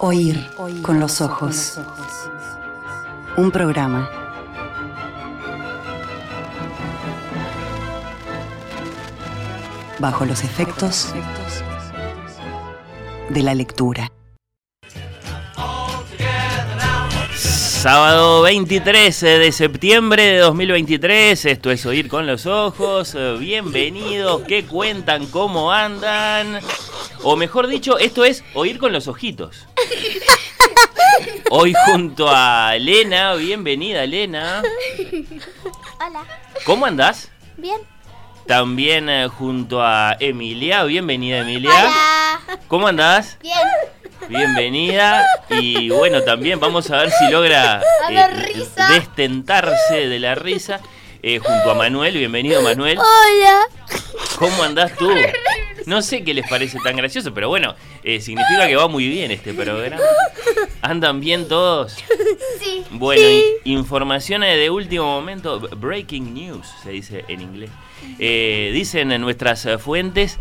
Oír con los ojos. Un programa. Bajo los efectos de la lectura. Sábado 23 de septiembre de 2023, esto es Oír con los Ojos, bienvenidos, ¿qué cuentan? ¿Cómo andan? O mejor dicho, esto es Oír con los Ojitos. Hoy junto a Elena, bienvenida Elena. Hola. ¿Cómo andás? Bien. También eh, junto a Emilia, bienvenida Emilia. Hola. ¿Cómo andás? Bien. Bienvenida y bueno, también vamos a ver si logra eh, destentarse de la risa eh, junto a Manuel. Bienvenido Manuel. Hola. ¿Cómo andás tú? No sé qué les parece tan gracioso, pero bueno, eh, significa que va muy bien este programa. ¿Andan bien todos? Sí. Bueno, informaciones de último momento, breaking news se dice en inglés. Eh, dicen en nuestras eh, fuentes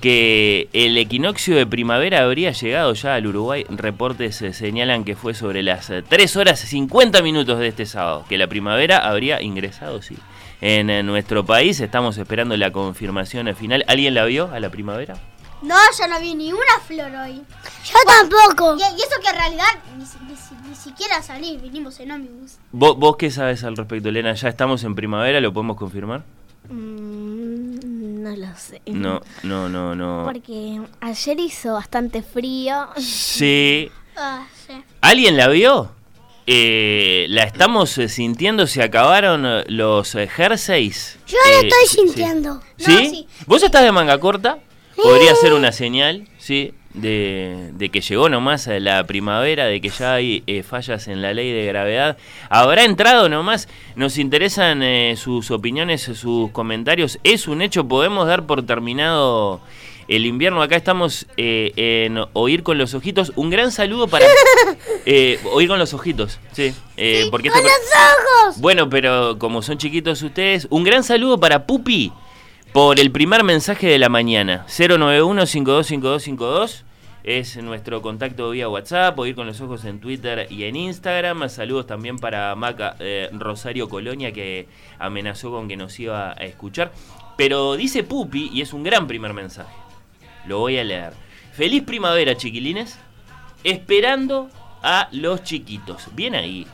que el equinoccio de primavera habría llegado ya al Uruguay. Reportes eh, señalan que fue sobre las eh, 3 horas 50 minutos de este sábado, que la primavera habría ingresado, sí. En eh, nuestro país estamos esperando la confirmación final. ¿Alguien la vio a la primavera? No, yo no vi ni una flor hoy. Yo tampoco. Y, y eso que en realidad ni, si- ni si- ni siquiera salí, vinimos en ómnibus. ¿Vos, vos qué sabes al respecto, Elena? ¿Ya estamos en primavera? ¿Lo podemos confirmar? Mm, no lo sé. No, no, no, no. Porque ayer hizo bastante frío. Sí. Ah, sí. ¿Alguien la vio? Eh, la estamos eh, sintiendo, se acabaron eh, los eh, jerseys. Yo Eh, lo estoy sintiendo. ¿Sí? No, sí. ¿Vos estás de manga corta? Podría ser una señal, ¿sí? De, de que llegó nomás la primavera, de que ya hay eh, fallas en la ley de gravedad. ¿Habrá entrado nomás? Nos interesan eh, sus opiniones, sus comentarios. Es un hecho, podemos dar por terminado el invierno. Acá estamos eh, en Oír con los Ojitos. Un gran saludo para... eh, oír con los Ojitos, sí. eh, porque este pro- ojos! bueno, pero como son chiquitos ustedes, un gran saludo para Pupi por el primer mensaje de la mañana. 091-525252 es nuestro contacto vía WhatsApp, o ir con los ojos en Twitter y en Instagram. Saludos también para Maca eh, Rosario Colonia que amenazó con que nos iba a escuchar. Pero dice Pupi, y es un gran primer mensaje. Lo voy a leer. Feliz primavera, chiquilines. Esperando a los chiquitos. Bien ahí.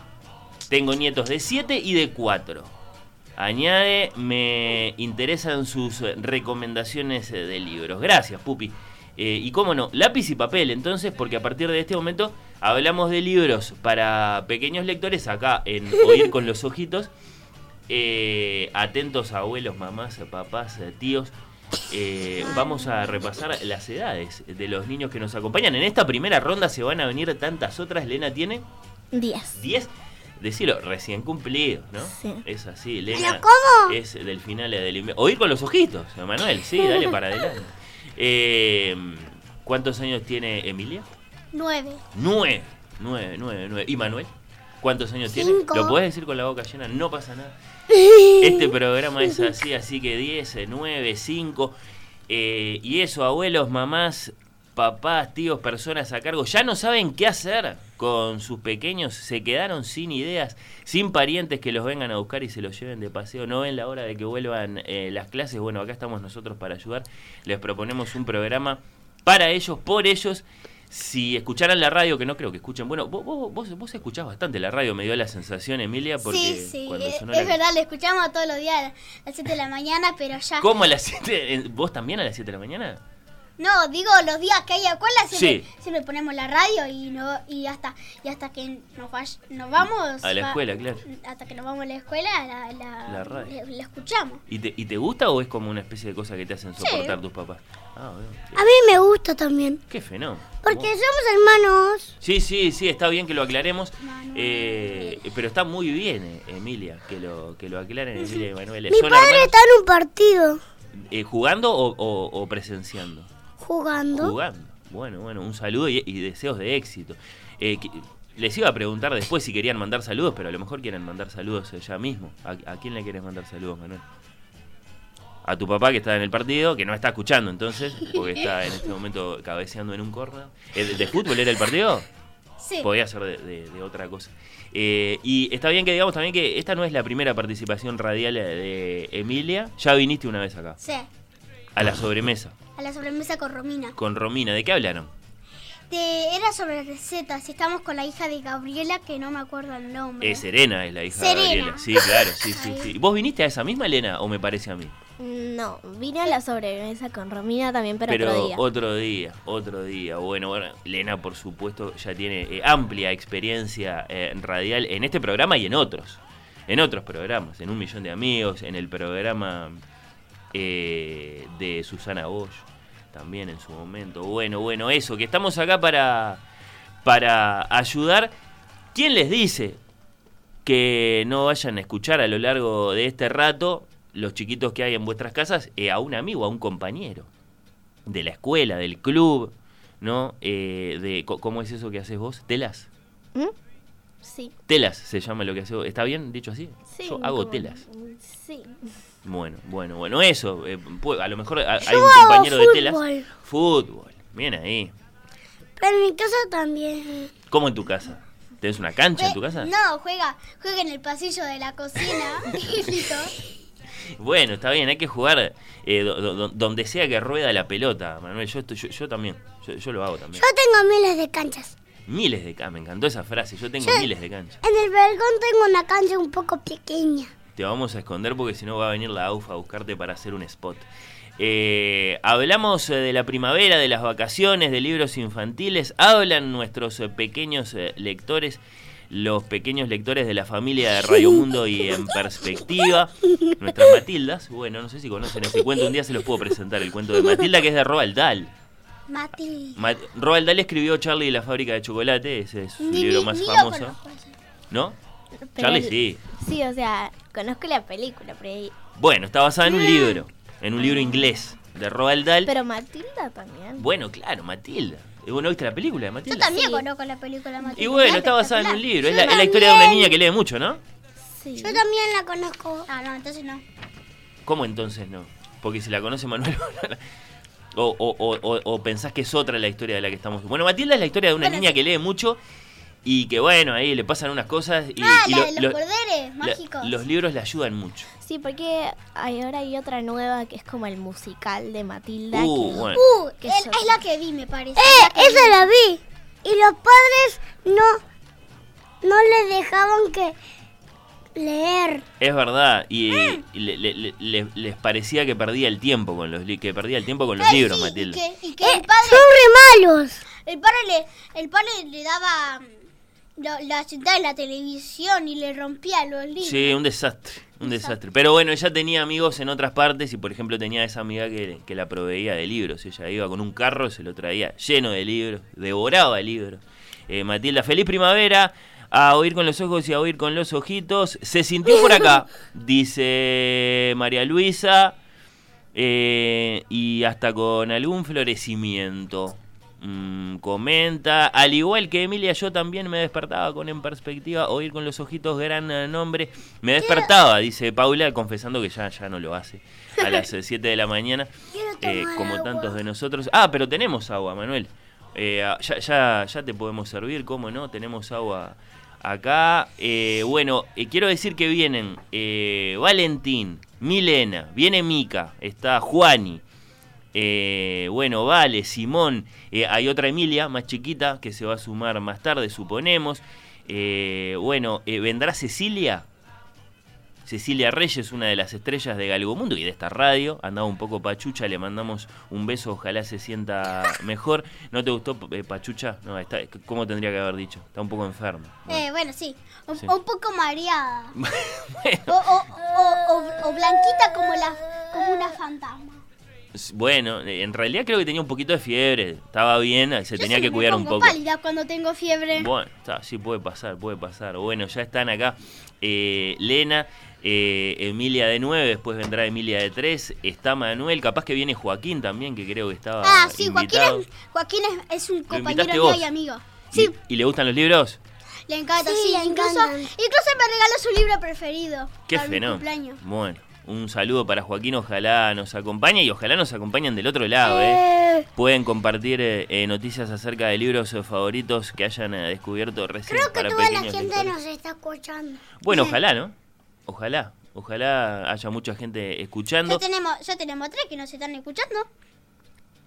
Tengo nietos de 7 y de 4. Añade, me interesan sus recomendaciones de libros. Gracias, Pupi. Eh, y cómo no, lápiz y papel entonces, porque a partir de este momento hablamos de libros para pequeños lectores acá en Oír con los Ojitos. Eh, atentos abuelos, mamás, papás, tíos. Eh, vamos a repasar las edades de los niños que nos acompañan. En esta primera ronda se van a venir tantas otras. Lena tiene 10. 10, decirlo, recién cumplidos, ¿no? Sí. Es así, Elena. ¿Pero cómo? Es del final del invierno. Oír con los ojitos, Manuel, sí, dale para adelante. Eh, ¿Cuántos años tiene Emilia? Nueve. Nueve, nueve, nueve, nueve. ¿Y Manuel? ¿Cuántos años Cinco. tiene? Lo podés decir con la boca llena, no pasa nada. Este programa es así, así que 10, 9, 5. eh, y eso, abuelos, mamás, papás, tíos, personas a cargo, ya no saben qué hacer con sus pequeños, se quedaron sin ideas, sin parientes que los vengan a buscar y se los lleven de paseo, no ven la hora de que vuelvan eh, las clases, bueno, acá estamos nosotros para ayudar, les proponemos un programa para ellos, por ellos. Si escucharan la radio, que no creo que escuchen, bueno, vos, vos, vos, escuchás bastante la radio, me dio la sensación, Emilia, porque sí, sí. cuando Es, es la- verdad, lo escuchamos todos los días a las 7 de la mañana, pero ya. ¿Cómo a las 7? ¿Vos también a las 7 de la mañana? No, digo los días que hay escuela siempre, Sí. siempre ponemos la radio y no y hasta y hasta que nos vamos A la va- escuela, claro. hasta que nos vamos a la escuela la, la, La radio. la- la escuchamos. ¿Y te, ¿Y te gusta o es como una especie de cosa que te hacen soportar tus papás? Ah, bueno. A mí me gusta también. Qué fenómeno. Porque somos hermanos. Sí, sí, sí, está bien que lo aclaremos. Eh, pero está muy bien, eh, Emilia, que lo, que lo aclaren, Emilia y Manuel. Mi ¿Son padre hermanos, está en un partido eh, jugando o, o- o presenciando? Jugando. Jugando. Bueno, bueno, un saludo y, y deseos de éxito. Eh, que- les iba a preguntar después si querían mandar saludos, pero a lo mejor quieren mandar saludos ya mismo. ¿A, a quién le quieres mandar saludos, Manuel? A tu papá que está en el partido, que no está escuchando entonces, porque está en este momento cabeceando en un corner. Eh, ¿De, de fútbol era el partido? Sí. Podía ser de, de- de otra cosa. Eh, y está bien que digamos también que esta no es la primera participación radial de Emilia. Ya viniste una vez acá, Sí. a la sobremesa, A la sobremesa con Romina. con Romina. ¿De qué hablaron? De, era sobre recetas. Estamos con la hija de Gabriela, que no me acuerdo el nombre. Eh, Serena es la hija Serena. de Gabriela. Sí, claro, sí, sí, sí. ¿Vos viniste a esa misma, Elena, o me parece a mí? No, vine a la sobremesa con Romina también, pero, Pero otro día. otro día, otro día. Bueno, bueno, Elena, por supuesto, ya tiene eh, amplia experiencia eh, radial en este programa y en otros. En otros programas, en Un Millón de Amigos, en el programa eh, de Susana Bosch, también en su momento. Bueno, bueno, eso, que estamos acá para, para ayudar. ¿Quién les dice que no vayan a escuchar a lo largo de este rato los chiquitos que hay en vuestras casas eh, a un amigo, a un compañero de la escuela, del club, ¿no? Eh, de, ¿Cómo es eso que haces vos? Telas. ¿Mm? Sí. Telas se llama lo que haces vos. ¿Está bien dicho así? Sí. Yo hago telas. Sí. Bueno, bueno, bueno, eso. eh, a lo mejor ha- hay un compañero de telas. fútbol. Bien ahí. Pero en mi casa también. ¿Cómo en tu casa? ¿Tenés una cancha en tu casa? No, juega, juega en el pasillo de la cocina. Bueno, está bien, hay que jugar eh, do- do- do- donde sea que rueda la pelota, Manuel. Yo, estoy- yo, yo también, yo, yo lo hago también. Yo tengo miles de canchas. Miles de canchas, me encantó esa frase, yo tengo miles de canchas. En el balcón tengo una cancha un poco pequeña. Te vamos a esconder porque si no va a venir la AUFA a buscarte para hacer un spot. Eh, hablamos eh, de la primavera, de las vacaciones, de libros infantiles. Hablan nuestros eh, pequeños eh, lectores, los pequeños lectores de la familia de Radio Mundo y en perspectiva. Nuestras Matildas. Bueno, no sé si conocen ese cuento. Un día se los puedo presentar. El cuento de Matilda, que es de Roald Dahl. Mati. Ma- Roald Dahl escribió Charlie y la fábrica de chocolate. Ese es su Ni- libro más ni famoso. ¿No? Pero Charlie sí. Sí, o sea, conozco la película, pero, Bueno, está basada en un libro, en un libro inglés de Roald Dahl. pero Matilda también. Bueno, claro, Matilda. Eh, ¿Vos no viste la película de Yo Matilda? también Sí. conozco la película Matilda. Y bueno, Es está basada en un libro. Es Yo la, es la historia de una también. niña que lee mucho, ¿no? Sí. Yo también la conozco. Ah, no, entonces no. ¿Cómo entonces no? Porque si la conoce Manuel... o, o, o, o- o pensás que es otra la historia de la que estamos... Bueno, Matilda es la historia de una Bueno, niña que lee mucho y que, bueno, ahí le pasan unas cosas y, ah, y la lo- de los lo- poderes la- mágicos. los libros le ayudan mucho. Sí, porque hay, ahora hay otra nueva que es como el musical de Matilda. Uh, que- bueno. Uh, ¿Qué es, es la que vi, me parece. Eh, esa la vi. Y los padres no, no le dejaban que leer. Es verdad, y, Ah. y le- le- le- le- les parecía que perdía el tiempo con los li- que perdía el tiempo con los libros, sí, Matilda. Y que, y que Eh, el padre, son re malos. el padre le, el padre le daba lo- la sentaba en la televisión y le rompía los libros. Sí, un desastre, un desastre. Pero bueno, ella tenía amigos en otras partes y por ejemplo tenía esa amiga que, que la proveía de libros. Ella iba con un carro, se lo traía lleno de libros, devoraba libros. Eh, Matilda, feliz primavera. A oír con los ojos y a oír con los ojitos. Se sintió por acá, dice María Luisa. eh, y hasta con algún florecimiento. Mm, comenta, al igual que Emilia, yo también me despertaba con en perspectiva, oír con los ojitos gran eh, nombre. Me despertaba, dice Paula, confesando que ya, ya no lo hace. A las 7 de la mañana, eh, como tantos de nosotros. Ah, pero tenemos agua, Manuel. Eh, ah, ya, ya, ya te podemos servir, ¿cómo no? Tenemos agua acá. Eh, bueno, eh, quiero decir que vienen eh, Valentín, Milena, viene Mica, está Juani. Eh, bueno, Vale, Simón, eh, hay otra Emilia más chiquita que se va a sumar más tarde, suponemos. Eh, bueno, eh, vendrá Cecilia. Cecilia Reyes, una de las estrellas de Galgomundo y de esta radio, andaba un poco pachucha, le mandamos un beso, ojalá se sienta mejor. ¿No te gustó eh, pachucha? No, está, ¿cómo tendría que haber dicho? Está un poco enferma. Bueno. Eh, bueno, sí. Un, Sí. un poco mareada. Bueno, O, o, o, o- o blanquita como, la, como una fantasma. Bueno, en realidad creo que tenía un poquito de fiebre, estaba bien, se Yo tenía que me cuidar un poco. pálida cuando tengo fiebre. Bueno, está, sí puede pasar, puede pasar. Bueno, ya están acá eh, Lena, eh, Emilia de 9, después vendrá Emilia de 3, está Manuel, capaz que viene Joaquín también, que creo que estaba Ah, sí, Joaquín, invitado. es, Joaquín es, es un compañero mío vos. y amigo. ¿Y- Sí, ¿Y, le gustan los libros? le encanta, Sí, sí. le incluso, encantan. incluso me regaló su libro preferido. Qué fenómeno. cumpleaños. Bueno, Un saludo para Joaquín, ojalá nos acompañe y ojalá nos acompañen del otro lado. ¿eh? Eh, Pueden compartir eh, eh, noticias acerca de libros eh, favoritos que hayan eh, descubierto recién creo que para toda la gente lectores. nos está escuchando. Bueno, ojalá, ¿no? Ojalá, ojalá haya mucha gente escuchando. Ya tenemos, ya tenemos tres que nos están escuchando.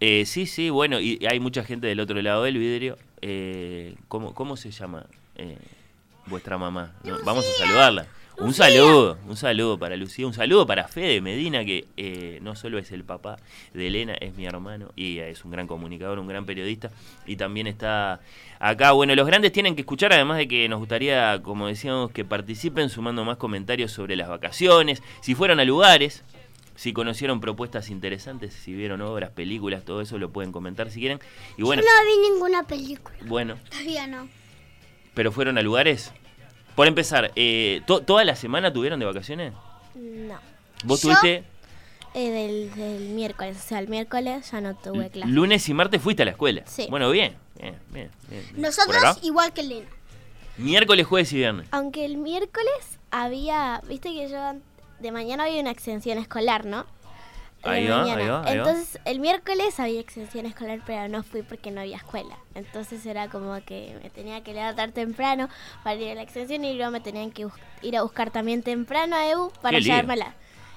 Eh, sí, sí, bueno, y hay mucha gente del otro lado del vidrio. Eh, ¿cómo, ¿Cómo se llama eh, vuestra mamá? No, vamos a saludarla. Un saludo, un saludo para Lucía, un saludo para Fede Medina, que eh, no solo es el papá de Elena, es mi hermano y es un gran comunicador, un gran periodista y también está acá. Bueno, los grandes tienen que escuchar, además de que nos gustaría, como decíamos, que participen sumando más comentarios sobre las vacaciones, si fueron a lugares, si conocieron propuestas interesantes, si vieron obras, películas, todo eso lo pueden comentar si quieren. Y bueno, Yo no vi ninguna película. bueno, Todavía no. pero fueron a lugares. Por empezar, eh, to- ¿toda la semana tuvieron de vacaciones? No. ¿Vos Yo- tuviste Eh, del, del miércoles, o sea, el miércoles ya no tuve clase. lunes y martes fuiste a la escuela? Sí. Bueno, bien, bien, bien. bien. ¿Por Nosotros igual que Elena. Miércoles, jueves y viernes. Aunque el miércoles había, viste que yo de mañana había una extensión escolar, ¿no? Ahí va, ahí va, ahí va. Entonces, el miércoles había extensión escolar, pero no fui porque no había escuela. Entonces era como que me tenía que levantar temprano para ir a la extensión y luego me tenían que ir a buscar también temprano a EU para llevármela.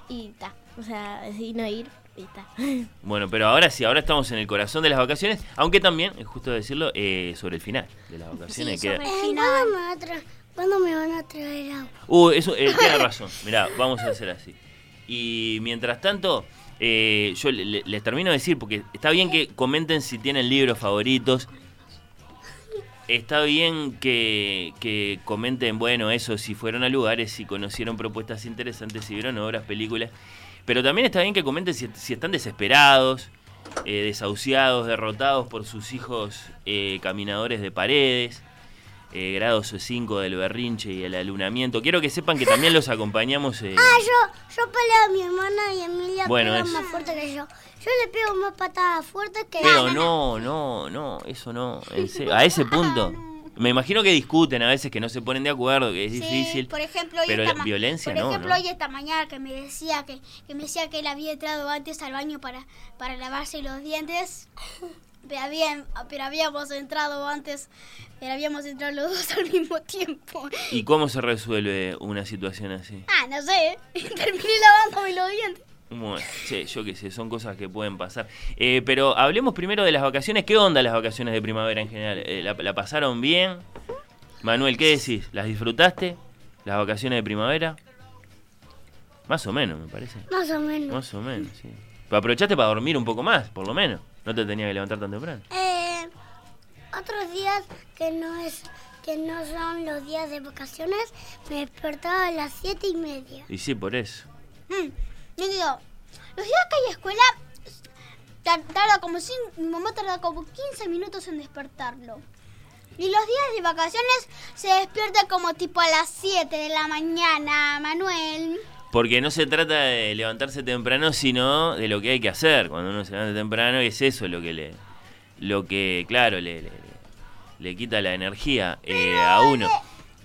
Y ta, o sea, decidí no ir y ta. Bueno, pero ahora sí, ahora estamos en el corazón de las vacaciones, aunque también, es justo decirlo, eh, sobre el final de las vacaciones. Sí, queda- sobre- Eh, final. ¿cuándo, me va a tra- ¿Cuándo me van a traer agua? Uh, eso, eh, tiene razón. Mirá, vamos a hacer así. Y mientras tanto, eh, yo le- le- les termino de decir, porque está bien que comenten si tienen libros favoritos. Está bien que, que comenten, bueno, eso, si fueron a lugares, si conocieron propuestas interesantes, si vieron obras, películas. Pero también está bien que comenten si, si están desesperados, eh, desahuciados, derrotados por sus hijos eh, caminadores de paredes eh, grados 5 del berrinche y el alunamiento. Quiero que sepan que también los acompañamos. eh, Ah, yo, yo peleo a mi hermana y Emilia Bueno, pega es- más fuerte que yo. Yo le pego más patadas fuertes que pero no, no, no, eso no. a ese punto. Me imagino que discuten a veces, que no se ponen de acuerdo, que es Sí, difícil. por ejemplo, hoy pero esta la violencia por no, ejemplo, ¿no? hoy esta mañana que me decía que, que me decía que él había entrado antes al baño para, para lavarse los dientes. Pero, pero habíamos entrado antes, pero habíamos entrado los dos al mismo tiempo. ¿Y cómo se resuelve una situación así? Ah, no sé, terminé lavándome los dientes. Bueno, sí, yo qué sé, son cosas que pueden pasar. Eh, pero hablemos primero de las vacaciones. ¿Qué onda las vacaciones de primavera en general? Eh, ¿la, la pasaron bien? Manuel, ¿qué decís? ¿Las disfrutaste? ¿Las vacaciones de primavera? Más o menos, me parece. Más o menos. Más o menos, sí. Pero aprovechaste para dormir un poco más, por lo menos. No te tenía que levantar tan temprano. Eh, otros días que no es que no son los días de vacaciones, me despertaba a las siete y media. Y sí, por eso. Mm, Yo digo, los días que hay escuela, tar- tarda como cin- mi mamá tarda como 15 minutos en despertarlo. Y los días de vacaciones se despierta como tipo a las 7 de la mañana, Manuel. Porque no se trata de levantarse temprano, sino de lo que hay que hacer cuando uno se levanta temprano, y es eso lo que le, lo que, claro, le, le, le quita la energía eh, a uno.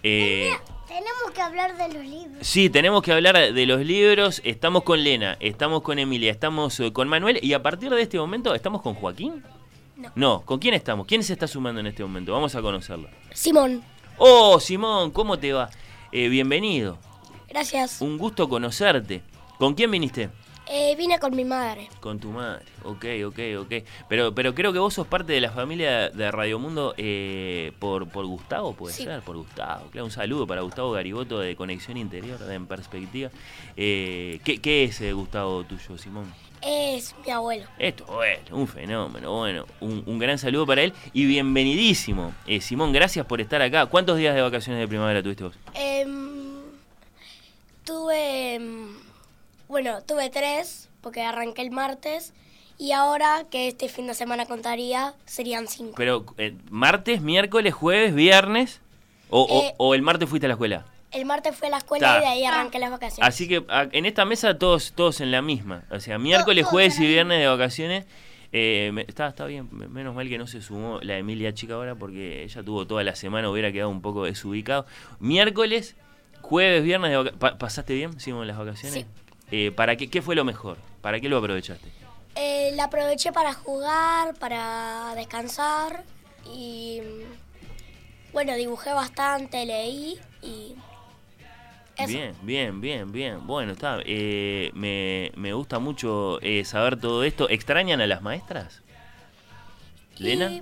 Eh, Tenemos que hablar de los libros. sí, tenemos que hablar de los libros. Estamos con Lena, estamos con Emilia, estamos eh, con Manuel, y a partir de este momento, ¿estamos con Joaquín? No. ¿con quién estamos? ¿Quién se está sumando en este momento? Vamos a conocerlo. Simón, Oh, Simón, ¿cómo te va? Eh, bienvenido. Gracias. Un gusto conocerte. ¿Con quién viniste? Eh, vine con mi madre. Con tu madre, ok, ok, ok. Pero, pero creo que vos sos parte de la familia de Radio Mundo eh, por, por Gustavo, puede Sí. ser, por Gustavo. Claro, un saludo para Gustavo Gariboto de Conexión Interior, de En Perspectiva. Eh, ¿qué, qué es eh, Gustavo tuyo, Simón? Es mi abuelo. Esto, bueno, un fenómeno, bueno, un, un gran saludo para él y bienvenidísimo. Eh, Simón, gracias por estar acá. ¿Cuántos días de vacaciones de primavera tuviste vos? Tuve, em, bueno, tuve tres, porque arranqué el martes, y ahora que este fin de semana contaría, serían cinco. Pero, eh, ¿martes, miércoles, jueves, viernes? O, o- Eh, o el martes fuiste a la escuela? El martes fui a la escuela Ta. y de ahí arranqué las vacaciones. Así que a- en esta mesa todos todos en la misma. O sea, miércoles, todos jueves y viernes de vacaciones. Eh, me- está, está bien, me- menos mal que no se sumó la Emilia Chica ahora porque ella tuvo toda la semana, hubiera quedado un poco desubicado. Miércoles, jueves, viernes de. ¿Pasaste bien, Simón, las vacaciones? Sí. Eh, ¿Para qué, qué fue lo mejor? ¿Para qué lo aprovechaste? Eh, la aproveché para jugar, para descansar y bueno, dibujé bastante, leí y eso. Bien, bien, bien, bien. Bueno, está. eh, me, me gusta mucho eh, saber todo esto. ¿Extrañan a las maestras? ¿Lena? Y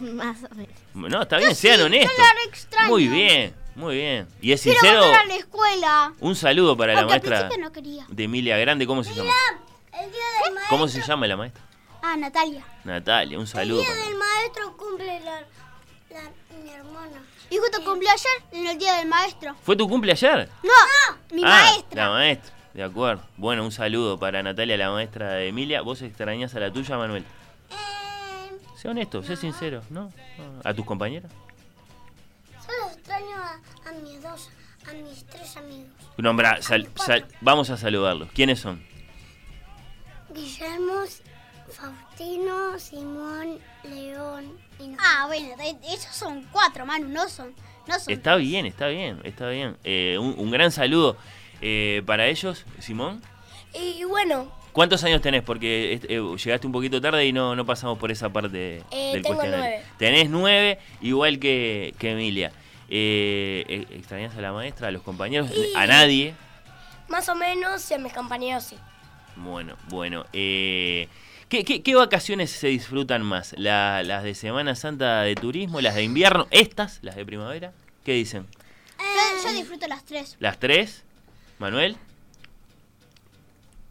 Más o menos. No, está bien, sean sí, honestos. extraño. Muy bien, muy bien. Y es Quiero sincero, volver a la escuela. un saludo para la Aunque al maestra no quería. de Emilia Grande. ¿Cómo se llama? El día del maestro, ¿Cómo se llama la maestra? Ah, Natalia. Natalia, un el saludo. día para- del maestro cumple la, la- mi hermana. Y justo cumplió ayer en el día del maestro. ¿Fue tu cumple ayer? No, mi ah, maestra. La maestra, de acuerdo. Bueno, un saludo para Natalia, la maestra de Emilia. ¿Vos extrañás a la tuya, Manuel? Eh, Sé honesto, sé sincero, ¿no? No. ¿A tus compañeros? Extraño a, a mis dos, a mis tres amigos. Nombra, sal- sal- vamos a saludarlos. ¿Quiénes son? Guillermo, Faustino, Simón, León y no. Ah, bueno, esos son cuatro, Manu, no son. No son. Está bien, está bien, está bien. Eh, un, un gran saludo eh, para ellos, Simón. Y bueno, ¿Cuántos años tenés? Porque eh, llegaste un poquito tarde y no, no pasamos por esa parte Eh, del tengo cuestionario. nueve. Tenés nueve, igual que, que Emilia. Eh, eh, ¿Extrañás a la maestra, a los compañeros? Y- ¿A nadie? más o menos y a mis compañeros sí. Bueno, bueno. Eh, ¿qué, qué, qué vacaciones se disfrutan más? ¿La- ¿Las de Semana Santa de turismo? ¿Las de invierno? ¿Estas? ¿Las de primavera? ¿Qué dicen? Yo, yo disfruto las tres. ¿Las tres? ¿Manuel?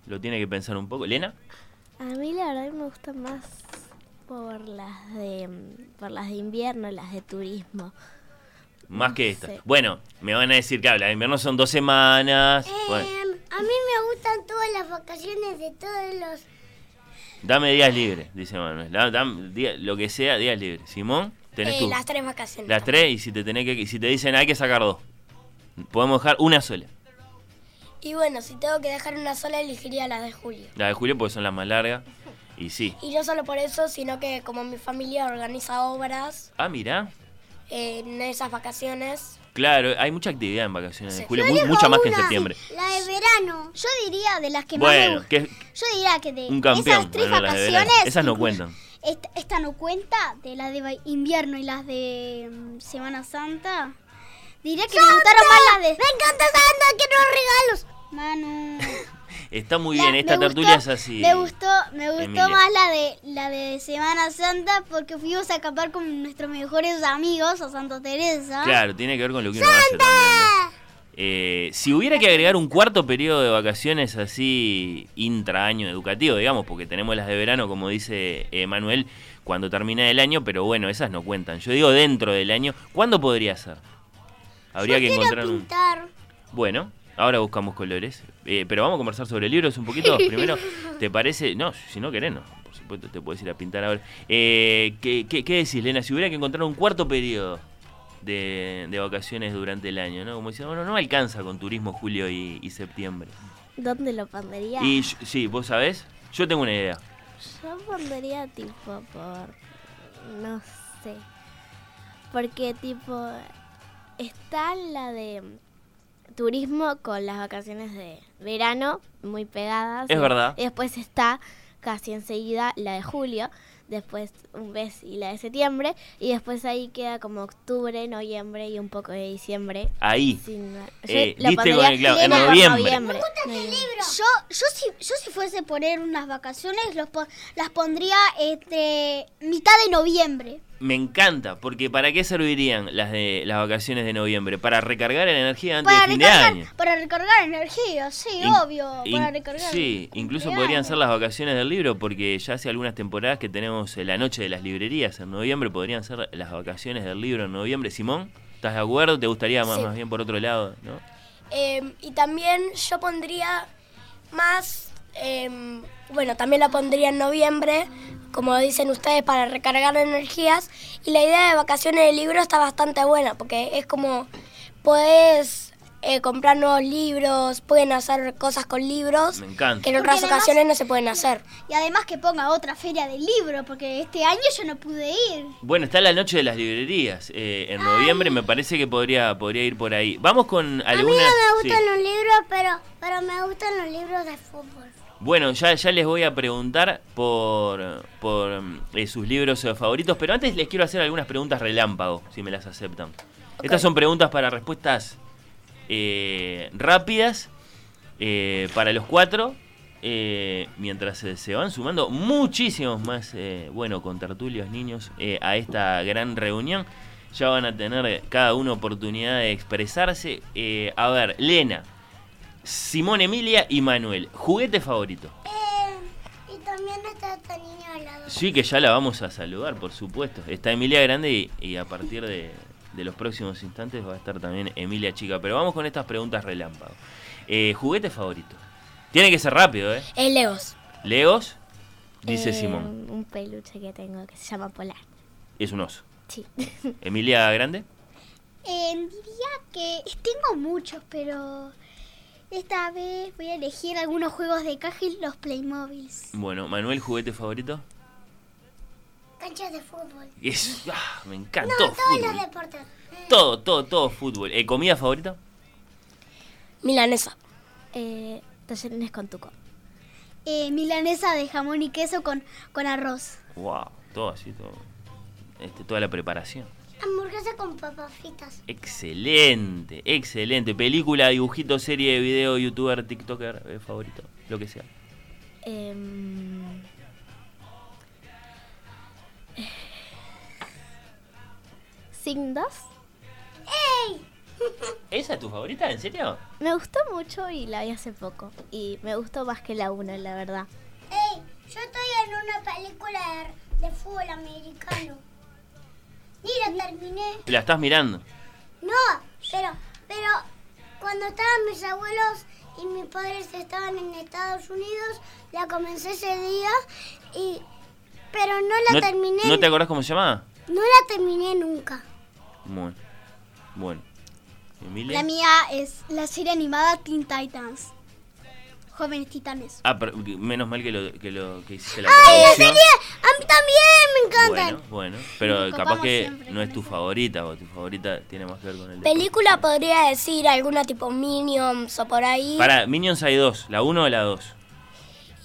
Lo tiene que pensar un poco. ¿Lena? A mí la verdad me gustan más por las de mm, por las de invierno, las de turismo. Más que esta. Bueno, me van a decir que habla de invierno son dos semanas. Bueno, Eh, a mí me gustan todas las vacaciones de todos los... dame días libres, dice Manuel. Da- dame día- lo que sea, días libres. Simón, tenés Eh, tú. las tres vacaciones. Las tres y si te tenés que si te dicen hay que sacar dos. Podemos dejar una sola. Y bueno, si tengo que dejar una sola, elegiría las de julio. La de julio porque son las más largas. Y sí. Y no solo por eso, sino que como mi familia organiza obras Ah, mira. En esas vacaciones, Claro, hay mucha actividad en vacaciones de Sí. julio, mu- mucha más que en septiembre. La de verano. Yo diría de las que más me Bueno, que Yo diría que de un campeón. esas tres bueno, las de verano. vacaciones. Esas no cuentan. Esta, esta no cuenta de las de invierno y las de mm, Semana Santa. Diría que me gustaron más las de. Me encanta Santa, quiero regalos. Manu. Está muy La- bien, esta tertulia gustó- es así. Me gustó, me gustó Emilia. más la de la de Semana Santa porque fuimos a acampar con nuestros mejores amigos a Santa Teresa. Claro, tiene que ver con lo que uno hace también. ¿no? Eh, si hubiera que agregar un cuarto periodo de vacaciones así intraaño educativo, digamos, porque tenemos las de verano, como dice eh, Manuel, cuando termina el año, pero bueno, esas no cuentan. Yo digo dentro del año, ¿cuándo podría ser? Habría Yo que encontrar un... pintar. Bueno, ahora buscamos colores. Eh, pero vamos a conversar sobre libros un poquito primero. ¿Te parece? No, si no querés, no. Por supuesto, te puedes ir a pintar ahora. Eh, ¿qué, qué, qué decís, Lena? Si hubiera que encontrar un cuarto periodo de, de vacaciones durante el año, ¿no? Como diciendo, bueno, no alcanza con turismo julio y, y septiembre. ¿Dónde lo pondría? Y yo- sí, vos sabés, yo tengo una idea. Yo pondría tipo por... No sé. Porque tipo... Está la de turismo con las vacaciones de verano muy pegadas. Es y- verdad. Y después está casi enseguida la de julio. Después un mes y la de septiembre. Y después ahí queda como octubre, noviembre y un poco de diciembre. Ahí. Sin- Eh, diste con el clavo, en noviembre. noviembre. Yo, yo si, yo si fuese poner unas vacaciones, los po- las pondría este, mitad de noviembre. Me encanta, porque ¿para qué servirían las de las vacaciones de noviembre? Para recargar la energía antes Para de fin recargar, de año. para recargar energía, sí, In- obvio. in- para recargar sí, incluso podrían ser las vacaciones del libro, porque ya hace algunas temporadas que tenemos eh, la noche de las librerías en noviembre, podrían ser las vacaciones del libro en noviembre. Simón, ¿estás de acuerdo? ¿Te gustaría más, Sí. más bien por otro lado? ¿no? Eh, y también yo pondría más, eh, bueno, también la pondría en noviembre, como dicen ustedes, para recargar energías. Y la idea de vacaciones de libro está bastante buena, porque es como, podés eh, comprar nuevos libros, pueden hacer cosas con libros Me encanta. que en otras además- ocasiones no se pueden hacer. Y además que ponga otra feria del libro, porque este año yo no pude ir. Bueno, está la noche de las librerías eh, en noviembre, me parece que podría, podría ir por ahí. Vamos con A mí no me sí. gustan los libros, pero, pero me gustan los libros de fútbol. Bueno, ya, ya les voy a preguntar por, por eh, sus libros eh, favoritos, pero antes les quiero hacer algunas preguntas relámpago, si me las aceptan. Estas son preguntas para respuestas eh, rápidas eh, para los cuatro, mientras se, van sumando muchísimos más, bueno, con tertulios niños a esta gran reunión. Ya van a tener cada uno oportunidad de expresarse. A ver, Lena, Simón Emilia y Manuel, juguete favorito. Eh, y también está esta niña al lado. Sí, que ya la vamos a saludar, por supuesto. Está Emilia Grande y, y a partir de, de los próximos instantes va a estar también Emilia Chica. Pero vamos con estas preguntas relámpago. Eh, ¿Juguete favorito? Tiene que ser rápido, ¿eh? Eh, Legos. Legos, dice Eh, Simón. Un peluche que tengo que se llama Polar. Es un oso. Sí. Emilia Grande, Eh, diría que tengo muchos, pero esta vez voy a elegir algunos juegos de caja y los Playmobiles. bueno, Manuel, juguete favorito. Canchas de fútbol. Es, ah, me encantó no, todos fútbol. los deportes. Todo, todo, todo fútbol. Eh, ¿Comida favorita? Milanesa. Eh, tallarines con tuco. Eh, milanesa de jamón y queso con, con arroz. Wow, todo así, todo. Este, toda la preparación. Hamburguesa con papas fritas. Excelente, excelente. Película, dibujito, serie, video, youtuber, tiktoker, eh, favorito, lo que sea. Em, Sign 2. ¡Ey! ¿Esa es tu favorita? ¿En serio? Me gustó mucho y la vi hace poco. Y me gustó más que la 1, la verdad. ¡Ey! Yo estoy en una película de, de fútbol americano. Ni la terminé. La estás mirando. No, pero, pero cuando estaban mis abuelos y mis padres estaban en Estados Unidos, la comencé ese día y pero no la ¿No, terminé. ¿No te acordás cómo se llamaba? No la terminé nunca. Bueno. Bueno. ¿Emilia? La mía es la serie animada Teen Titans. Jóvenes Titanes. Ah, pero menos mal que lo que, lo, que hiciste la ¡Ay, traducción. serie! A mí también me encantan. Bueno, bueno. Pero capaz que no es tu favorita o tu favorita tiene más que ver con el. Película podría decir alguna tipo Minions o por ahí. Para, Minions hay dos, la 1 o la 2.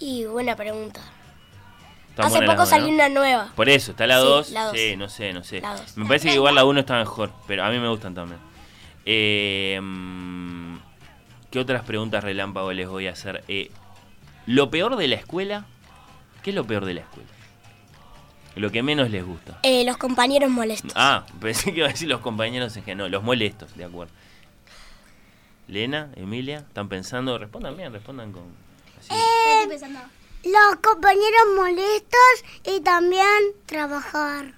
Y buena pregunta. Hace poco salió una nueva. Por eso, está la Sí, 2. la dos. Sí, no sé, no sé. La. Me parece que igual la 1 está mejor, pero a mí me gustan también. Eh, mm, ¿Qué otras preguntas relámpago les voy a hacer? Eh, lo peor de la escuela, ¿qué es lo peor de la escuela? Lo que menos les gusta. Eh, los compañeros molestos. Ah, pensé que iba a decir los compañeros en que no, los molestos, de acuerdo. Lena, Emilia, ¿están pensando? Respondan bien, respondan con... así. Estoy pensando. Los compañeros molestos y también trabajar.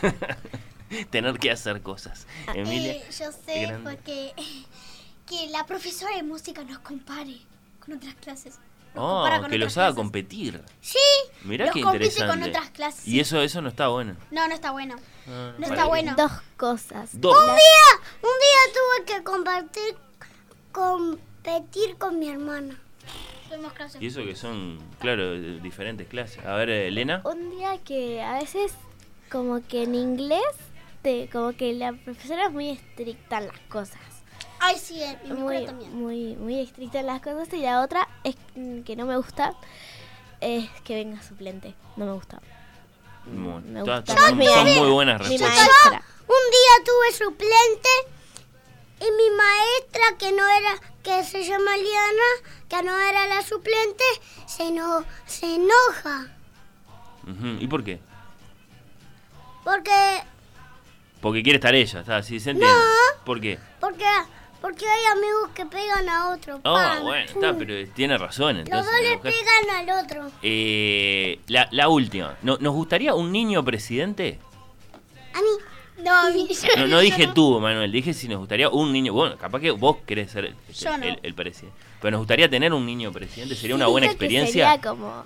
Tener que hacer cosas. Emilia. Eh, yo sé porque que la profesora de música nos compare con otras clases. Oh, que los haga clases. competir. Sí. Mirá los qué compite interesante. con otras clases. Y eso, eso no está bueno. No, no está bueno. Ah, No está bueno. Dos cosas. Dos. Un día, un día tuve que compartir, competir con mi hermana. Y eso que son, claro, diferentes clases. A ver, eh, Elena. Un día que a veces como que en inglés, te, como que la profesora es muy estricta en las cosas. Ay, sí, en mi escuela Muy, también. muy, muy estricta en las cosas. Y la otra es que no me gusta, es que venga suplente. No me gusta. Me todas- son, mi- muy buenas Mi respuestas. Un día tuve suplente y mi maestra, que no era, que se llama Liana, que no era la suplente, se, no, se enoja. ¿Y por qué? Porque, Porque quiere estar ella, está así, ¿se entiende? ¿Por qué? porque, porque hay amigos que pegan a otro. Oh, ¡Pam! bueno, está, pero tiene razón. Los dos le mujer- pegan al otro. Eh, la, la última. ¿No- ¿Nos gustaría un niño presidente? A mí, No, a mí- No, no dije tú, Manuel, dije si nos gustaría un niño. Bueno, capaz que vos querés ser el, Yo no. el- el presidente. Pero nos gustaría tener un niño presidente, sería una buena experiencia. Sería como,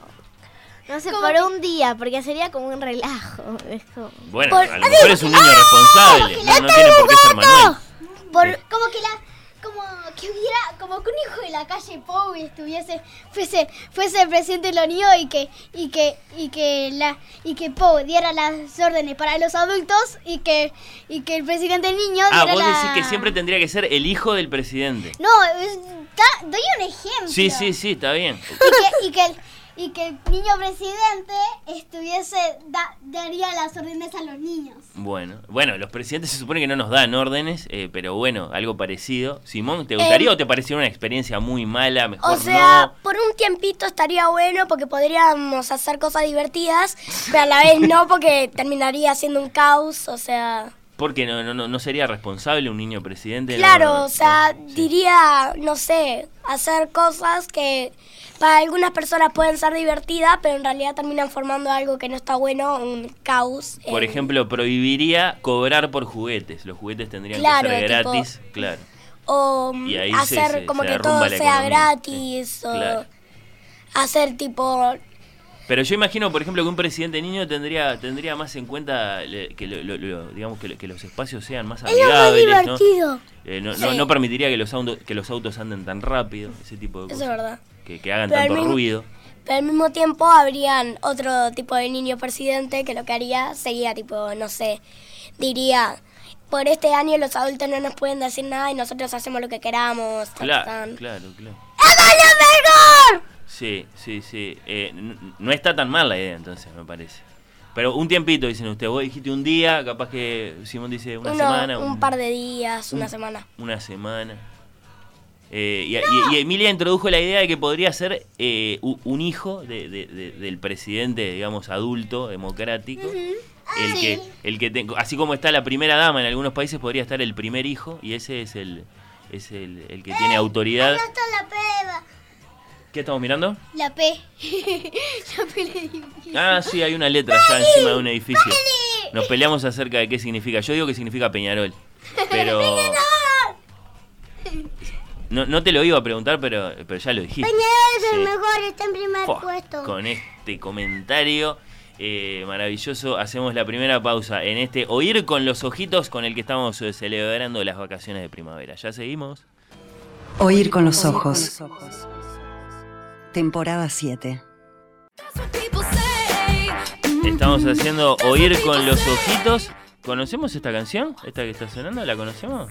no sé, por que- un día, porque sería como un relajo. Es como- Bueno, Por- a lo mejor es un niño responsable, no, no tiene por qué ser Manuel. Por, Como que la. Como que hubiera como que un hijo de la calle Pou estuviese fuese fuese el presidente Unión y que y que y que la y que Pou diera las órdenes para los adultos y que y que el presidente niño Ah, diera vos la- decís que siempre tendría que ser el hijo del presidente. No, es- doy un ejemplo. Sí, sí, sí, está bien. Y que, y que el y que el niño presidente estuviese da- daría las órdenes a los niños. Bueno, bueno, los presidentes se supone que no nos dan órdenes, eh, pero bueno, algo parecido. Simón, ¿te gustaría Em, o te pareció una experiencia muy mala? Mejor O sea, no. por un tiempito estaría bueno porque podríamos hacer cosas divertidas, pero a la vez no porque terminaría siendo un caos, o sea... Porque no, no, no, sería responsable un niño presidente. Claro, no, o sea, sí. diría, no sé, hacer cosas que para algunas personas pueden ser divertidas, pero en realidad terminan formando algo que no está bueno, un caos. Por eh, ejemplo, prohibiría cobrar por juguetes. Los juguetes tendrían Claro, que ser tipo- gratis, claro. O se- hacer se- como se que todo sea gratis, o claro. hacer tipo... Pero yo imagino, por ejemplo, que un presidente niño tendría tendría más en cuenta que, lo- lo- lo- digamos que, lo- que los espacios sean más Es amigables, ¿no? divertido. Eh, no, no- Sí. no permitiría que los, autos, que los autos anden tan rápido, ese tipo de Eso cosas. es verdad. Que, que hagan Pero tanto mismo- ruido. Pero al mismo tiempo habrían otro tipo de niño presidente que lo que haría sería tipo, no sé, diría, por este año los adultos no nos pueden decir nada y nosotros hacemos lo que queramos. Claro, tan". claro, claro. ¡Es lo mejor! Sí, sí, sí. Eh, no está tan mal la idea, entonces, me parece. Pero un tiempito, dicen ustedes. Vos dijiste un día, capaz que Simón dice una Uno- semana. un par de días, una semana. Una semana. Eh, y, y- y Emilia introdujo la idea de que podría ser eh, un hijo de- de- de- del presidente, digamos, adulto, democrático. El que, el que te- así como está la primera dama en algunos países, podría estar el primer hijo y ese es el, es el, el que tiene autoridad. Está la prueba. ¿Qué estamos mirando? La P. la P digo. Ah, sí, hay una letra ya encima de un edificio. Nos peleamos acerca de qué significa. Yo digo que significa Peñarol. Pero. No, no te lo iba a preguntar, pero, pero ya lo dijiste. Peñarol es el mejor, está en primer Fua, puesto. Con este comentario eh, maravilloso, hacemos la primera pausa en este Oír con los ojitos con el que estamos eh, celebrando las vacaciones de primavera. ¿Ya seguimos? Oír con los ojos. Temporada 7. Estamos haciendo Oír con los ojitos. ¿Conocemos esta canción? ¿Esta que está sonando? ¿La conocemos?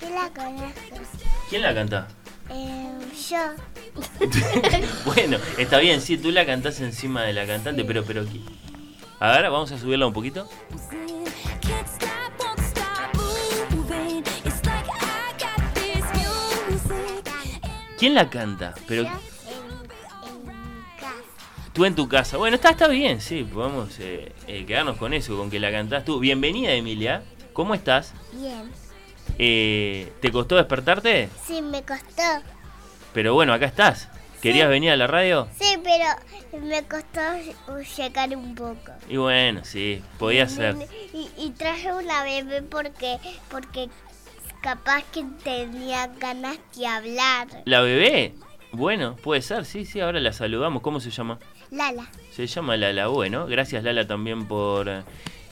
Yo la conozco. ¿Quién la canta? Eh, yo. bueno, está bien, sí, tú la cantás encima de la cantante, pero, pero ¿qui- A ver, vamos a subirla un poquito. ¿Quién la canta? Pero Yo en, en mi casa. tú en tu casa. Bueno, está, está bien, sí, podemos eh, eh, quedarnos con eso, con que la cantás tú. Bienvenida, Emilia. ¿Cómo estás? Bien. Eh, ¿Te costó despertarte? Sí, me costó. Pero bueno, acá estás. ¿Querías venir a la radio? Sí, pero me costó llegar un poco. Y bueno, sí, podía ser. Y, y traje una bebé porque, porque capaz que tenía ganas de hablar. ¿La bebé? Bueno, puede ser, sí, sí, ahora la saludamos. ¿Cómo se llama? Lala. Se llama Lala. Bueno, gracias Lala también por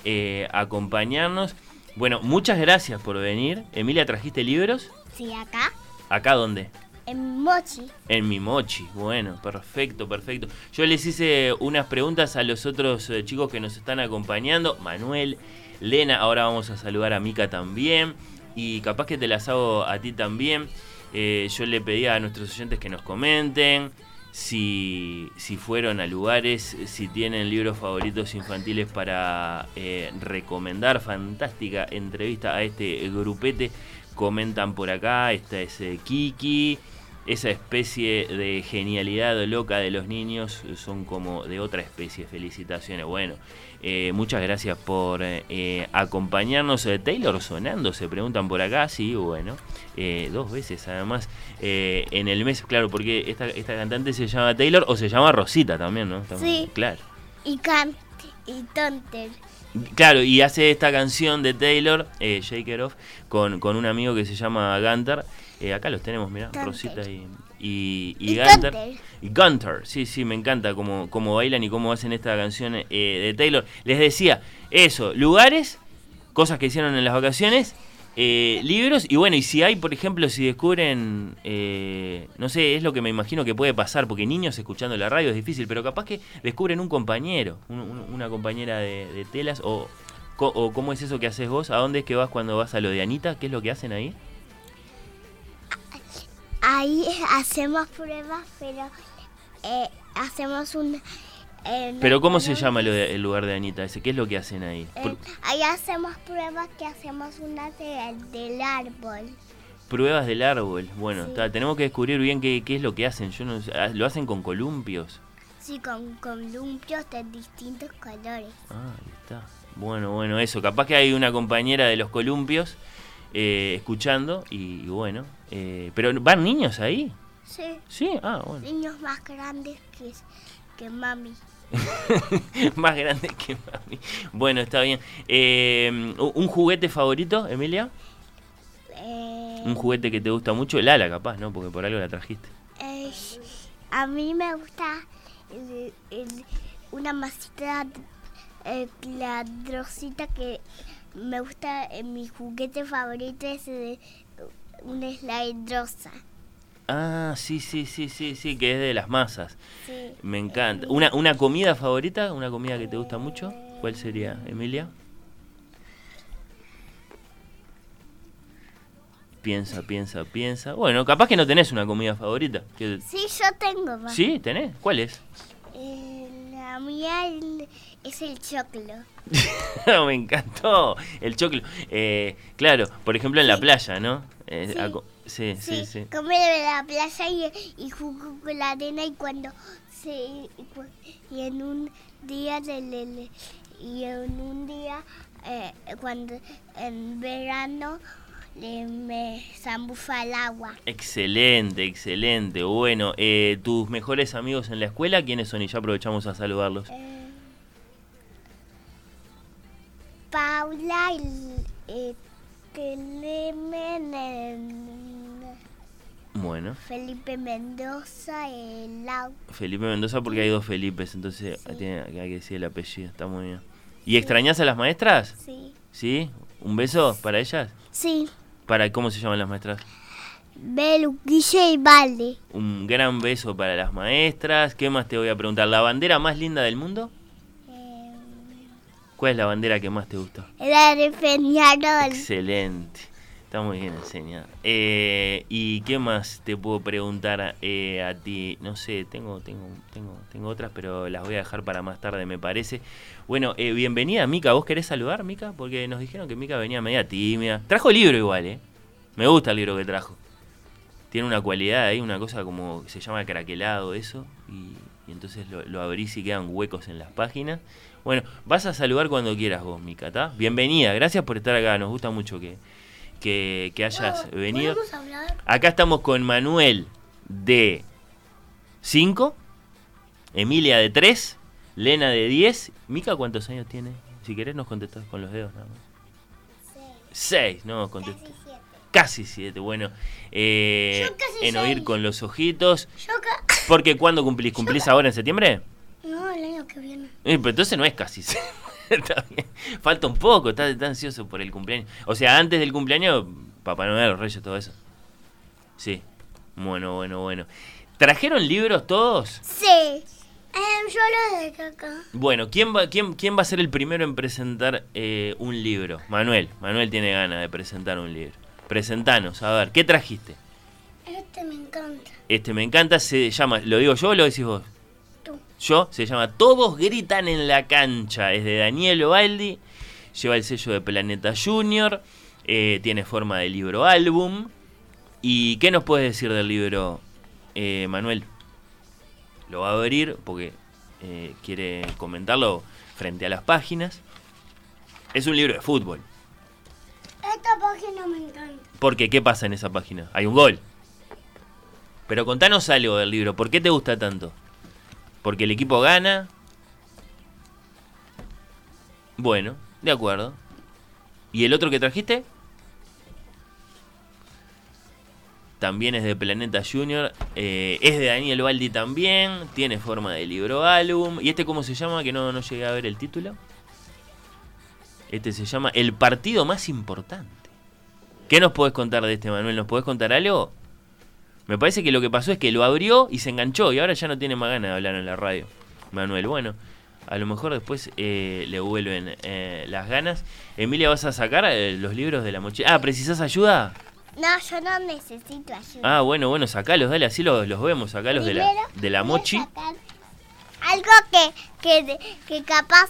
eh, acompañarnos. Bueno, muchas gracias por venir. Emilia, ¿trajiste libros? Sí, acá. ¿Acá dónde? En Mochi. En mi mochi. Bueno, perfecto, perfecto. Yo les hice unas preguntas a los otros eh, chicos que nos están acompañando. Manuel, Lena, ahora vamos a saludar a Mica también. Y capaz que te las hago a ti también. Eh, yo le pedí a nuestros oyentes que nos comenten si, si fueron a lugares, si tienen libros favoritos infantiles para eh, recomendar. Fantástica entrevista a este grupete. Comentan por acá, esta es eh, Kiki. Esa especie de genialidad loca de los niños son como de otra especie. Felicitaciones. Bueno, eh, muchas gracias por eh, acompañarnos. Eh, Taylor sonando, se preguntan por acá. Sí, bueno, eh, dos veces además en el mes, claro, porque esta, esta cantante se llama Taylor o se llama Rosita también, ¿no? Estamos- Sí. Claro. Y Cant y Tonter. Claro, y hace esta canción de Taylor, Shake It Off, con, con un amigo que se llama Gunter. Acá los tenemos, mirá. Rosita y, y, y Y Gunter. Gunter. Y Gunter, sí, sí, me encanta cómo, cómo bailan y cómo hacen esta canción eh, de Taylor. Les decía, eso, lugares, cosas que hicieron en las vacaciones Eh, libros, y bueno, y si hay, por ejemplo, si descubren, eh, no sé, es lo que me imagino que puede pasar, porque niños escuchando la radio es difícil, pero capaz que descubren un compañero, un- un- una compañera de, de telas, o, co- o cómo es eso que haces vos, a dónde es que vas cuando vas a lo de Anita, qué es lo que hacen ahí. Ahí hacemos pruebas, pero eh, hacemos un... eh, Pero ¿cómo se llama el lugar de Anita ese? ¿Qué es lo que hacen ahí? eh, ahí hacemos pruebas que hacemos una de- del árbol. pruebas del árbol. Bueno, Sí. está, tenemos que descubrir bien qué, qué es lo que hacen. Yo no ah, ¿Lo hacen con columpios? Sí, con columpios de distintos colores. Ah, ahí está. Bueno, bueno, eso. Capaz que hay una compañera de los columpios eh, escuchando y, y bueno. eh, pero ¿van niños ahí? Sí, Sí, ah, bueno. niños más grandes que, que mami. Más grande que mami. Bueno, está bien. Eh, ¿Un juguete favorito, Emilia? Eh, Un juguete que te gusta mucho. El ala, capaz, ¿no? Porque por algo la trajiste. eh, a mí me gusta el- el- una masita eh, ladrosita que me gusta, eh, mi juguete favorito es eh, una slide rosa. Ah, sí, sí, sí, sí, sí, que es de las masas. Sí. Me encanta. ¿Una, ¿Una comida favorita? ¿Una comida que te gusta mucho? ¿Cuál sería, Emilia? Piensa, piensa, piensa. Bueno, capaz que no tenés una comida favorita. Que- Sí, yo tengo. ma. ¿Sí? ¿Tenés? ¿Cuál es? Eh, la mía es el choclo. Me encantó. El choclo. Eh, claro, por ejemplo en la playa, ¿no? Eh, Sí. sí, sí, Sí, sí. comer en la playa y, y jugo con la arena y cuando se y en un día del del- y en un día eh, cuando en verano le me zambufa el agua. Excelente, excelente. Bueno, eh, ¿tus mejores amigos en la escuela quiénes son? Y ya aprovechamos a saludarlos. Eh, Paula y Clemen, eh, Bueno. Felipe Mendoza, eh, Lau. Felipe Mendoza porque hay dos Felipes, entonces Sí. tiene, hay que decir el apellido, está muy bien. ¿Y extrañas a las maestras? Sí. ¿Sí? ¿Un beso para ellas? Sí. ¿Para cómo se llaman las maestras? Belu, Guille y Valde. Un gran beso para las maestras. ¿Qué más te voy a preguntar? ¿La bandera más linda del mundo? ¿Cuál es la bandera que más te gusta? Era de Peñarol. Excelente. Está muy bien enseñada. Eh, ¿Y qué más te puedo preguntar eh, a ti? No sé, tengo, tengo, tengo, tengo otras, pero las voy a dejar para más tarde, me parece. Bueno, eh, bienvenida, Mica. ¿Vos querés saludar, Mica? Porque nos dijeron que Mica venía media tímida. Trajo libro igual, ¿eh? Me gusta el libro que trajo. Tiene una cualidad ahí, una cosa como se llama craquelado, eso. Y, y entonces lo, lo abrís y quedan huecos en las páginas. Bueno, vas a saludar cuando quieras vos, Mica, ¿tá? Bienvenida, gracias por estar acá. Nos gusta mucho que, que, que hayas venido. Acá estamos con Manuel de 5, Emilia de 3, Lena de 10. Mica, ¿cuántos años tiene? Si querés nos contestás con los dedos nada más. 6, no, contesté. Casi 7, bueno. eh, Yo casi en oír seis. con los ojitos. Yo ca- Porque ¿cuándo cumplís? ¿Cumplís ahora en septiembre? No, el año que viene. Eh, pero entonces no es casi. Falta un poco, está, está ansioso por el cumpleaños. O sea, antes del cumpleaños, Papá Noel, los Reyes, todo eso. Sí. Bueno, bueno, bueno. ¿Trajeron libros todos? Sí. Em, yo lo de caca. Bueno, ¿quién va, quién, quién va a ser el primero en presentar eh, un libro? Manuel. Manuel tiene ganas de presentar un libro. Presentanos, a ver, ¿qué trajiste? Este me encanta. Este me encanta, se llama, ¿lo digo yo o lo decís vos? Yo, se llama Todos gritan en la cancha. Es de Daniel Ovaldi. Lleva el sello de Planeta Junior. eh, tiene forma de libro álbum. ¿Y qué nos puedes decir del libro, eh, Manuel? Lo va a abrir porque eh, quiere comentarlo frente a las páginas. Es un libro de fútbol. Esta página me encanta. Porque, ¿qué pasa en esa página? Hay un gol. Pero contanos algo del libro. ¿Por qué te gusta tanto? ¿Porque el equipo gana? Bueno, de acuerdo. ¿Y el otro que trajiste? También es de Planeta Junior. eh, es de Daniel Baldi también. Tiene forma de libro álbum. ¿Y este cómo se llama? Que no, no llegué a ver el título. Este se llama El partido más importante. ¿Qué nos podés contar de este, Manuel? ¿Nos podés contar algo? Me parece que lo que pasó es que lo abrió y se enganchó y ahora ya no tiene más ganas de hablar en la radio. Manuel, bueno, a lo mejor después eh, le vuelven eh, las ganas. Emilia, ¿vas a sacar eh, los libros de la mochila? Ah, ¿precisás ayuda? No, yo no necesito ayuda. Ah, bueno, bueno, sacalos, dale, así los, los vemos, sacalos de la, de la mochi. Algo que, que, que capaz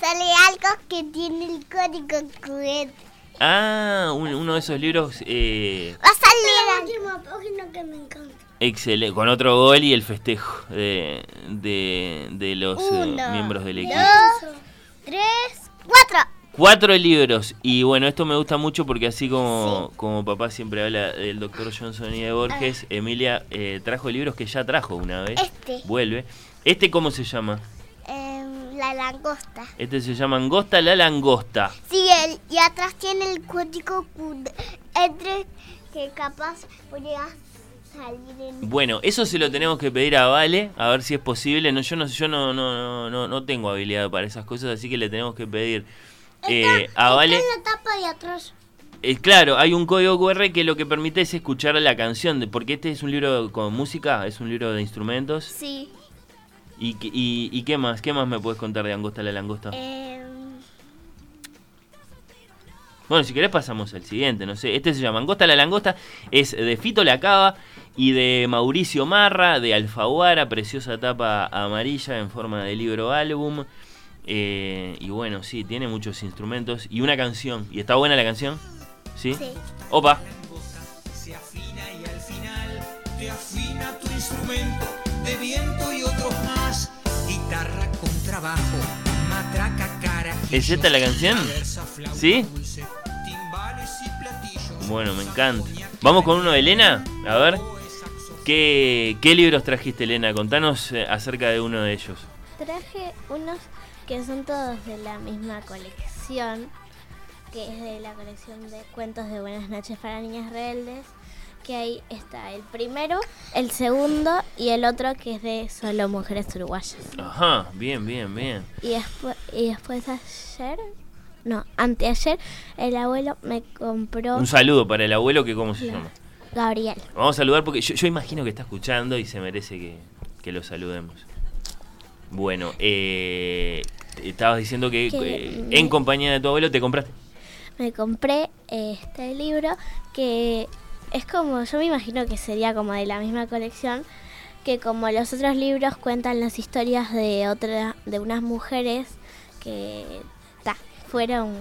sale algo que tiene el código QR. Ah, un- uno de esos libros eh, Va a salir la última página que me encanta. excelente, con otro gol y el festejo de, de, de los eh, miembros del equipo. Dos, tres, cuatro. Cuatro libros. Y bueno, esto me gusta mucho porque así como, como papá siempre habla del doctor Johnson y de Borges, Emilia eh, trajo libros que ya trajo una vez. Este. Vuelve. ¿Este cómo se llama? La langosta. Este se llama Angosta la Langosta. Sí, el, y atrás tiene el código QR. Entre que capaz podría salir en... Bueno, eso se lo tenemos que pedir a Vale, a ver si es posible. No, yo no, yo no, no, no, no, tengo habilidad para esas cosas, así que le tenemos que pedir eh, a Vale. Está en la tapa de atrás. Eh, claro, hay un código QR que lo que permite es escuchar la canción, de- porque este es un libro con música, es un libro de instrumentos. Sí. ¿Y, qué- y, y qué más? ¿Qué más me puedes contar de Angosta la Langosta? Em, Bueno, si querés pasamos al siguiente, no sé. Este se llama Angosta la Langosta, es de Fito Lacaba y de Mauricio Marra, de Alfaguara, preciosa tapa amarilla en forma de libro álbum. Eh, y bueno, sí, tiene muchos instrumentos y una canción. ¿Y está buena la canción? ¿Sí? Sí. Opa. se afina y al final te afina tu instrumento de viento y otros. Guitarra con trabajo, matraca, cara. ¿Es esta la canción? ¿Sí? Dulce, timbales y platillos. Bueno, me encanta. Vamos con uno de Elena. A ver. ¿Qué, qué libros trajiste, Elena? Contanos eh, acerca de uno de ellos. Traje unos que son todos de la misma colección, que es de la colección de cuentos de Buenas noches para niñas rebeldes, que ahí está el primero, el segundo y el otro que es de solo mujeres uruguayas. Ajá, bien, bien, bien. Y después, y después ayer, no, anteayer, el abuelo me compró Un saludo para el abuelo que cómo se la- llama. Gabriel. Vamos a saludar porque yo, yo imagino que está escuchando y se merece que, que lo saludemos. Bueno, eh, estabas diciendo que Que eh, me- en compañía de tu abuelo te compraste. me compré este libro que es como, yo me imagino que sería como de la misma colección, que como los otros libros cuentan las historias de otra, de unas mujeres que ta, fueron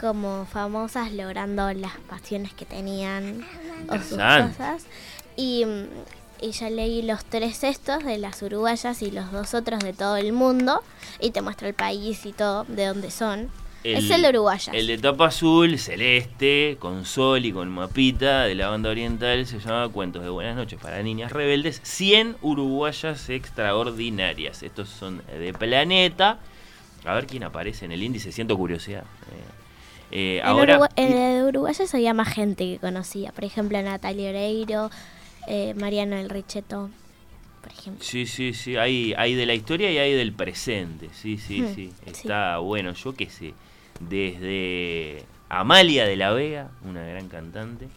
como famosas logrando las pasiones que tenían o sus cosas. Y, mm, y ya leí los tres estos de las uruguayas y los dos otros de todo el mundo. Y te muestra el país y todo, de dónde son. Es el de uruguayas. El de tapa azul, celeste, con sol y con mapita de la banda oriental se llama Cuentos de Buenas noches para niñas rebeldes. 100 uruguayas extraordinarias. Estos son de Planeta. A ver quién aparece en el índice, siento curiosidad. Eh, eh, El, ahora, Urugua- el de uruguayas había más gente que conocía. Por ejemplo, Natalia Oreiro, eh, Mariano El Richeto, por ejemplo. Sí, sí, sí, hay, hay de la historia y hay del presente, sí, sí, Hmm, sí. sí. Está bueno, yo qué sé, desde Amalia de la Vega, una gran cantante,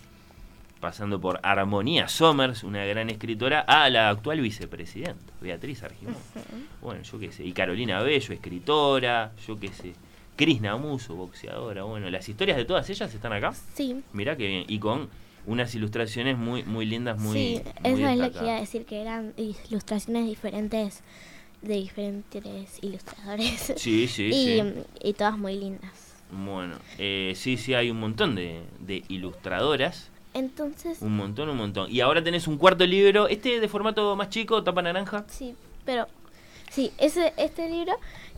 pasando por Armonía Somers, una gran escritora, a la actual vicepresidenta, Beatriz Argimón. Bueno, yo qué sé, y Carolina Bello, escritora, yo qué sé, Cris Namuso, boxeadora, bueno, las historias de todas ellas están acá. Sí, Mirá qué bien, y con unas ilustraciones muy, muy lindas, muy... sí, muy eso es lo que iba a decir, que eran ilustraciones diferentes de diferentes ilustradores. Sí, sí, y, sí. y todas muy lindas. Bueno, eh, sí, sí, hay un montón de, de ilustradoras. Entonces, Un montón, un montón. Y ahora tenés un cuarto libro, este de formato más chico, tapa naranja. sí, pero sí, ese, este libro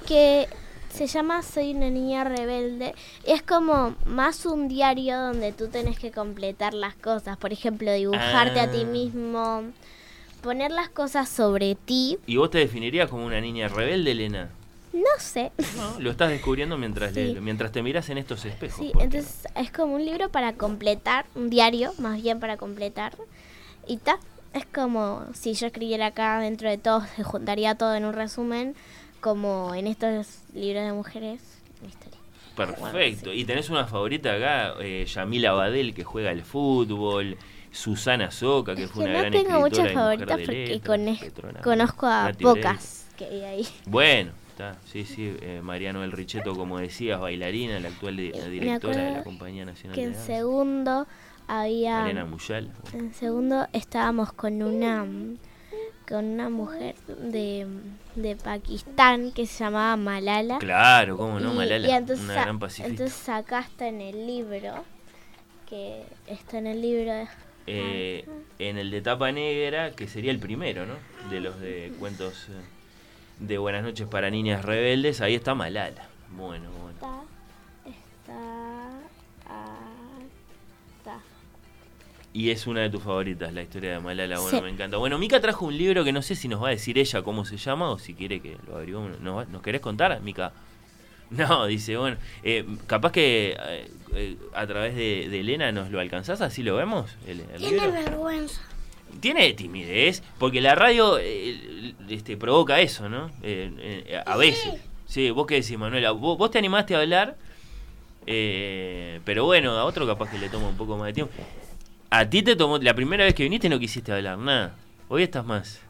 que se llama Soy una niña rebelde es como más un diario donde tú tenés que completar las cosas. Por ejemplo, dibujarte a ti Ah. mismo, poner las cosas sobre ti. ¿Y vos te definirías como una niña rebelde, Elena? No sé. No, lo estás descubriendo mientras, Sí. le- mientras te miras en estos espejos. Sí, ¿por qué entonces es como un libro para completar, un diario más bien para completar. Y ta, es como si yo escribiera acá dentro de todo, se juntaría todo en un resumen, como en estos libros de mujeres, una historia. Perfecto. ¿Y tenés una favorita acá? Eh, Yamila Badel, que juega al fútbol. Susana Soca, que fue Que una no gran tengo muchas favoritas porque letras, conozco a Nati pocas que hay ahí. Bueno, está. Sí, sí. eh, Mariano El Richetto, como decías, bailarina, la actual directora de la Compañía Nacional Que de en Danza. segundo había... Mariana Muyal. En segundo estábamos con una con una mujer de, de Pakistán que se llamaba Malala. Claro, cómo no, Y- Malala. y entonces, una gran entonces acá está en el libro, que está en el libro de- Eh, en el de tapa negra, que sería el primero, ¿no? De los de cuentos eh, de Buenas noches para niñas rebeldes, ahí está Malala. Bueno, bueno. Está, está, ah. Y es una de tus favoritas, la historia de Malala. Bueno, Sí. me encanta. Bueno, Mika trajo un libro que no sé si nos va a decir ella cómo se llama o si quiere que lo averiguemos. ¿Nos, ¿nos querés contar, Mika? No, dice, bueno, eh, capaz que eh, eh, a través de, de Elena nos lo alcanzás, así lo vemos, el, el Tiene libro. vergüenza. Tiene timidez, porque la radio eh, este, provoca eso, ¿no? A veces. Sí, vos qué decís, Manuela. Vos, vos te animaste a hablar, eh, pero bueno, a otro capaz que le toma un poco más de tiempo. A ti te tomó, la primera vez que viniste no quisiste hablar nada. Hoy estás más,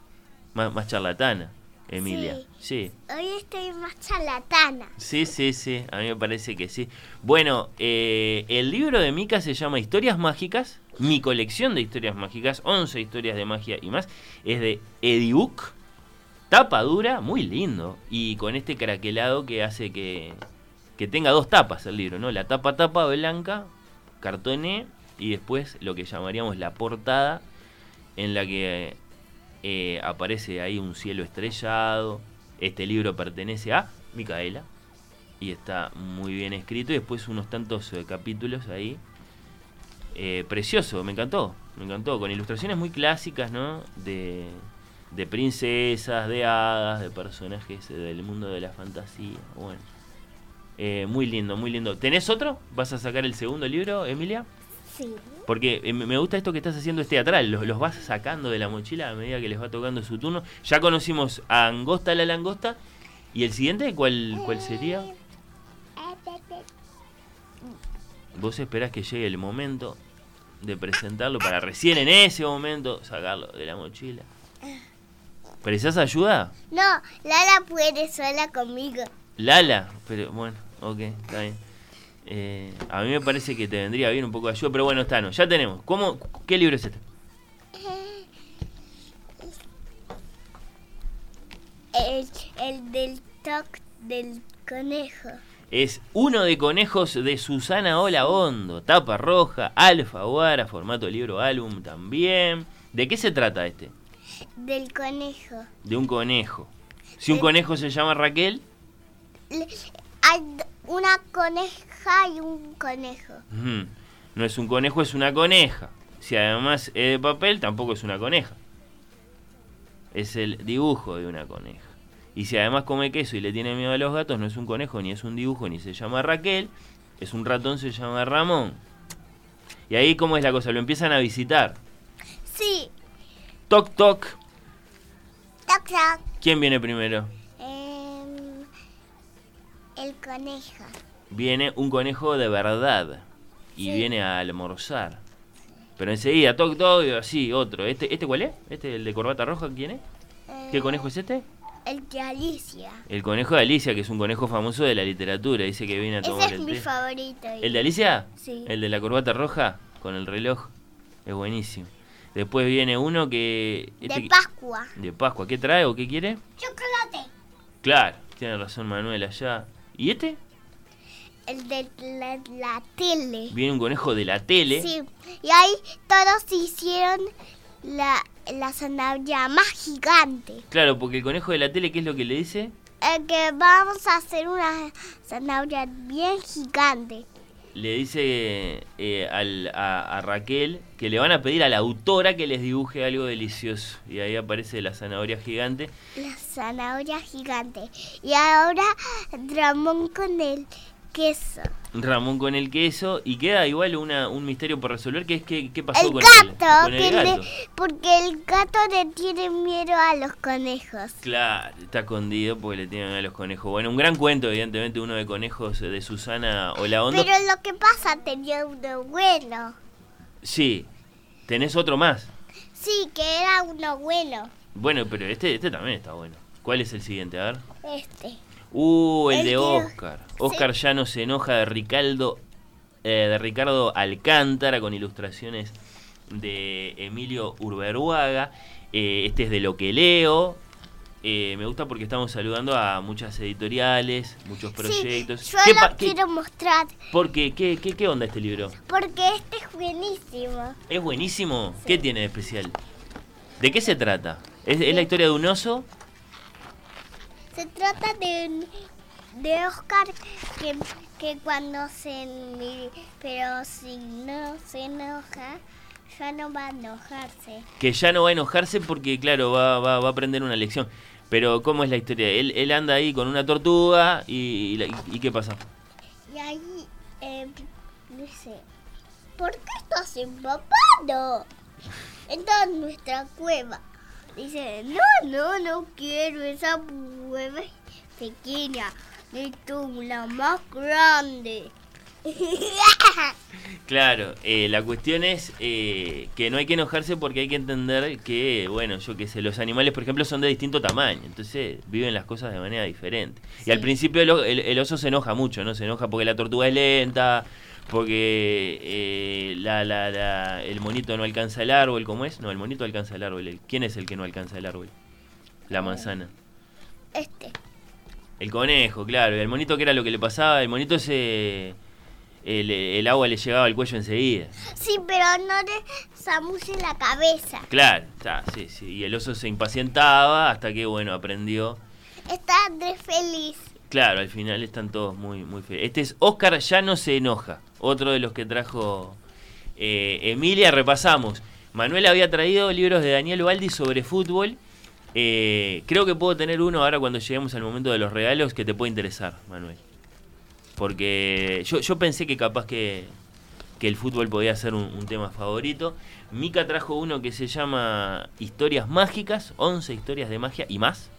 más, más charlatana, Emilia. Sí. Hoy estoy más charlatana. Sí, sí, sí, a mí me parece que sí. Bueno, eh, el libro de Mika se llama Historias Mágicas, mi colección de historias mágicas, 11 historias de magia y más, es de Edibook, tapa dura, muy lindo, y con este craquelado que hace que, que tenga dos tapas el libro, ¿no? La tapa tapa blanca, cartoné, y después lo que llamaríamos la portada, en la que eh, aparece ahí un cielo estrellado. Este libro pertenece a Micaela y está muy bien escrito. Y después unos tantos eh, capítulos ahí. Eh, precioso, me encantó, me encantó. Con ilustraciones muy clásicas, ¿no? De, de princesas, de hadas, de personajes del mundo de la fantasía. Bueno, Eh, muy lindo, muy lindo. ¿Tenés otro? ¿Vas a sacar el segundo libro, Emilia? Sí. Porque eh, me gusta esto que estás haciendo es teatral, los, los vas sacando de la mochila a medida que les va tocando su turno. Ya conocimos a Angosta la langosta. ¿Y el siguiente cuál, cuál sería? Vos esperás que llegue el momento de presentarlo para recién en ese momento sacarlo de la mochila. ¿Precisás ayuda? No, Lala puede sola conmigo. Lala, pero bueno, ok, está bien. Eh, a mí me parece que te vendría bien un poco de ayuda, pero bueno, está, no, ya tenemos. ¿Cómo, ¿Qué libro es este? El, el del toc del conejo. Es uno de conejos de Susana Ola Hondo, tapa roja, alfa guara, formato libro álbum también. ¿De qué se trata este? Del conejo. De un conejo. Si un conejo se llama Raquel, Hay una coneja y un conejo. no es un conejo, es una coneja. Si además es de papel, tampoco es una coneja. Es el dibujo de una coneja. Y si además come queso y le tiene miedo a los gatos, no es un conejo, ni es un dibujo, ni se llama Raquel, es un ratón, se llama Ramón. Y ahí cómo es la cosa, lo empiezan a visitar. Sí. Toc toc. Toc toc. ¿Quién viene primero? Em, el conejo. Viene un conejo de verdad. Y viene a almorzar. Pero enseguida, toc toc, y así, otro. ¿Este, ¿Este cuál es? ¿Este el de corbata roja? ¿Quién es? ¿Qué Eh, conejo es este? El de Alicia. El conejo de Alicia, que es un conejo famoso de la literatura. Dice que viene a tomar Ese es el mi té. favorito. ¿El de Alicia? Sí. El de la corbata roja con el reloj. Es buenísimo. Después viene uno que... este De Pascua. de Pascua. ¿Qué trae o qué quiere? Chocolate. Claro, tiene razón Manuel allá. ¿Y este? El de la, la tele. Viene un conejo de la tele. Sí. Y ahí todos hicieron la, la zanahoria más gigante. Claro, porque el conejo de la tele, ¿qué es lo que le dice? Eh, que vamos a hacer una zanahoria bien gigante. Le dice eh, al- a, a Raquel que le van a pedir a la autora que les dibuje algo delicioso. Y ahí aparece la zanahoria gigante. La zanahoria gigante. Y ahora Ramón con el queso. Ramón con el queso y queda igual una, un misterio por resolver que es que, qué pasó El con, gato, el, con el le- gato. porque el gato le tiene miedo a los conejos. Claro, está escondido porque le tienen a los conejos. Bueno, un gran cuento, evidentemente, uno de conejos de Susana Olaondo. Pero lo que pasa tenía uno bueno. Sí, tenés otro más. Sí, que era uno bueno. Bueno, pero este, este también está bueno. ¿Cuál es el siguiente? A ver. Este. Uh, el El de que- Oscar. Oscar ya no se enoja de Ricardo, eh, de Ricardo Alcántara con ilustraciones de Emilio Urberuaga. Eh, este es de lo que leo. Eh, me gusta porque estamos saludando a muchas editoriales, muchos proyectos. Sí, yo ¿Qué lo quiero mostrar ¿Por qué? ¿Qué, qué, qué onda este libro? porque este es buenísimo. ¿Es buenísimo? ¿Qué tiene de especial? ¿De qué se trata? ¿Es, es la historia de un oso? Se trata de, de Oscar que, que cuando se... Pero si no se enoja, ya no va a enojarse. que ya no va a enojarse porque, claro, va, va, va a aprender una lección. Pero, ¿cómo es la historia? Él, él anda ahí con una tortuga y, y ¿qué pasa? Y ahí eh, dice, ¿por qué estás empapado? Entra en nuestra cueva. Dice, no, no, no quiero esa cueva es pequeña. Necesito una más grande. Claro, eh, la cuestión es eh, que no hay que enojarse porque hay que entender que, bueno, yo qué sé, los animales, por ejemplo, son de distinto tamaño, entonces viven las cosas de manera diferente. Y al principio el, el- el oso se enoja mucho, ¿no? Se enoja porque la tortuga es lenta, porque eh, la, la, la- el monito no alcanza el árbol, ¿cómo es? No, el monito alcanza el árbol. ¿Quién es el que no alcanza el árbol? La manzana. Este. El conejo, claro. Y el monito, ¿qué era lo que le pasaba? El monito se... El, el agua le llegaba al cuello enseguida. Sí, pero no le zamuce la cabeza. Claro, está, sí, sí. Y el oso se impacientaba hasta que, bueno, aprendió. Está de feliz. Claro, al final están todos muy, muy feos. Este es Oscar Ya no se enoja. Otro de los que trajo eh, Emilia. Repasamos. Manuel había traído libros de Daniel Baldi sobre fútbol. Eh, creo que puedo tener uno ahora cuando lleguemos al momento de los regalos que te puede interesar, Manuel. Porque yo, yo pensé que capaz que, que el fútbol podía ser un, tema favorito. Mika trajo uno que se llama Historias Mágicas, 11 historias de magia y más,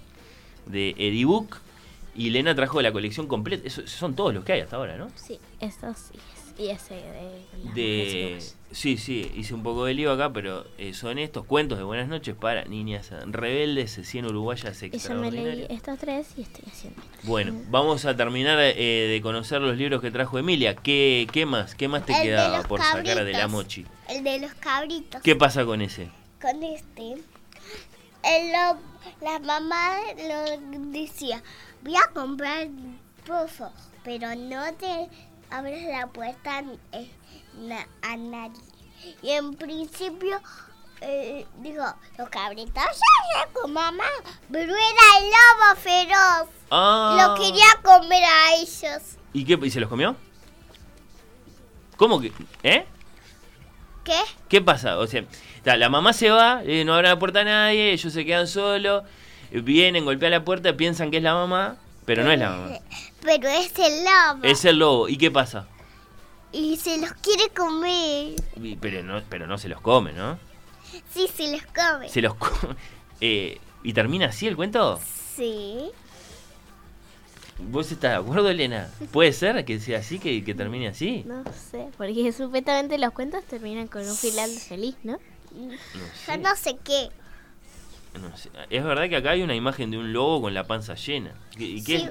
de Edibook. Y Lena trajo la colección completa. Son todos los que hay hasta ahora, ¿no? Sí, eso sí. Y ese de... las De... Sí, sí, hice un poco de lío acá, pero eh, son estos cuentos de buenas noches para niñas rebeldes, 100 uruguayas Y yo me leí extraordinarias. estos tres y estoy haciendo. Bueno, vamos a terminar eh, de conocer los libros que trajo Emilia. ¿Qué, qué más? ¿Qué más te El quedaba por sacar de la mochi? El de los cabritos. ¿Qué pasa con ese? con este, él lo- la mamá lo decía, voy a comprar pozo, pero no te abres la puerta eh, na- a nadie. Y en principio eh, dijo, los cabritos ya sé con mamá, pero era el lobo feroz. Ah, Lo quería comer a ellos. ¿Y qué? ¿Y se los comió? ¿Cómo que? ¿Eh? ¿Qué? ¿Qué pasa? O sea, la mamá se va, eh, no abre la puerta a nadie, ellos se quedan solos, eh, vienen, golpean la puerta, piensan que es la mamá, pero no es la mamá. Pero es el lobo. Es el lobo. ¿Y qué pasa? Y se los quiere comer. Y- Pero no, pero no se los come, ¿no? Sí, se los come. Se los come. Eh, ¿Y termina así el cuento? Sí. ¿Vos estás de acuerdo, Elena? ¿Puede ser que sea así, que, que termine así? No sé, porque supuestamente los cuentos terminan con un final feliz, ¿no? No sé, no sé qué. no sé. Es verdad que acá hay una imagen de un lobo con la panza llena. ¿Y y qué? Sí,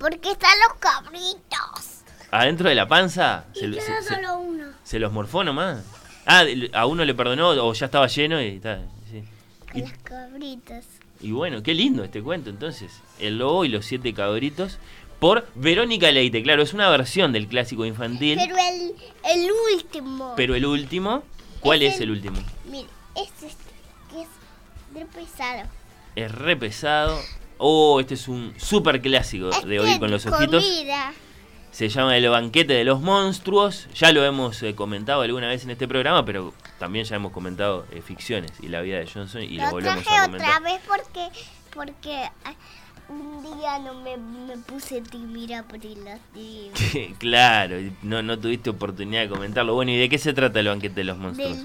porque están los cabritos. ¿Adentro de la panza? Se, Y lo- queda se- se- solo uno. se los morfó nomás. Ah, a uno le perdonó o ya estaba lleno y está. sí. Con Y, los cabritos. y bueno, qué lindo este cuento entonces. El lobo y los siete cabritos por Verónica Leite. Claro, es una versión del clásico infantil. Pero el, el último. Pero el último, ¿cuál Es es el- el último? Mire, es este, que es de pesado. Es re pesado. Oh, este es un super clásico de oír con los ojitos. Comida. Se llama El banquete de los monstruos. Ya lo hemos eh, comentado alguna vez en este programa, pero también ya hemos comentado eh, ficciones y la vida de Johnson y lo, Lo volvemos traje a otra comentar. vez porque, porque ah, un día no me, me puse tímida por el claro, no, no tuviste oportunidad de comentarlo. Bueno, ¿y de qué se trata el banquete de los monstruos?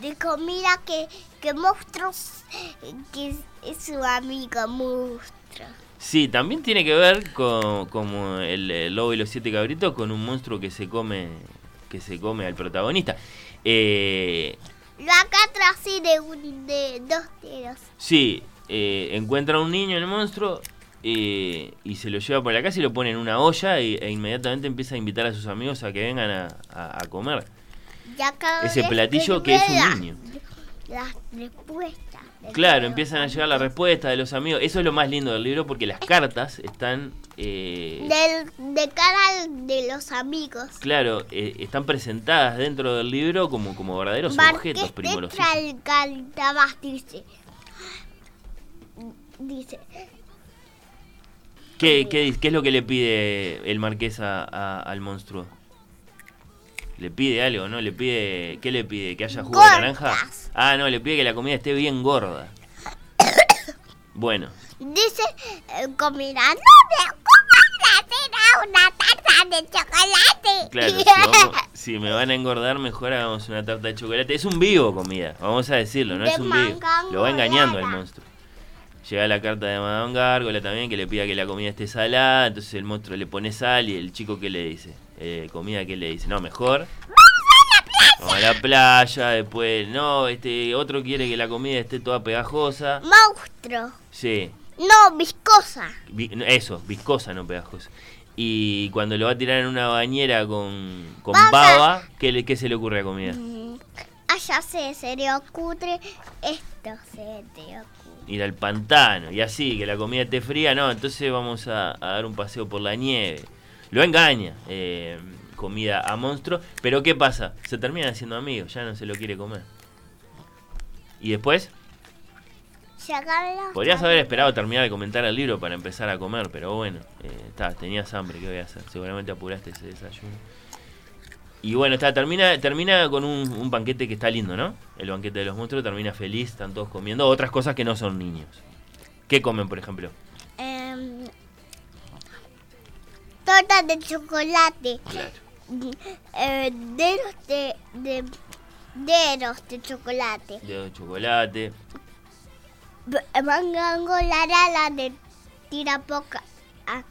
De, de comida que, que monstruos, que es, es su amigo monstruo. Sí, también tiene que ver con como el, el lobo y los siete cabritos con un monstruo que se come que se come al protagonista. Eh, Lo acá traje de, un, de dos dedos. sí, eh, encuentra a un niño el monstruo eh, y se lo lleva por la casa y lo pone en una olla e inmediatamente empieza a invitar a sus amigos a que vengan a, a- a comer. Y Ese platillo que es un niño. Las respuestas. Claro, empiezan a llegar las respuestas de los amigos. Eso es lo más lindo del libro porque las cartas están... eh, Del- de cara de los amigos. Claro, eh, están presentadas dentro del libro como, como verdaderos Marqués objetos. Tralcantabas dice. Dice. ¿Qué, qué, qué es lo que le pide el marqués a- a- al monstruo? ¿Le pide algo, no? ¿Le pide, ¿Qué le pide? ¿Que haya jugo de naranja? Ah, no, le pide que la comida esté bien gorda. Bueno, Dice. Eh, comida. No me era una tarta de chocolate. claro, si, vamos- si me van a engordar, mejor hagamos una tarta de chocolate. Es un vivo comida, vamos a decirlo, no De es un vivo. Lo va engañando el morada. monstruo. Llega la carta de Madame Gárgola también que le pida que la comida esté salada, entonces el monstruo le pone sal y el chico ¿qué le dice? Eh, comida ¿qué le dice? No, mejor. Vamos a la playa, después, no, este otro quiere que la comida esté toda pegajosa. Monstruo. Sí, No, viscosa. vi- eso, viscosa, no pegajosa. Y cuando lo va a tirar en una bañera con, con baba, ¿qué, le, ¿qué se le ocurre a la comida? Mm, Allá se, se le ocurre. Esto se te ocurre. ir al pantano y así, que la comida esté fría, no, entonces vamos a, a dar un paseo por la nieve. Lo engaña, eh, comida a monstruo, pero ¿qué pasa? Se terminan haciendo amigos, ya no se lo quiere comer. Y después, Se podrías haber esperado terminar de comentar el libro para empezar a comer, pero bueno, eh, está, tenías hambre, ¿qué voy a hacer? Seguramente apuraste ese desayuno. Y bueno, está, termina, termina con un, un banquete que está lindo, ¿no? El banquete de los monstruos termina feliz, están todos comiendo otras cosas que no son niños. ¿Qué comen, por ejemplo? Torta de chocolate. Claro. Eh, dedos de, de dedos de chocolate. Dedo de chocolate. Mangango la de tira poca a-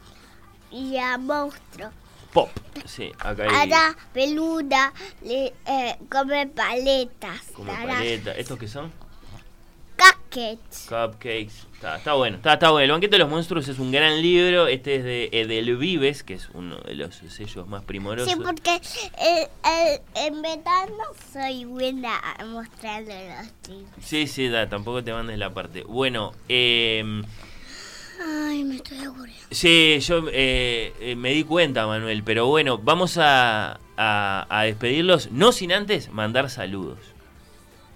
y a monstruo. Pop. Sí, acá hay Ara peluda le, eh, come paletas. como Ara paleta. ¿Estos qué son? Cupcakes. Cupcakes. Está, está bueno, está, está bueno. El banquete de los monstruos es un gran libro. Este es de Edelvives, que es uno de los sellos más primorosos. Sí, porque el, el- en verdad no soy buena a mostrarle los chicos. Sí, sí, da, tampoco te mandes la parte. Bueno, eh, Ay, me estoy aburriendo. sí, yo eh, eh, me di cuenta, Manuel, pero bueno, vamos a, a- a despedirlos, no sin antes mandar saludos.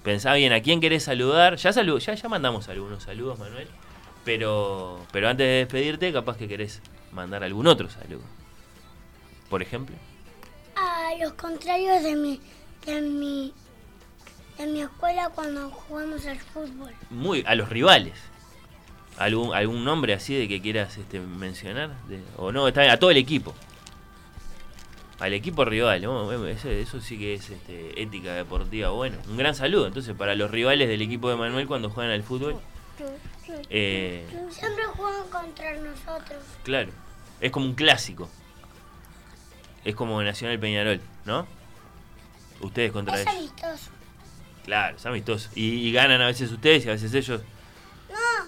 Pensá bien, ¿a quién querés saludar? Ya, salu- ya, ya mandamos algunos saludos, Manuel, pero, pero antes de despedirte, capaz que querés mandar algún otro saludo. Por ejemplo. A los contrarios de mi, de mi, de mi escuela cuando jugamos al fútbol. Muy, a los rivales. ¿Algún, algún nombre así de que quieras este, mencionar? De- o no, está bien, a todo el equipo. Al equipo rival, ¿no? Eso, eso sí que es este, ética deportiva. Bueno, un gran saludo entonces para los rivales del equipo de Manuel cuando juegan al fútbol. Eh, Siempre juegan contra nosotros. claro, es como un clásico. Es como Nacional Peñarol, ¿no? Ustedes contra Es ellos. amistoso. Claro, es amistoso. Y, y ganan a veces ustedes y a veces ellos. No,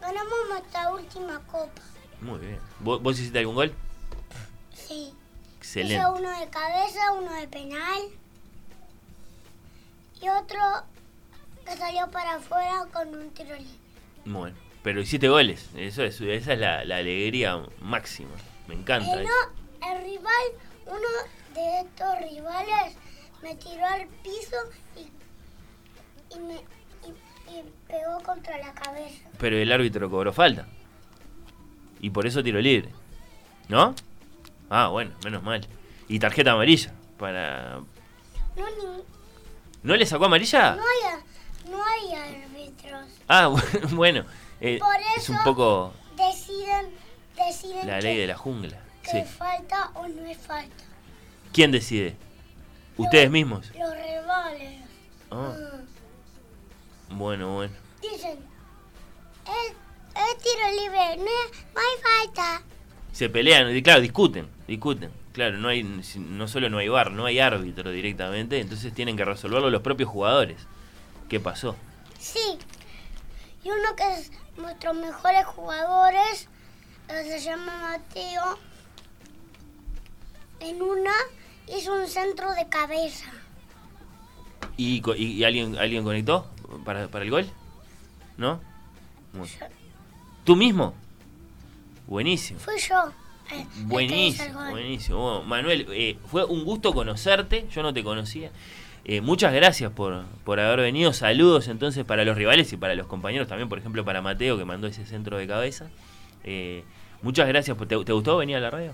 ganamos nuestra última copa. Muy bien. ¿Vos, vos hiciste algún gol? Sí. Excelente. Hice uno de cabeza, uno de penal. Y otro que salió para afuera con un tiro libre. Bueno, pero hiciste goles. Eso es, esa es la, la alegría máxima. Me encanta. Eh, no, el rival, uno de estos rivales me tiró al piso y, y me y- y pegó contra la cabeza. Pero el árbitro cobró falta. Y por eso tiro libre. ¿No? Ah, bueno, menos mal. Y tarjeta amarilla. Para. No, ni- ¿No le sacó amarilla? no, hay, no hay árbitros. Ah, bueno. eh, Por es un eso- poco La ley de la jungla. ¿Que Sí. es falta o no es falta? ¿Quién decide? ¿Ustedes mismos? Los rivales. Ah, Mm. bueno, bueno. Dicen, el tiro libre, no, no hay falta. Se pelean, y claro, discuten, discuten. Claro, no hay no solo no hay bar, no hay árbitro directamente, entonces tienen que resolverlo los propios jugadores. ¿Qué pasó? Sí. Y uno que es nuestros mejores jugadores, eh, se llama Mateo, en una hizo un centro de cabeza. ¿Y, y- y alguien alguien conectó para, para el gol? ¿No? Bueno. ¿Tú mismo? Buenísimo. Fui yo. Eh, Buenísimo, buenísimo. Bueno, Manuel, eh, fue un gusto conocerte, yo no te conocía. Eh, muchas gracias por, por haber venido. Saludos entonces para los rivales y para los compañeros también, por ejemplo para Mateo que mandó ese centro de cabeza. Muchas gracias. por- ¿Te, te gustó venir a la radio?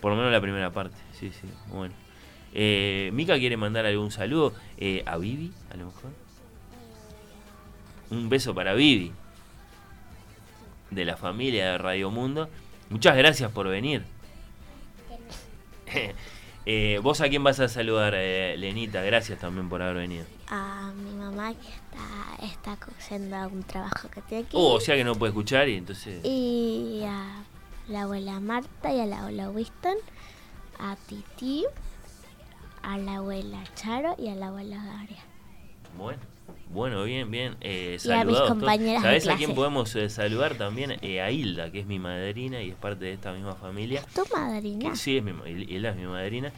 Por lo menos la primera parte, sí, sí, bueno. Mica quiere mandar algún saludo a Vivi, a lo mejor. Un beso para Vivi, de la familia de Radio Mundo. Muchas gracias por venir. Eh, ¿Vos a quién vas a saludar, eh, Lenita? Gracias también por haber venido. A mi mamá que está, está haciendo un trabajo que tiene aquí. Oh, o sea que no puede escuchar y entonces... Y a la abuela Marta y a la abuela Winston, a Titi, a la abuela Charo y a la abuela Gabriel. Bueno, bueno, bien, bien. Eh, Y a mis saludados todos. compañeras de ¿Sabés a quién podemos eh, saludar también? Eh, a Hilda, que es mi madrina y es parte de esta misma familia. ¿Tu madrina? Que sí, es mi, Hilda es mi madrina.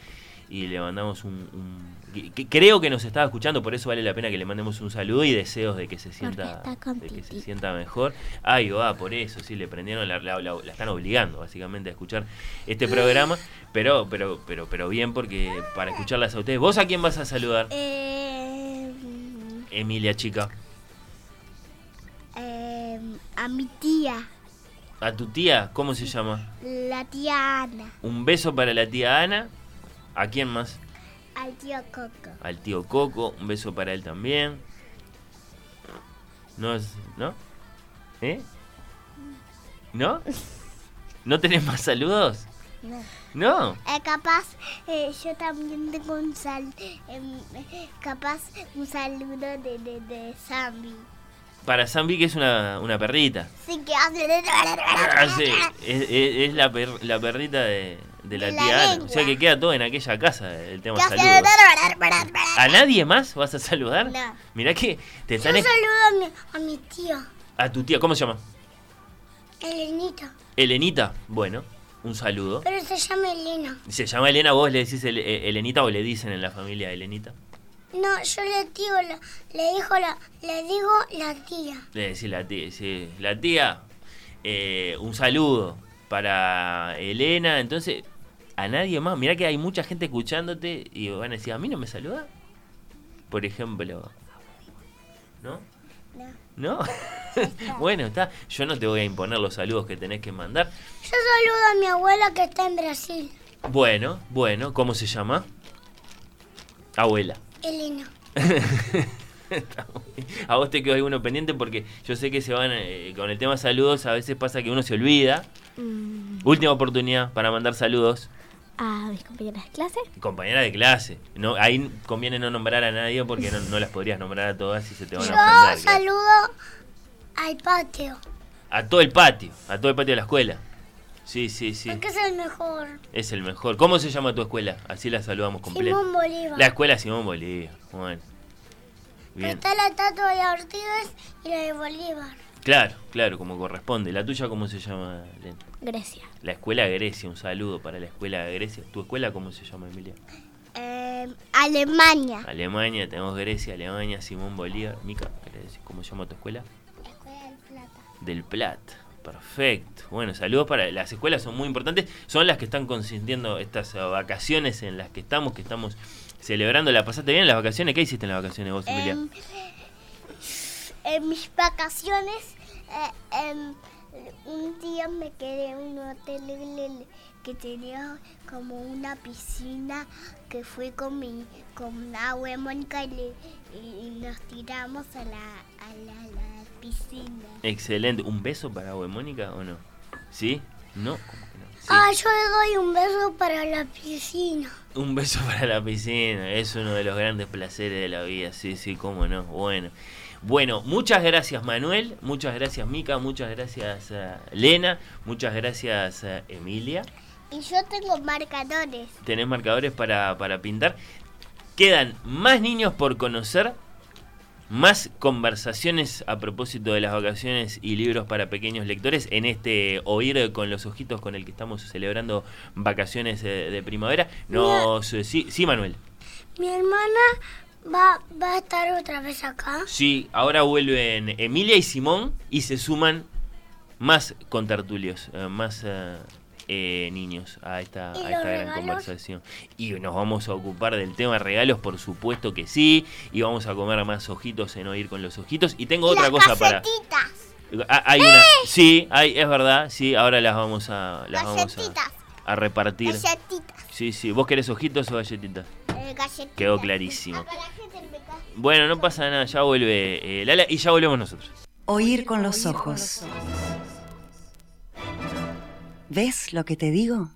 Y le mandamos un... un- que- que creo que nos estaba escuchando, por eso vale la pena que le mandemos un saludo y deseos de que se sienta, de que se sienta mejor. Ahí va, por eso, sí, le prendieron, la, la- la- la están obligando básicamente a escuchar este programa, pero, pero, pero, pero bien porque para escucharlas a ustedes. ¿Vos a quién vas a saludar? Eh, Emilia, chica. eh, a mi tía, ¿A tu tía? ¿Cómo se llama? la tía Ana, Un beso para la tía Ana. ¿A quién más? al tío Coco. Al tío Coco. Un beso para él también. ¿No? es- ¿No? ¿Eh? ¿No? ¿No tenés más saludos? No. ¿No? Eh, capaz, eh, yo también tengo un sal, em, eh, capaz un saludo de, de, de Zambi. Para Zambi que es una, una perrita. Sí que hace... Ah, sí, es, es- es la, per- la perrita de, de la De la tía Ana. O sea que queda todo en aquella casa el tema saludos. ¿A nadie más vas a saludar? No. Mirá que te Yo están... es- saludo a mi, a mi tío, A tu tía, ¿cómo se llama? Elenita, Elenita. Bueno, un saludo. pero se llama Elena. ¿Se llama Elena? ¿Vos le decís El- eh, Elenita o le dicen en la familia Elenita? No, yo le digo, la, le dijo la, le digo la tía. Le decís la tía, sí. La tía, eh, un saludo para Elena. Entonces, a nadie más. Mirá que hay mucha gente escuchándote y van a decir, ¿a mí no me saluda? Por ejemplo. ¿No? No. ¿No? bueno, está. Yo no te voy a imponer los saludos que tenés que mandar. Yo saludo a mi abuela que está en Brasil, Bueno, bueno, ¿cómo se llama? Abuela. Elena. A vos te quedó alguno pendiente porque yo sé que se van eh, con el tema saludos, a veces pasa que uno se olvida. Mm, Última oportunidad para mandar saludos. A mis compañeras de clase. Compañera de clase. No, ahí conviene no nombrar a nadie porque no, no las podrías nombrar a todas y se te van Yo a ofender. claro. saludo al patio, A todo el patio, a todo el patio de la escuela. Sí, sí, sí. porque es el mejor. Es el mejor. ¿Cómo se llama tu escuela? Así la saludamos completa. Simón Bolívar. La escuela Simón Bolívar. Bueno. Bien. Está la estatua de Ortiz y la de Bolívar. Claro, claro, como corresponde. ¿La tuya cómo se llama, Len? Grecia. La escuela Grecia, un saludo para la escuela Grecia. ¿Tu escuela cómo se llama, Emilia? Eh, Alemania. Alemania, tenemos Grecia, Alemania, Simón Bolívar. Mica, ¿querés decir cómo se llama tu escuela? Escuela del Plata. Del Plata. Perfecto. Bueno, saludos para las escuelas son muy importantes, son las que están consintiendo estas vacaciones en las que estamos, que estamos celebrando. ¿La pasaste bien en las vacaciones? ¿Qué hiciste en las vacaciones vos, Emilia? Em, en mis vacaciones, eh, em, un día me quedé en un hotel que tenía como una piscina que fui con mi con agua Mónica y, le- y nos tiramos a la, a la, a la piscina. Excelente. ¿Un beso para vos, Mónica, o no? ¿Sí? No, ¿cómo que no? Sí. Ah, yo le doy un beso para la piscina. Un beso para la piscina, es uno de los grandes placeres de la vida, sí, sí, cómo no. Bueno, bueno, muchas gracias Manuel, muchas gracias Mica, muchas gracias eh, Lena, muchas gracias eh, Emilia. Y yo tengo marcadores. Tenés marcadores para, para pintar. Quedan más niños por conocer, más conversaciones a propósito de las vacaciones y libros para pequeños lectores en este Oír con los Ojitos con el que estamos celebrando vacaciones de primavera. Nos, eh, sí, sí, Manuel. Mi hermana va, va a estar otra vez acá. Sí, ahora vuelven Emilia y Simón y se suman más contertulios, eh, más eh, eh, niños a esta, ¿Y a esta gran regalos? conversación. Y nos vamos a ocupar del tema regalos, por supuesto que sí. Y vamos a comer más ojitos en oír con los ojitos. Y tengo otra Las cosa para. Ah, Hay una. Sí, hay, es verdad. Sí, ahora las vamos a, las vamos a, a repartir. Sí, sí. ¿Vos querés ojitos o galletitas? Eh, galletitas. Quedó clarísimo. Ca- Bueno, no pasa nada. Ya vuelve eh, Lala y ya volvemos nosotros. Oír con los ojos. ¿Ves lo que te digo?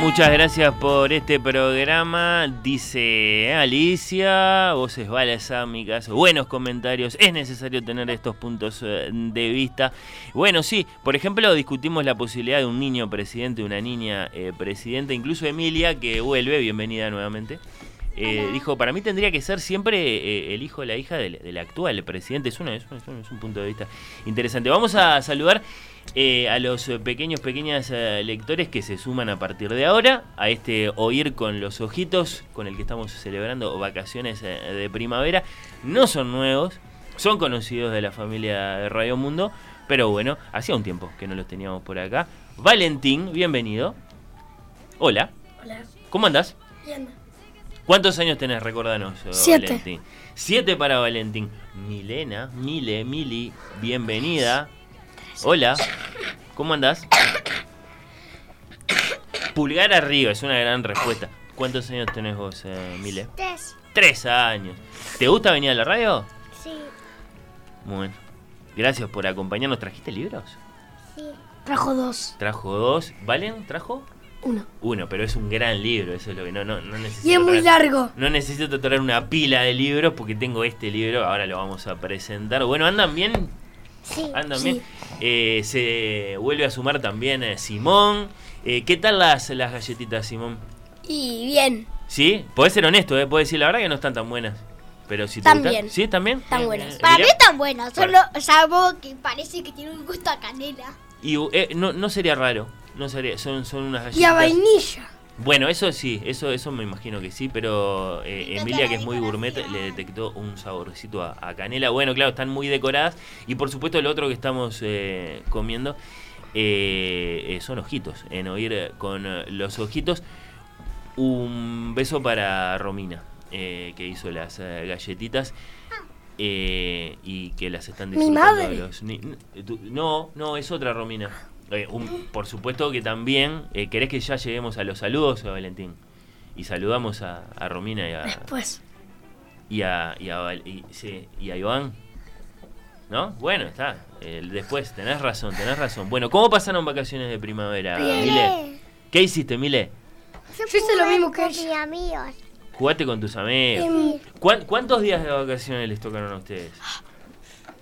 Muchas gracias por este programa, dice Alicia, voces balsámicas, buenos comentarios, es necesario tener estos puntos eh, de vista. Bueno, sí, por ejemplo, discutimos la posibilidad de un niño presidente, una niña eh, presidenta, incluso Emilia, que vuelve, bienvenida nuevamente. eh, dijo, para mí tendría que ser siempre eh, el hijo o la hija del, del actual presidente. Una- es un punto de vista interesante. Vamos a saludar eh, a los pequeños, pequeñas eh, lectores que se suman a partir de ahora a este Oír con los Ojitos, con el que estamos celebrando vacaciones eh, de primavera. No son nuevos, son conocidos de la familia de Radio Mundo, pero bueno, hacía un tiempo que no los teníamos por acá. Valentín, bienvenido. Hola, Hola. ¿cómo andás? Bien. ¿Cuántos años tenés? Recordanos, eh, Siete. Valentín. Siete para Valentín. Milena, Mile, Mili, bienvenida. Hola, ¿cómo andás? Pulgar arriba, es una gran respuesta. ¿Cuántos años tenés vos, eh, Mile? Tres. Tres años. ¿Te gusta venir a la radio? Sí, Muy bueno. Gracias por acompañarnos. ¿Trajiste libros? sí. Trajo dos. Trajo dos. ¿Valen? ¿Trajo? Uno. Uno, pero es un gran libro, eso es lo que no, no, no necesito. Y es muy traer- largo. No necesito traer una pila de libros porque tengo este libro, ahora lo vamos a presentar. Bueno, ¿andan bien? Sí. ¿Andan Sí. bien? Eh, se vuelve a sumar también eh, Simón. Eh, ¿Qué tal las, las galletitas, Simón? Y bien. ¿Sí? Podés ser honesto, ¿eh? Podés decir la verdad que no están tan buenas. Pero si te gustan- bien. ¿Sí? Están Bien, buenas. Para mí están buenas, solo salvo que parece que tiene un gusto a canela. Y eh, no, no sería raro. No sería, son, son unas galletitas. Y a vainilla. Bueno, eso sí, eso eso me imagino que sí, pero eh, Emilia, que es muy gourmet, le detectó un saborcito a, a canela. Bueno, claro, están muy decoradas. Y por supuesto, lo otro que estamos eh, comiendo eh, son ojitos, en oír eh, con eh, los ojitos. Un beso para Romina, eh, que hizo las eh, galletitas. eh, y que las están Mi disfrutando madre. los ni- no, no, es otra Romina. Eh, un- por supuesto que también. eh, ¿Querés que ya lleguemos a los saludos, Valentín? Y saludamos a, a Romina y a, Después. y a, y a, y- sí, y a Iván. ¿No? Bueno, está. El después, tenés razón, tenés razón. Bueno, ¿cómo pasaron vacaciones de primavera, Mile? ¿Qué hiciste, Mile? Yo hice lo mismo que con ella. mis amigos. Jugaste con tus amigos. ¿Cuán- ¿Cuántos días de vacaciones les tocaron a ustedes?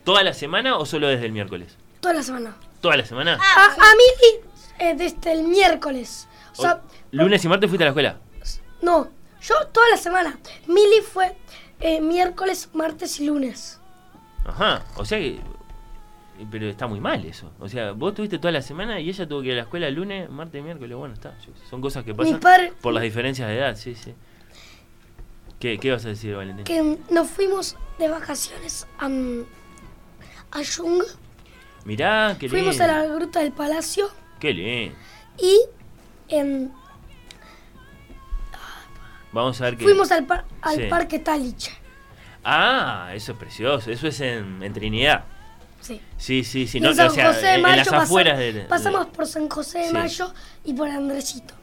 ¿Toda la semana o solo desde el miércoles? toda la semana. ¿Toda la semana? A, a mí eh, desde el miércoles. O sea, O- ¿Lunes y martes fuiste a la escuela? no, yo toda la semana. Mili fue eh, miércoles, martes y lunes. Ajá, o sea que... Pero está muy mal eso. O sea, vos tuviste toda la semana y ella tuvo que ir a la escuela el lunes, martes, miércoles. Bueno, está. Son cosas que pasan padre- por las diferencias de edad, sí, sí. ¿Qué, qué vas a decir, Valentín? Que nos fuimos de vacaciones a, mm, a Yung. Mirá, qué lindo. Fuimos a la gruta del palacio Qué lindo. y em, Vamos a ver qué... fuimos al, par- al Sí. parque Taliche. Ah, eso es precioso. Eso es en, en Trinidad. Sí. Sí, sí, sí. No, en San o sea, José de en Mayo las afueras de... de- pasamos por San José de Sí. Mayo y por Andresito.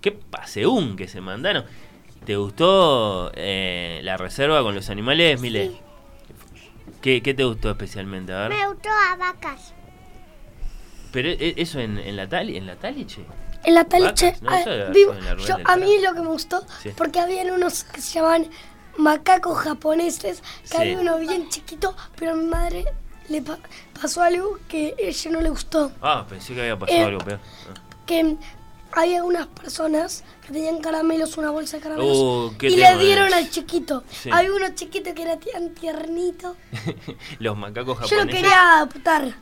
Qué paseún que se mandaron. ¿Te gustó eh, la reserva con los animales, Mile? ¿Qué, ¿Qué te gustó especialmente? A ver. Me gustó a vacas. Pero e- eso en, en la Tali, en la Taliche. En la taliche, ah, Eso era vi- en la rueda yo- del a mí lo que me gustó, Sí. porque habían unos que se llamaban macacos japoneses, que Sí. había uno bien chiquito, pero a mi madre le pa- pasó algo que a ella no le gustó. Ah, pensé que había pasado Eh, algo peor. Ah. Que había unas personas que tenían caramelos, una bolsa de caramelos, Oh, y le dieron es. al chiquito. Sí. Había uno chiquito que era tan tiernito. Los macacos Yo lo japoneses. quería adoptar.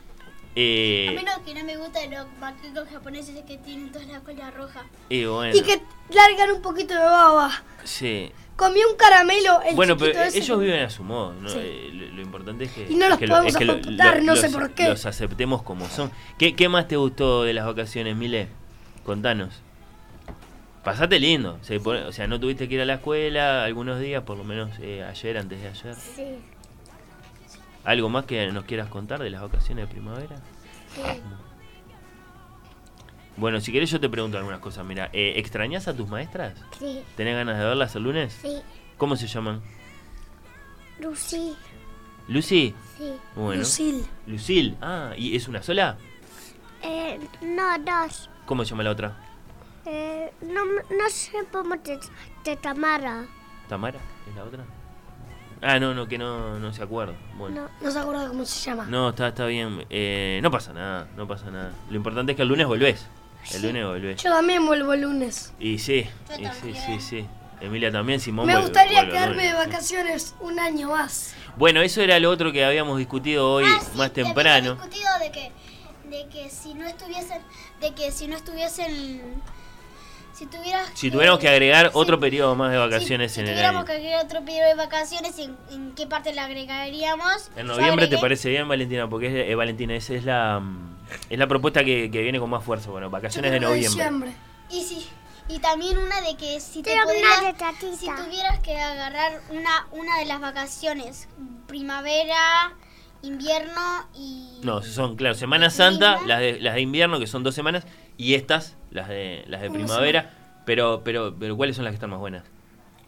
Eh, A mí lo que no me gusta de los macacos japoneses es que tienen toda la cola roja. y bueno, Y que largan un poquito de baba. sí. Comí un caramelo, el Bueno, pero ese ellos que- viven a su modo. ¿no? Sí. Eh, lo, lo importante es que, Y no los que podemos es que apuntar, no sé por qué. Los aceptemos como son. ¿Qué, qué más te gustó de las vacaciones, Mile? Contanos. Pasate lindo. Se pone- o sea, no tuviste que ir a la escuela algunos días, por lo menos eh, ayer, antes de ayer. Sí. ¿Algo más que nos quieras contar de las vacaciones de primavera? Bueno, si querés yo te pregunto algunas cosas. Mira, eh, ¿extrañás a tus maestras? Sí. ¿Tenés ganas de verlas el lunes? Sí. ¿Cómo se llaman? Lucy. ¿Lucy? Sí. Bueno. Lucille. Lucille. Ah, ¿y es una sola? Eh, no, dos. ¿Cómo se llama la otra? Eh, no, no sé cómo te, te Tamara. ¿Tamara? ¿Es la otra? Ah, no, no, que no, no se acuerda. Bueno. No. No se acuerda cómo se llama. No, está, está bien. Eh, no pasa nada, no pasa nada. Lo importante es que el lunes volvés. El lunes volvés. Yo también vuelvo el lunes. Y sí, Yo y sí, sí, sí. Emilia también, Simón Me gustaría vuelve quedarme de vacaciones un año más. Bueno, eso era lo otro que habíamos discutido hoy Ah, sí, más habíamos temprano. discutido de que, de que si no estuviesen, de que si no estuviesen, si tuvieras, Si tuviéramos que agregar otro periodo más de vacaciones si, si en el tuviéramos año. que agregar otro periodo de vacaciones, ¿en, en qué parte le agregaríamos? En noviembre te parece bien, Valentina, porque es, eh, Valentina, esa es la es la propuesta que, que viene con más fuerza. Bueno, vacaciones de noviembre. diciembre. Y sí, y también una de que si te podrías, si tuvieras que agarrar una una de las vacaciones, primavera, invierno y No, son, claro, Semana ¿Sí, Santa, las de, las de invierno, que son dos semanas, y estas, las de, las de primavera. Pero, pero, pero, ¿cuáles son las que están más buenas?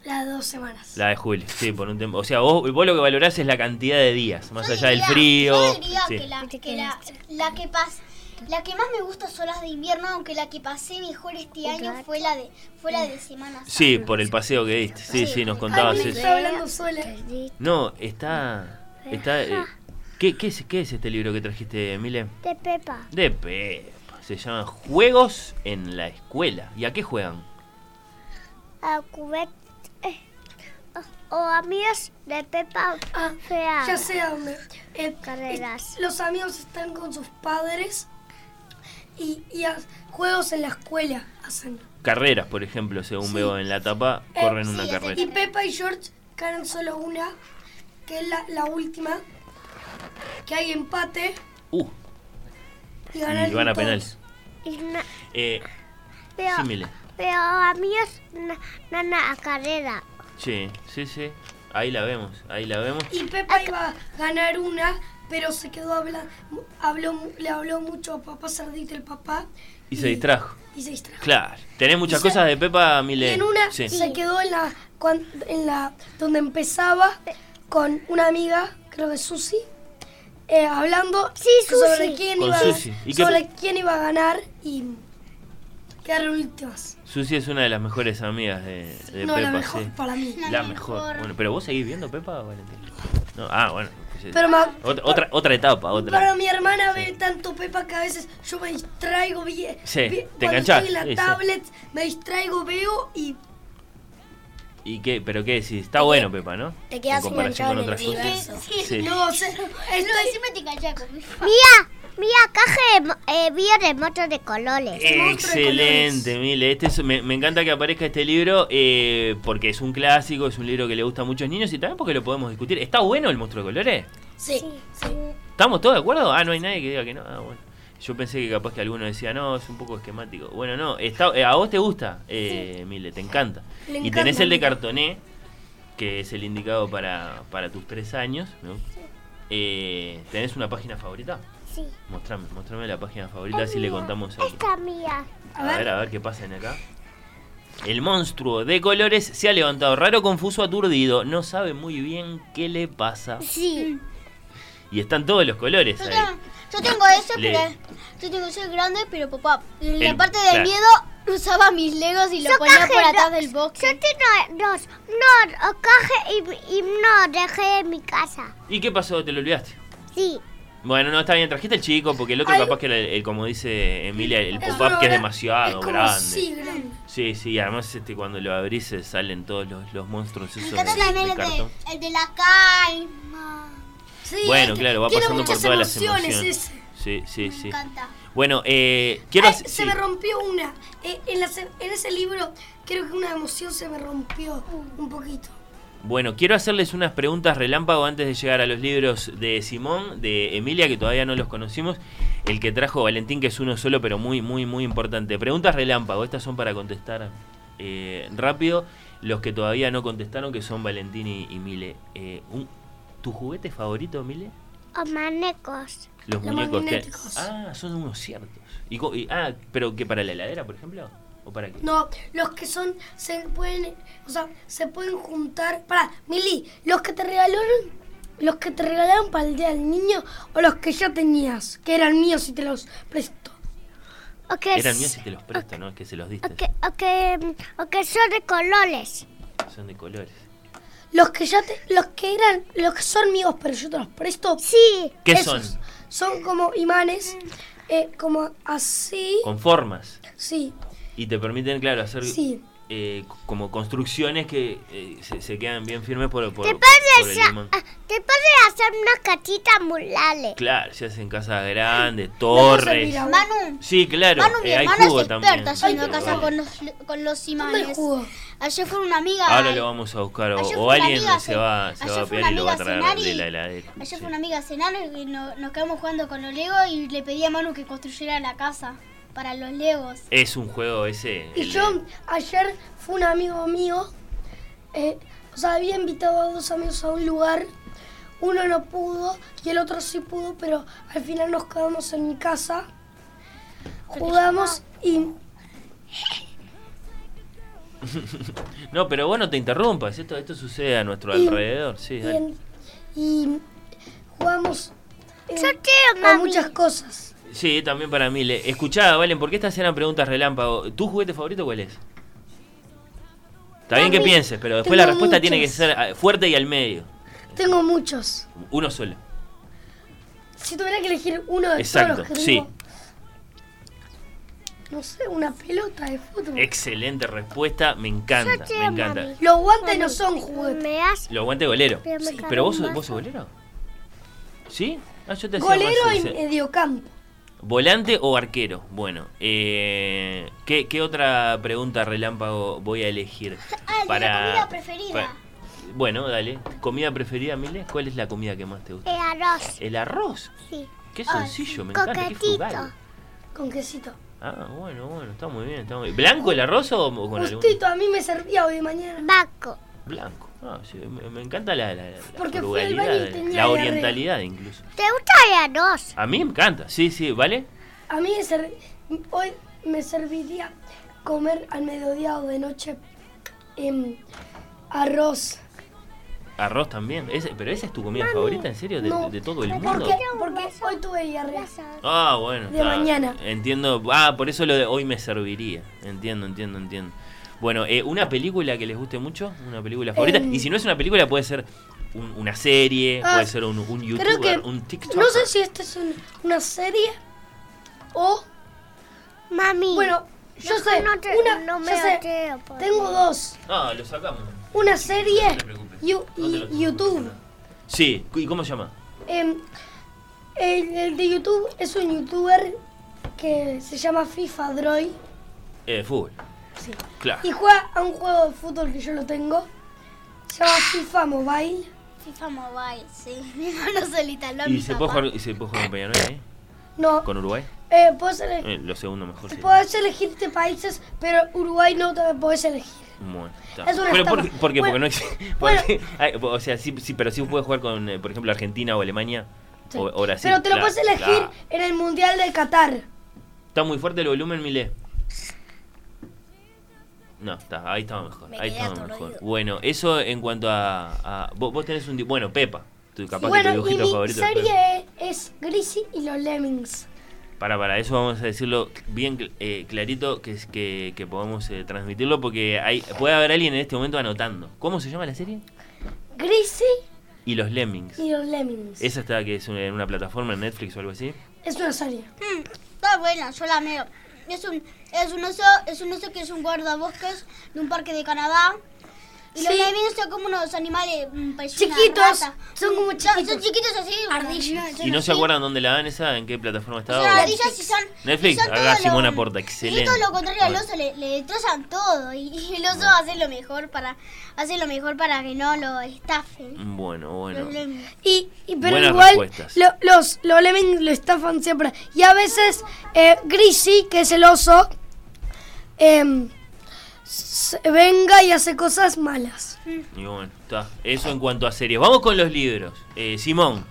Las dos semanas. La de julio, sí, por un tiempo. O sea, vos, vos lo que valorás es la cantidad de días, más Yo allá del frío. Yo diría sí. que, la, que la, la que pas- la que más me gusta son las de invierno, aunque la que pasé mejor este año fue la de fue la de Semana Santa. Sí, por el paseo que diste. Sí, sí, nos Ay, contabas me eso. estoy hablando sola. No, está. está eh, ¿qué, qué, es, ¿Qué es este libro que trajiste, Mile? De Pepa. De Pepa. Se llama Juegos en la Escuela. ¿Y a qué juegan? A cubet. eh, o, o amigos de Pepa Ah, fea. ya sé dónde. Eh, Carreras. eh, los amigos están con sus padres y, juegos en la escuela hacen. Carreras, por ejemplo, según Sí. veo en la tapa, Eh, corren sí, una carrera. Y Pepa y George ganan solo una, que es la, la última, que hay empate Uh, y y van a penales. Y na- Eh, pero, sí, pero amigos na, na, na, a carrera. Sí, sí, sí. Ahí la vemos, ahí la vemos. Y Pepa iba a ganar una, pero se quedó hablando, habló, mu- le habló mucho a papá Cerdito, el papá. Y se distrajo. Y se distrajo. Claro. ¿Tenés muchas Y se- cosas de Pepa, Y Mile? en una Sí. se quedó en la, cuan- en la donde empezaba con una amiga, creo que Susi, eh, hablando Sí, sobre quién iba Susi. ¿Y qué- sobre quién iba a ganar y quedaron últimas. Susi es una de las mejores amigas de, de no Pepa, la mejor sí. para mí. La La mejor. mejor. Bueno, pero vos seguís viendo Pepa, Valentín. No, ah, bueno. Pero ma- otra, otra, otra etapa, otra. Pero mi hermana ve tanto Pepa que a veces yo me distraigo, vi, Sí, vi- te en la sí, sí. tablet, me distraigo, veo y ¿Y qué? ¿Pero qué decís? Está bueno Pepa, ¿no? te quedas en comparación con otras el cosas. universo. Sí. no, No, estoy, encima te con mi Mía, mía, caja de mo- eh, vía de motos de colores. Excelente, Mile. Este es- me, me encanta que aparezca este libro eh, porque es un clásico, es un libro que le gusta a muchos niños y también porque lo podemos discutir. ¿Está bueno el monstruo de colores? sí, ¿Estamos todos de acuerdo? Ah, no hay nadie que diga que no. Ah, bueno. Yo pensé que capaz que alguno decía, no, es un poco esquemático. Bueno, no, está, eh, a vos te gusta, eh, Mile, te encanta. Le y encanta, tenés el de cartoné, que es el indicado para, para tus tres años. ¿no? Eh, ¿Tenés una página favorita? Sí. Mostrame, mostrame la página favorita, así le contamos a Esta mía. a ver, a ver qué pasa en acá. El monstruo de colores se ha levantado raro, confuso, aturdido. No sabe muy bien qué le pasa. Sí. Y están todos los colores ahí. Yo tengo ese, Le- pero yo tengo ese grande, pero papá, en la parte del claro. miedo usaba mis legos y lo ponía por atrás dos. del box. Yo tengo dos. No, o caje y, y no dejé en mi casa. ¿Y qué pasó? ¿Te lo olvidaste? Sí. Bueno, no, está bien, trajiste el chico, porque el otro Ay. capaz que era el, el- como dice Emilia, el pop-up que es demasiado es como grande. así, grande. Sí, sí, además este, cuando lo abrís se salen todos los, los monstruos esos de, también de el cartón. de, el de la calma. Sí, Bueno, claro, va pasando por todas las emociones ese. Sí, sí, Me sí. encanta. Bueno, eh, quiero... Ay, se sí. me rompió una. Eh, en, la se- en ese libro creo que una emoción se me rompió un poquito. Bueno, quiero hacerles unas preguntas relámpago antes de llegar a los libros de Simón, de Emilia, que todavía no los conocimos. El que trajo Valentín, que es uno solo, pero muy, muy, muy importante. Preguntas relámpago, estas son para contestar eh, rápido. Los que todavía no contestaron, que son Valentín y, y Mile. Eh, un- ¿Tu juguete favorito, Mile? O manecos. Los Los muñecos que... Ah, son unos ciertos. Y, co- y- ah, pero que para la heladera, por ejemplo. ¿O para qué? No, los que son, se pueden, o sea, se pueden juntar. Para, Mili, los que te regalaron, los que te regalaron para el día del niño o los que ya tenías, que eran míos y te los presto. O que, Eran míos y te los presto, ¿no? Es que se los diste. o que, o que, o que son de colores. Son de colores. Los que ya te, los que eran, los que son míos pero yo te los presto. Sí. ¿Qué esos son? Son como imanes, eh, como así. Con formas. Sí, Y te permiten, claro, hacer sí. Eh, como construcciones que eh, se, se quedan bien firmes por, por, Te por puedes, el hacer- imán. ah, te puedes hacer unas catitas murales. Claro, se hacen casas grandes, torres. agua. Manu, Sí, claro, Manu, mi eh, hay jugo es también. experta haciendo Ay, casa pero con los, con los ¿Dónde el imanes. jugo? Ayer fue una amiga. Ahora lo vamos a buscar, o, o alguien amiga se va, se va a pegar y lo va a traer cenar de la heladera. Ayer Sí. fue una amiga a cenar y no- nos quedamos jugando con los Legos y le pedí a Manu que construyera la casa para los Legos. Es un juego ese. Y de- yo, ayer fue un amigo mío, eh, o sea, había invitado a dos amigos a un lugar, uno no pudo y el otro sí pudo, pero al final nos quedamos en mi casa, jugamos y No, pero vos no te interrumpas, esto, esto sucede a nuestro Y- alrededor. Sí, y, en- y jugamos eh, Yo quiero, a muchas cosas. Sí, también para mí. Escuchá, Valen, porque estas eran preguntas relámpago. ¿Tu juguete favorito cuál es? Está bien que pienses, pero después la respuesta tiene que ser ah, fuerte y al medio. Tengo muchos. Uno solo. Si tuviera que elegir uno de Exacto, todos los que sí. tengo, no sé, una pelota de fútbol. Excelente respuesta, me encanta, me encanta. mami. Los guantes no son juguetes. Me das Lo aguante golero. Pero Sí, Pero vos, sos- vos sos golero. ¿Sí? Ah, yo te Golero y mediocampo. ¿Volante o arquero? Bueno, eh, ¿qué, qué otra pregunta relámpago voy a elegir? Ah, la comida preferida. bueno, dale. ¿Comida preferida, Mile? ¿Cuál es la comida que más te gusta? el arroz. El arroz. Sí. Qué sencillo, me encanta, qué frugal. Con quesito. Ah, bueno, bueno, está muy bien, está muy bien. ¿Blanco el arroz o con algún...? Justito, a mí me servía hoy de mañana. Baco. Blanco. Ah, sí, me, me encanta la, la, la Porque fui al baño y frugalidad, tenía la orientalidad incluso. ¿Te gusta el arroz? A mí me encanta, sí, sí, ¿vale? A mí hoy me serviría comer al mediodía o de noche em, arroz. Arroz también. Ese- ¿Pero esa es tu comida favorita, en serio? ¿De, no. de todo el ¿Por mundo? qué? Porque hoy tuve diarrea. Ah, bueno. De mañana. Entiendo. Ah, por eso lo de hoy me serviría. Entiendo, entiendo, entiendo. Bueno, eh, una película que les guste mucho, una película favorita. Em. y si no es una película, puede ser un- una serie, Ah, puede ser un, un Creo youtuber, que un TikTok. no sé si esta es un- una serie o Mami. bueno, yo sé, no te- una, no me yo sé, tengo dos, Ah, lo sacamos. una serie No te preocupes. y, YouTube. Sí, ¿y cómo se llama? Em, el, el de YouTube es un youtuber que se llama FIFA Droid Eh, fútbol. Sí. Claro. y juega a un juego de fútbol que yo lo tengo. Se llama FIFA Mobile. FIFA Mobile, sí. Mi hermano se lo instaló a ¿Y mi se puede, papá. jugar, ¿Y se puede jugar con Peñarol ahí? No, ¿Con Uruguay? eh, puedes, ele- Eh, lo segundo mejor. sí. puedes elegirte países, pero Uruguay no te puedes elegir. Bueno, está. Es una pero por, estafa. ¿por qué? Bueno, porque no existe. bueno. o sea, sí, sí, pero sí puedes jugar con, eh, por ejemplo, Argentina o Alemania Sí. o, o Brasil. pero te lo Claro, puedes elegir claro. en el Mundial de Qatar. ¿Está muy fuerte el volumen, Mile? No, está, ahí estaba mejor. Me ahí estaba mejor. Bueno, eso en cuanto a. a- vos, vos tenés un. Bueno, Pepa. Tu, capaz que tu Bueno, y dibujito mi favorito. serie es Greasy y los Lemmings. Para, para, eso vamos a decirlo bien eh, clarito que, es- que, que podamos eh, transmitirlo porque hay puede haber alguien en este momento anotando. ¿Cómo se llama la serie? Greasy Y los Lemmings. y los Lemmings. Esa está que es una- en una plataforma en Netflix o algo así. Es una serie. Mm, está buena, yo la meo. Es un, es un oso, es un oso que es un guardabosques de un parque de Canadá. Y los Sí. lemmings son como unos animales mm, una Chiquitos, rata. son como chiquitos. Son chiquitos así. Ardillas. son ¿Y no se así. acuerdan dónde la dan esa? ¿En qué plataforma Son estaba? ardillas y son. Netflix, y son haga todo Simona lo- Porta, Y excelente. todo lo contrario al Bueno. oso, le, le destrozan todo. Y, y el oso hace lo mejor para hace lo mejor para que no lo estafen. Bueno, bueno. Los. Y, y pero Buenas igual respuestas. lo- los, los Lemmings lo estafan siempre. Y a veces eh, Greasy, que es el oso, em, venga y hace cosas malas. Y bueno, está. Eso en cuanto a series. Vamos con los libros. Eh, Simón,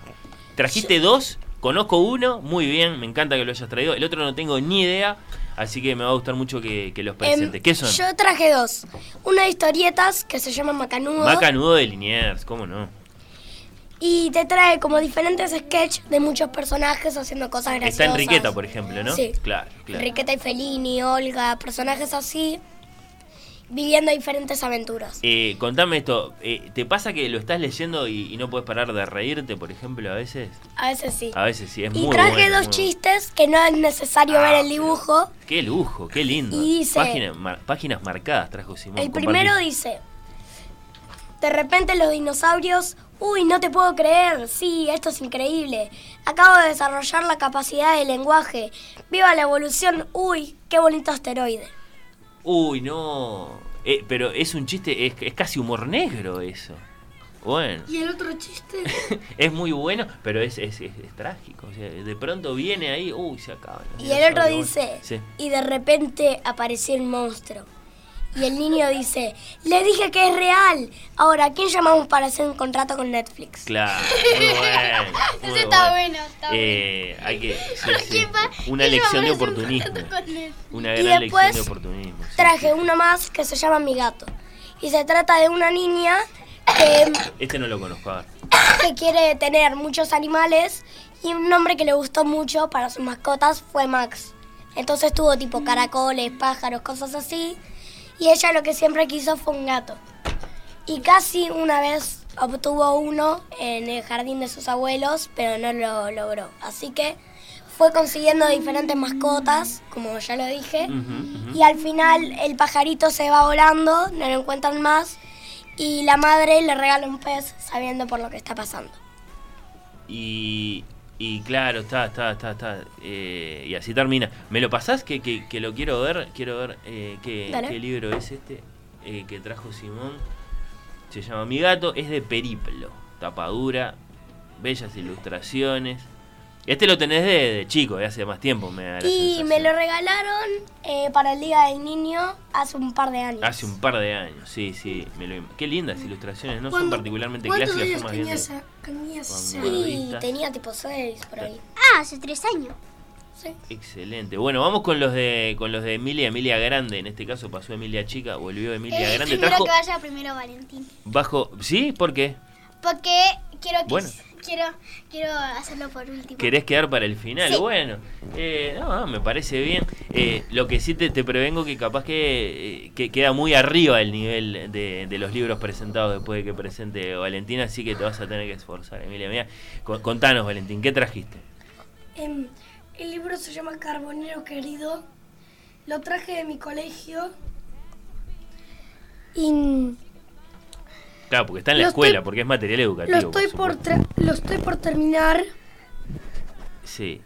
trajiste dos, conozco uno, muy bien, me encanta que lo hayas traído. El otro no tengo ni idea, así que me va a gustar mucho que, que los presentes. Em, ¿Qué son? Yo traje dos. Una de historietas que se llama Macanudo. Macanudo de Liniers, ¿cómo no? Y te trae como diferentes sketches de muchos personajes haciendo cosas graciosas. Está Enriqueta, por ejemplo, ¿no? Sí. Claro, claro. Enriqueta y Fellini, Olga, personajes así, viviendo diferentes aventuras. Eh, contame esto, eh, ¿te pasa que lo estás leyendo y, y no puedes parar de reírte, por ejemplo, a veces? A veces sí. A veces sí, es y muy traje bueno, dos muy- chistes que no es necesario Ah, ver el dibujo. Qué lujo, qué lindo. Y dice- Página- mar- páginas marcadas trajo Simón. El primero dice, de repente los dinosaurios, uy, no te puedo creer, sí, esto es increíble. Acabo de desarrollar la capacidad de lenguaje. Viva la evolución, uy, qué bonito asteroide. Uy, no. Eh, pero es un chiste, es, es casi humor negro eso. Bueno, Y el otro chiste. es muy bueno, pero es, es, es- es trágico. o sea, de pronto viene ahí, uy, se acaba. Y el otro Bueno, dice, Sí. y de repente apareció el monstruo. Y el niño dice, le dije que es real. Ahora, ¿quién llamamos para hacer un contrato con Netflix? Claro, muy bueno. muy Ese está bueno. bueno, está Eh, hay que, sí, sí, ¿Quién va- una lección de a oportunismo. Una Y gran después lección de oportunismo. sí, Traje sí. uno más que se llama Mi Gato. Y se trata de una niña que Este no lo conozco, a ver. que quiere tener muchos animales y un nombre que le gustó mucho para sus mascotas fue Max. Entonces tuvo tipo caracoles, pájaros, cosas así. Y ella lo que siempre quiso fue un gato. Y casi una vez obtuvo uno en el jardín de sus abuelos, pero no lo logró. Así que fue consiguiendo diferentes mascotas, como ya lo dije. Y al final el pajarito se va volando, no lo encuentran más. Y la madre le regala un pez sabiendo por lo que está pasando. Y, y claro, está, está, está, está. eh, y así termina. ¿Me lo pasás? Que, que, que lo quiero ver. Quiero ver eh, qué, qué libro es este eh, que trajo Simón. Se llama Mi gato. Es de Periplo. Tapadura. Bellas ilustraciones. Este lo tenés de, de chico, de hace más tiempo. Me da Y me lo regalaron eh, para el Día del Niño hace un par de años. Hace un par de años, sí, sí. Me lo, qué lindas ilustraciones. No son ¿Cuándo- particularmente ¿Cuántos clásicas, años son más tenía esa? tenía Gordita. tenía tipo seis por ahí. Ah, hace tres años. Sí. Excelente. Bueno, vamos con los de con los de Emilia, Emilia Grande. En este caso pasó Emilia Chica, volvió Emilia Eh, Grande. Trajo que vaya primero Valentín. bajo. ¿Sí? ¿Por qué? Porque quiero que Bueno. Quiero quiero hacerlo por último. ¿Querés quedar para el final? Sí. Bueno, eh, no, no, me parece bien. Eh, lo que sí te, te prevengo que capaz que, eh, que queda muy arriba el nivel de, de los libros presentados después de que presente Valentina, así que te vas a tener que esforzar, Emilia. Mira, con- contanos, Valentín, ¿qué trajiste? Em, el libro se llama Carbonero Querido. Lo traje de mi colegio. Y Claro, porque está en la Lo escuela, estoy- porque es material educativo. lo estoy por, lo estoy por terminar. Sí.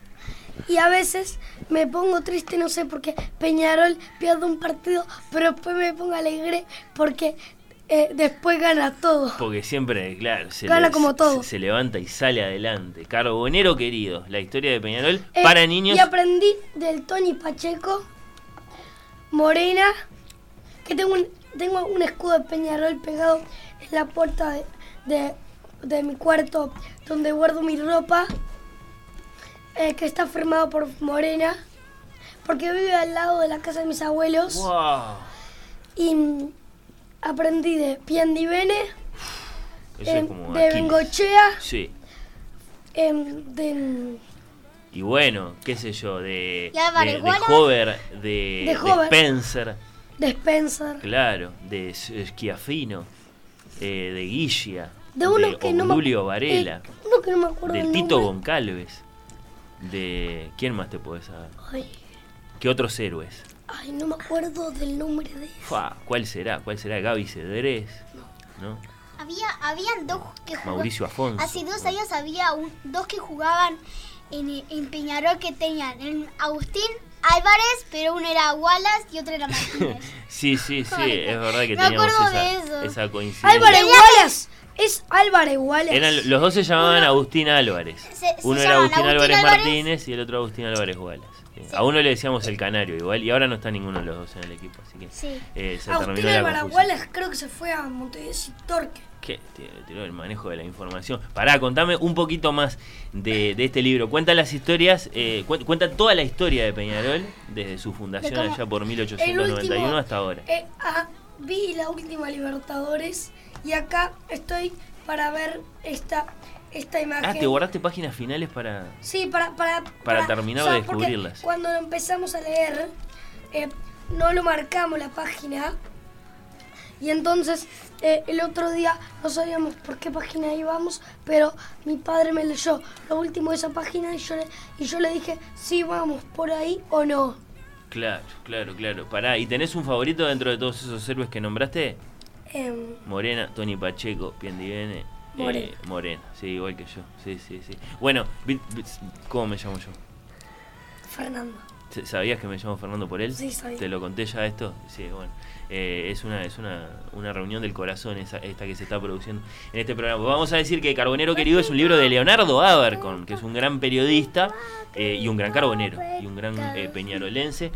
Y a veces me pongo triste, no sé, porque Peñarol pierde un partido, pero después me pongo alegre porque eh, después gana todo. Porque siempre, claro, se, Gana como todo. se, se levanta y sale adelante. Carbonero querido, la historia de Peñarol Eh, para niños. Y aprendí del Tony Pacheco, Morena, que tengo un, tengo un escudo de Peñarol pegado la puerta de, de- de mi cuarto donde guardo mi ropa, eh, que está firmado por Morena, porque vive al lado de la casa de mis abuelos. ¡Wow! Y mm, aprendí de Piandivene, como de Aquiles. Bengochea, Sí. em, de, Y bueno, qué sé yo, de, ¿Y Álvarez de, de? Hover, de, De de Hover. Spencer, de Spencer. claro, de Schiaffino, eh, de Guilla, De uno que no me eh, Varela, uno que no me acuerdo de Tito. Goncalves, de... ¿Quién más te puedes saber? Ay, ¿Qué otros héroes? ay, no me acuerdo del nombre de Fua, ¿Cuál será? ¿Cuál será? Gaby Cedrés, ¿no? Había, habían dos que jugaban. Mauricio Afonso. Hace dos años había un- dos que jugaban en, en Peñarol que tenían el Agustín Álvarez, pero uno era Wallace y otro era Martínez. Sí, sí, sí, es verdad que me teníamos acuerdo esa, de eso. esa coincidencia. Álvarez Wallace. Es Álvarez Wallace. Eran, los dos se llamaban Agustín Álvarez. Se- se uno era Agustín, Agustín Álvarez, Álvarez. Martínez y el otro Agustín Álvarez Wallace. Sí. A uno le decíamos el canario igual y ahora no está ninguno de los dos en el equipo, así que Sí. eh, se Agustín terminó la Álvarez. Wallace creo que se fue a Montevideo Torque. ¿Qué? Tiró- el manejo de la información. Pará, contame un poquito más de, de este libro. Cuenta las historias, eh, cu- cuenta toda la historia de Peñarol desde su fundación De allá por El 1891 último, hasta ahora. eh, ah, vi la última Libertadores y acá estoy para ver esta, esta imagen. Ah, te guardaste páginas finales para... Sí, para, para, Para terminar de porque descubrirlas. Cuando lo empezamos a leer, eh, no lo marcamos la página. Y entonces eh, el otro día no sabíamos por qué página íbamos, pero mi padre me leyó lo último de esa página y yo le, y yo le dije si vamos por ahí o no. Claro, claro, claro. Pará, ¿y tenés un favorito dentro de todos esos héroes que nombraste? Em, Morena, Tony Pacheco, Piendivene. Morena. Eh, Morena, sí, igual que yo. Sí, sí, sí. Bueno, ¿cómo me llamo yo? Fernando. ¿Sabías que me llamo Fernando por él? Sí, sabía. ¿Te lo conté ya esto? Sí, bueno. Eh, es una, es una, una reunión del corazón esa, esta que se está produciendo en este programa. Vamos a decir que Carbonero Querido es un libro de Leonardo Abercon, que es un gran periodista eh, y un gran carbonero y un gran eh, peñarolense.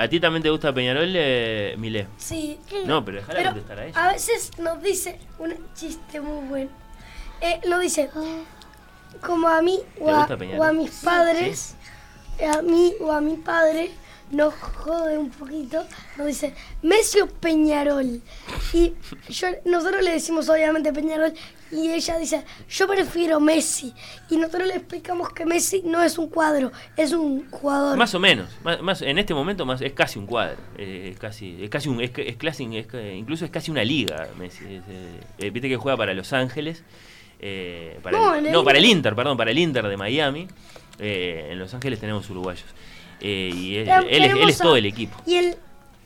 ¿A ti también te gusta Peñarol, eh, Milé? Sí. No, pero déjala Pero contestar a ella. a veces nos dice un chiste muy bueno. Nos dice, como a mí o ¿Te a, o a mis padres, a mí o a mi padre, nos jode un poquito, nos dice, Messi o Peñarol. Y yo, nosotros le decimos obviamente Peñarol y ella dice, yo prefiero Messi. Y nosotros le explicamos que Messi no es un cuadro, es un jugador. Más o menos, más, más- en este momento más es casi un cuadro, eh, es casi, es casi un, es, es casi- es incluso es casi una liga, Messi. es, eh, eh, Viste que juega para Los Ángeles, eh, para No, el- no, para el Inter. Inter, perdón, para el Inter de Miami. Eh, en Los Ángeles tenemos uruguayos eh, y él, es, él es todo el equipo. Y el,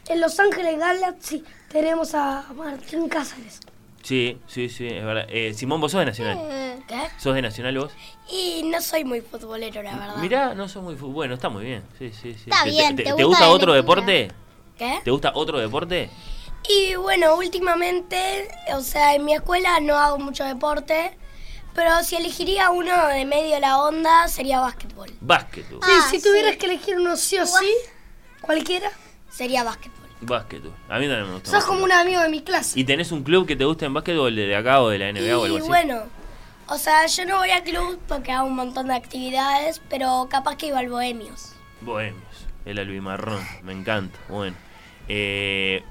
en Los Ángeles Galaxy tenemos a Martín Cáceres. Sí, sí, sí, es verdad. Eh, Simón, vos sos de Nacional. ¿Qué? ¿Sos de Nacional vos? Y no soy muy futbolero, la verdad. Mirá, no sos muy fu- bueno, está muy bien. Sí, sí, sí. Está ¿Te- bien, te, ¿te te gusta otro deporte? ¿Qué? ¿Te gusta otro deporte? Y bueno, últimamente, o sea, en mi escuela no hago mucho deporte, pero si elegiría uno de medio de la onda sería básquetbol. Básquetbol. Sí, Ah, si sí. tuvieras que elegir uno sí o sí, cualquiera, Sería básquetbol. Básquetbol. A mí también me gusta. sos como un básquetbol. amigo de mi clase. ¿Y tenés un club que te gusta en básquetbol de acá o de la NBA o algo Y así? bueno, o sea, yo no voy a club porque hago un montón de actividades, pero capaz que iba al Bohemios. Bohemios, el albimarrón, me encanta. Bueno, eh,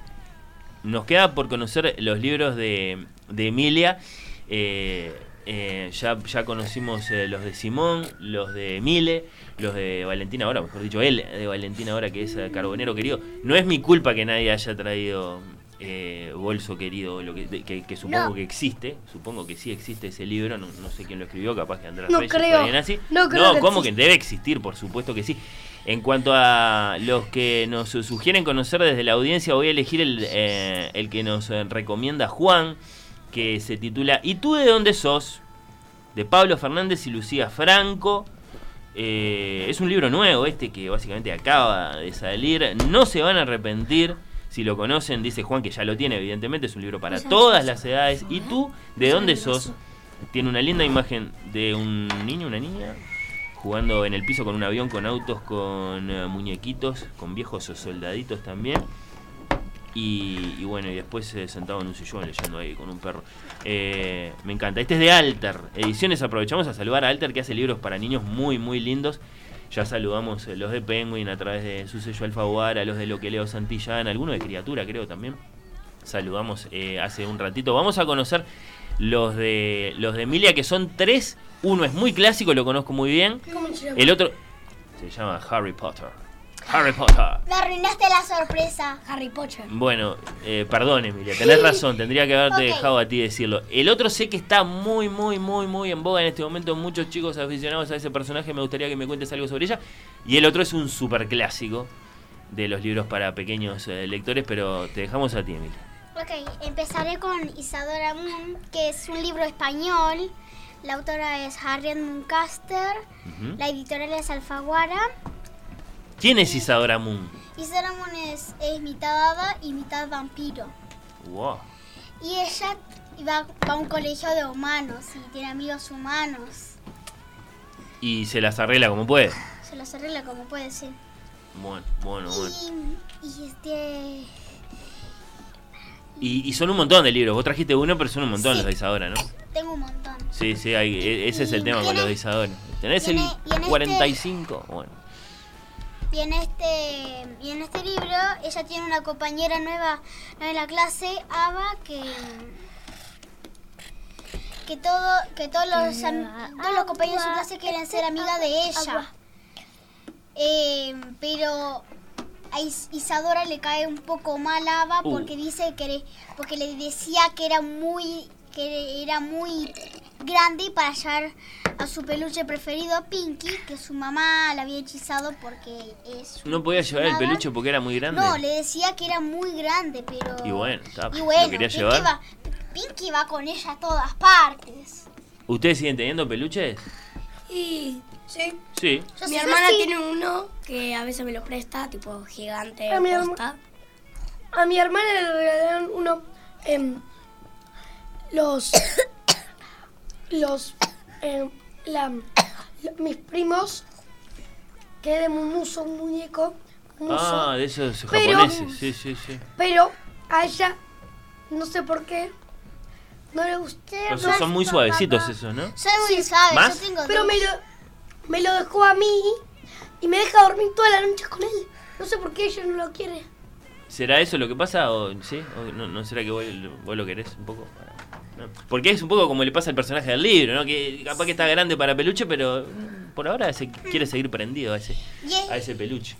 nos queda por conocer los libros de, de Emilia. Eh, eh, ya, ya conocimos eh, los de Simón, los de Emile, los de Valentina ahora, mejor dicho, él de Valentina ahora que es eh, Carbonero querido. No es mi culpa que nadie haya traído eh, Bolso querido, lo que, de- que, que supongo No. que existe, supongo que sí existe ese libro, no, no sé quién lo escribió, capaz que Andrés No Reyes o creo, alguien así. no creo que ¿cómo que debe existir? Por supuesto que sí. En cuanto a los que nos sugieren conocer desde la audiencia, voy a elegir el, eh, el que nos eh, recomienda Juan, que se titula ¿Y tú de dónde sos? de Pablo Fernández y Lucía Franco. Eh, es un libro nuevo este que básicamente acaba de salir. No se van a arrepentir. Si lo conocen, dice Juan que ya lo tiene, evidentemente. Es un libro para todas las edades. ¿Y tú de dónde sos? Tiene una linda imagen de un niño, una niña, jugando en el piso con un avión, con autos, con eh, muñequitos, con viejos soldaditos también. Y, y bueno, y después eh, sentado en un sillón leyendo ahí con un perro. Eh, me encanta. Este es de Alter Ediciones. Aprovechamos a saludar a Alter que hace libros para niños muy, muy lindos. Ya saludamos eh, los de Penguin a través de su sello Alfaguara, los de Lo que Leo Santillán, algunos de Criatura creo también. saludamos eh, hace un ratito. Vamos a conocer los de los de Emilia, que son tres. Uno es muy clásico, lo conozco muy bien. ¿Cómo se llama? El otro se llama Harry Potter. Harry Potter. Me arruinaste la sorpresa. Harry Potter. Bueno, eh, perdón Emilia, tenés razón, tendría que haberte Ok. dejado a ti decirlo. El otro sé que está muy, muy, muy, muy en boga en este momento. Muchos chicos aficionados a ese personaje, me gustaría que me cuentes algo sobre ella. Y el otro es un super clásico de los libros para pequeños eh, lectores, pero te dejamos a ti, Emilia. Ok, empezaré con Isadora Moon, que es un libro español. La autora es Harriet Muncaster. Ujú. La editorial es Alfaguara. ¿Quién es Isadora Moon? Isadora Moon es, es mitad hada y mitad vampiro. Wow. Y ella va, va a un colegio de humanos y tiene amigos humanos. Y se las arregla como puede. Se los arregla como puede ser. Bueno, bueno, bueno. Y, y este. Y, y son un montón de libros. Vos trajiste uno, pero son un montón Sí. los de Isadora, ¿no? Tengo un montón. Sí, sí, hay- e- ese es el tema con los de Isadora. ¿Tenés el e- y en este- 45? Bueno. Y en este y en este libro ella tiene una compañera nueva, nueva en la clase, Ava, que que todo que todos los am- todos los compañeros de su clase quieren ser amiga de ella. Eh, pero a Is- Isadora le cae un poco mal a Ava Uh. porque dice que porque le decía que era muy que era muy grande y para hallar a su peluche preferido Pinky, que su mamá la había hechizado porque es No podía llevar el peluche porque era muy grande. No, le decía que era muy grande, pero Y bueno, está, y ¿lo bueno, quería Pinky llevar? va, Pinky va con ella a todas partes. ¿Ustedes siguen teniendo peluches? Y sí. Sí. Yo Mi hermana sí. tiene uno que a veces me lo presta, tipo gigante, Ah, mi herma-. A mi hermana le regalaron uno. em, los. los. em, la, mis primos. Que de Mumuso, un muñeco. Ah, de esos Pero- japoneses. Sí, sí, sí. Pero a ella. No sé por qué. No le gusté. Pero son, son muy suavecitos esos, ¿no? Soy muy suave, ¿Más? yo tengo Pero dos. me lo, me lo dejó a mí. Y me deja dormir toda la noche con él. No sé por qué ella no lo quiere. ¿Será eso lo que pasa o sí? ¿O no, no será que vos, vos lo querés un poco? Porque es un poco como le pasa al personaje del libro, ¿no? Que capaz que está grande para peluche, pero por ahora se quiere seguir prendido a ese, a ese peluche.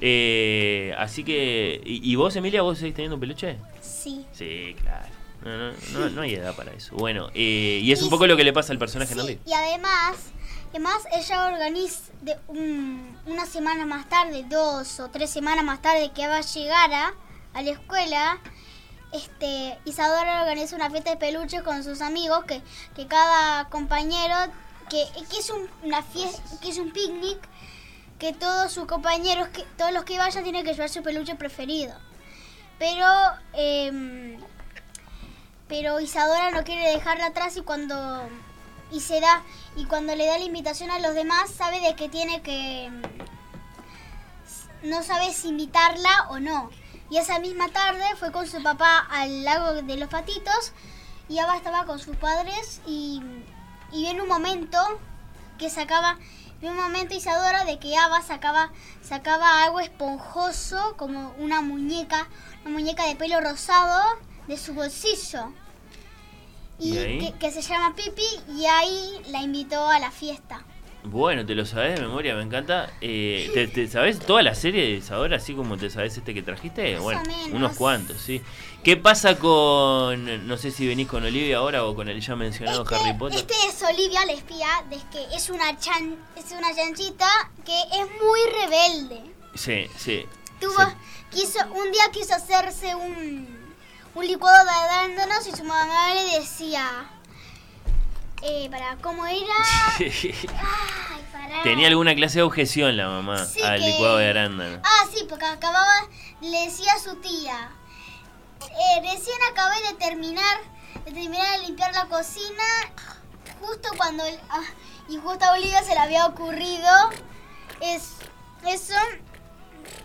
Eh, así que, ¿y, y vos, Emilia, vos seguís teniendo un peluche? Sí. Sí, claro. No, no, no, no hay edad para eso. Bueno, eh, y es un poco lo que le pasa al personaje Sí, libro. y además, además ella organiza de un- una semana más tarde, dos o tres semanas más tarde que va a llegar a, a la escuela, este, Isadora organiza una fiesta de peluches con sus amigos que, que cada compañero que, que es un, una fiesta, que es un picnic que todos sus compañeros, que todos los que vayan tienen que llevar su peluche preferido. Pero em, pero Isadora no quiere dejarla atrás y cuando y se da y cuando le da la invitación a los demás sabe de que tiene que no sabe si invitarla o no. Y esa misma tarde fue con su papá al lago de los patitos y Ava estaba con sus padres y, y en un momento que sacaba en un momento Isadora de que Ava sacaba sacaba algo esponjoso como una muñeca, una muñeca de pelo rosado de su bolsillo. ¿Y que, que se llama Pipi y ahí la invitó a la fiesta. Bueno, te lo sabes de memoria, me encanta. Eh, ¿te, te sabes toda la serie de Isadora, así como te sabes este que trajiste? Más bueno, o menos. unos cuantos, sí. ¿Qué pasa con, no sé si venís con Olivia ahora o con el ya mencionado Este, Harry Potter? este es Olivia la espía, de que es una chan, es una chanchita que es muy rebelde. Sí, sí. Tuvo, sí. quiso, un día quiso hacerse un, un licuado de arándanos y su mamá le decía, eh, para cómo era, ay. Tenía alguna clase de objeción la mamá Sí, al que- licuado de arándano. Ah, sí, porque acababa, le decía a su tía, eh, recién acabé de terminar, de terminar de limpiar la cocina, justo cuando, ah, y justo a Olivia se le había ocurrido es, eso,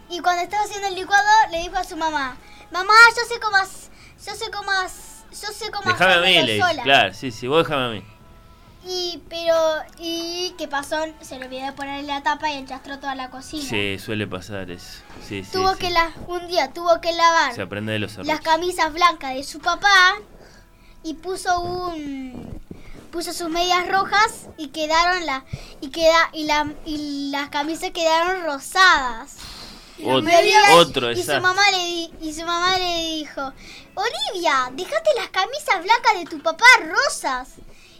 y cuando estaba haciendo el licuado le dijo a su mamá, mamá, yo sé cómo, has- yo sé cómo, has- yo sé cómo Déjame a mí, le. Claro, sí, sí, vos déjame a mí. Y, pero, ¿y qué pasó? Se le olvidó ponerle la tapa y enchastró toda la cocina. Sí, suele pasar eso. Sí, tuvo sí. que la, un día tuvo que lavar Se aprende de los errores. las camisas blancas de su papá y puso un puso sus medias rojas y quedaron la y queda y la y las camisas quedaron rosadas. Ot- Medias- otro y su mamá le y su mamá le dijo, "Olivia, dejaste las camisas blancas de tu papá rosas."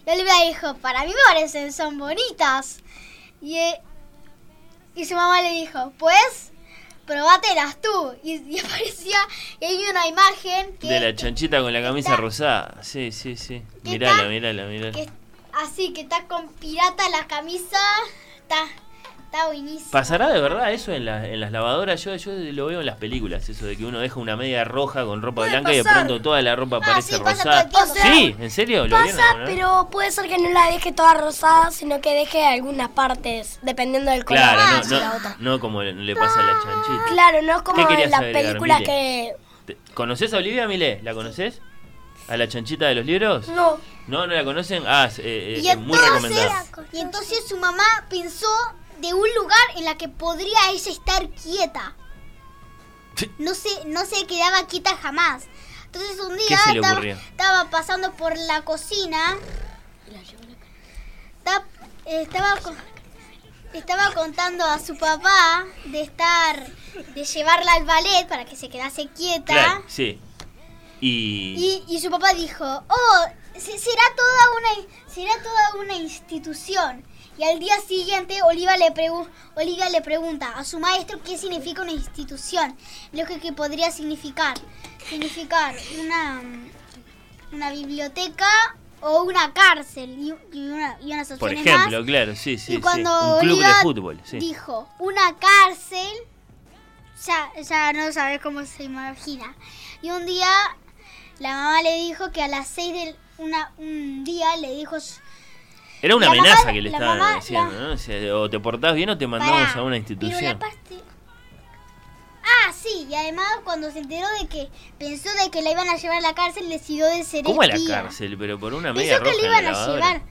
Y Olivia dijo, "Para mí me parecen son bonitas." Y eh, y su mamá le dijo, pues, probátelas tú. Y, y aparecía, y hay una imagen que, De la chanchita con la camisa está- rosada. Sí, sí, sí. ¿Qué Mirala, tal? mirala, mirala. que así, que está con pirata la camisa. Está, está buenísimo. ¿Pasará de verdad eso en, la- en las lavadoras? Yo, yo lo veo en las películas, eso de que uno deja una media roja con ropa blanca y de pronto toda la ropa parece sí, pasa rosada. sí, ¿en serio? ¿Lo vieron Pasa, vez? pero puede ser que no la deje toda rosada, sino que deje algunas partes, dependiendo del color Claro, no, haya la otra. no como le, le pasa a la chanchita. Claro, no es como ¿Qué querías en las películas que... ¿Te- ¿Conoces a Olivia Mile? ¿La conoces? ¿A la chanchita de los libros? No, ¿No? ¿No la conocen? Ah, es, eh, eh, es muy recomendada. y entonces su mamá pensó de un lugar en la que podría ella estar quieta. No se, no se quedaba quieta jamás. Entonces un ¿Qué día estaba, pasando por la cocina. Estaba, estaba, co- estaba contando a su papá de estar, de llevarla al ballet para que se quedase quieta. Claro, sí. Y... Y, y su papá dijo, oh, se- será toda una será toda una institución. Y al día siguiente Oliva le, pregu- Olivia le pregunta a su maestro qué significa una institución. Lo que, que podría significar. Significar una, una biblioteca o una cárcel y, y una, y unas Por ejemplo, más. claro, sí, sí, y sí. cuando Un club de Olivia fútbol, sí. dijo una cárcel, ya, ya no sabes cómo se imagina. Y un día la mamá le dijo que a las seis del una, un día le dijo Era una La amenaza mamá- que le estaban mamá- diciendo, la- ¿no? O, sea, o te portás bien o te mandamos Pará, a una institución. Ah, sí, y además cuando se enteró de que pensó de que la iban a llevar a la cárcel, decidió de ser ¿Cómo a la cárcel? Pero por una Pensó media que roja le en la iban a llevar.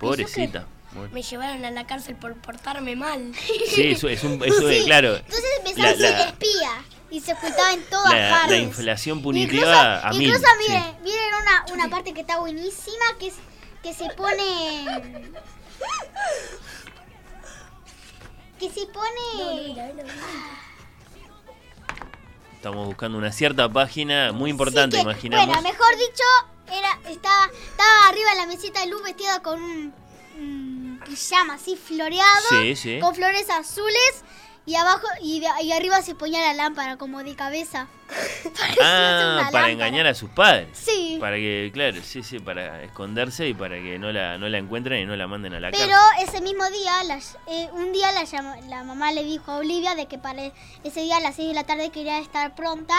Pobrecita. Bueno. Me llevaron a la cárcel por portarme mal. Sí, eso es un... Eso es, Sí, claro. Entonces empezó La- a ser la- espía y se ocultaba en todas La, partes. la inflación punitiva incluso, a mil. Incluso sí. miren, miren una, una parte que está buenísima, que es que se pone... Que se pone... Estamos buscando una cierta página muy importante, Sí que- imaginamos. Bueno, mejor dicho, era, estaba, estaba arriba en la mesita de luz vestida con un, un pijama así floreado, Sí, sí. con flores azules y abajo y, de- y arriba se ponía la lámpara como de cabeza. Parecía Ah, una para lámpara. engañar a sus padres. Sí. Para que, claro, sí, sí, para esconderse y para que no la, no la encuentren y no la manden a la Pero cárcel. ese mismo día, la- eh, un día la, la mamá le dijo a Olivia de que para ese día a las 6 de la tarde quería estar pronta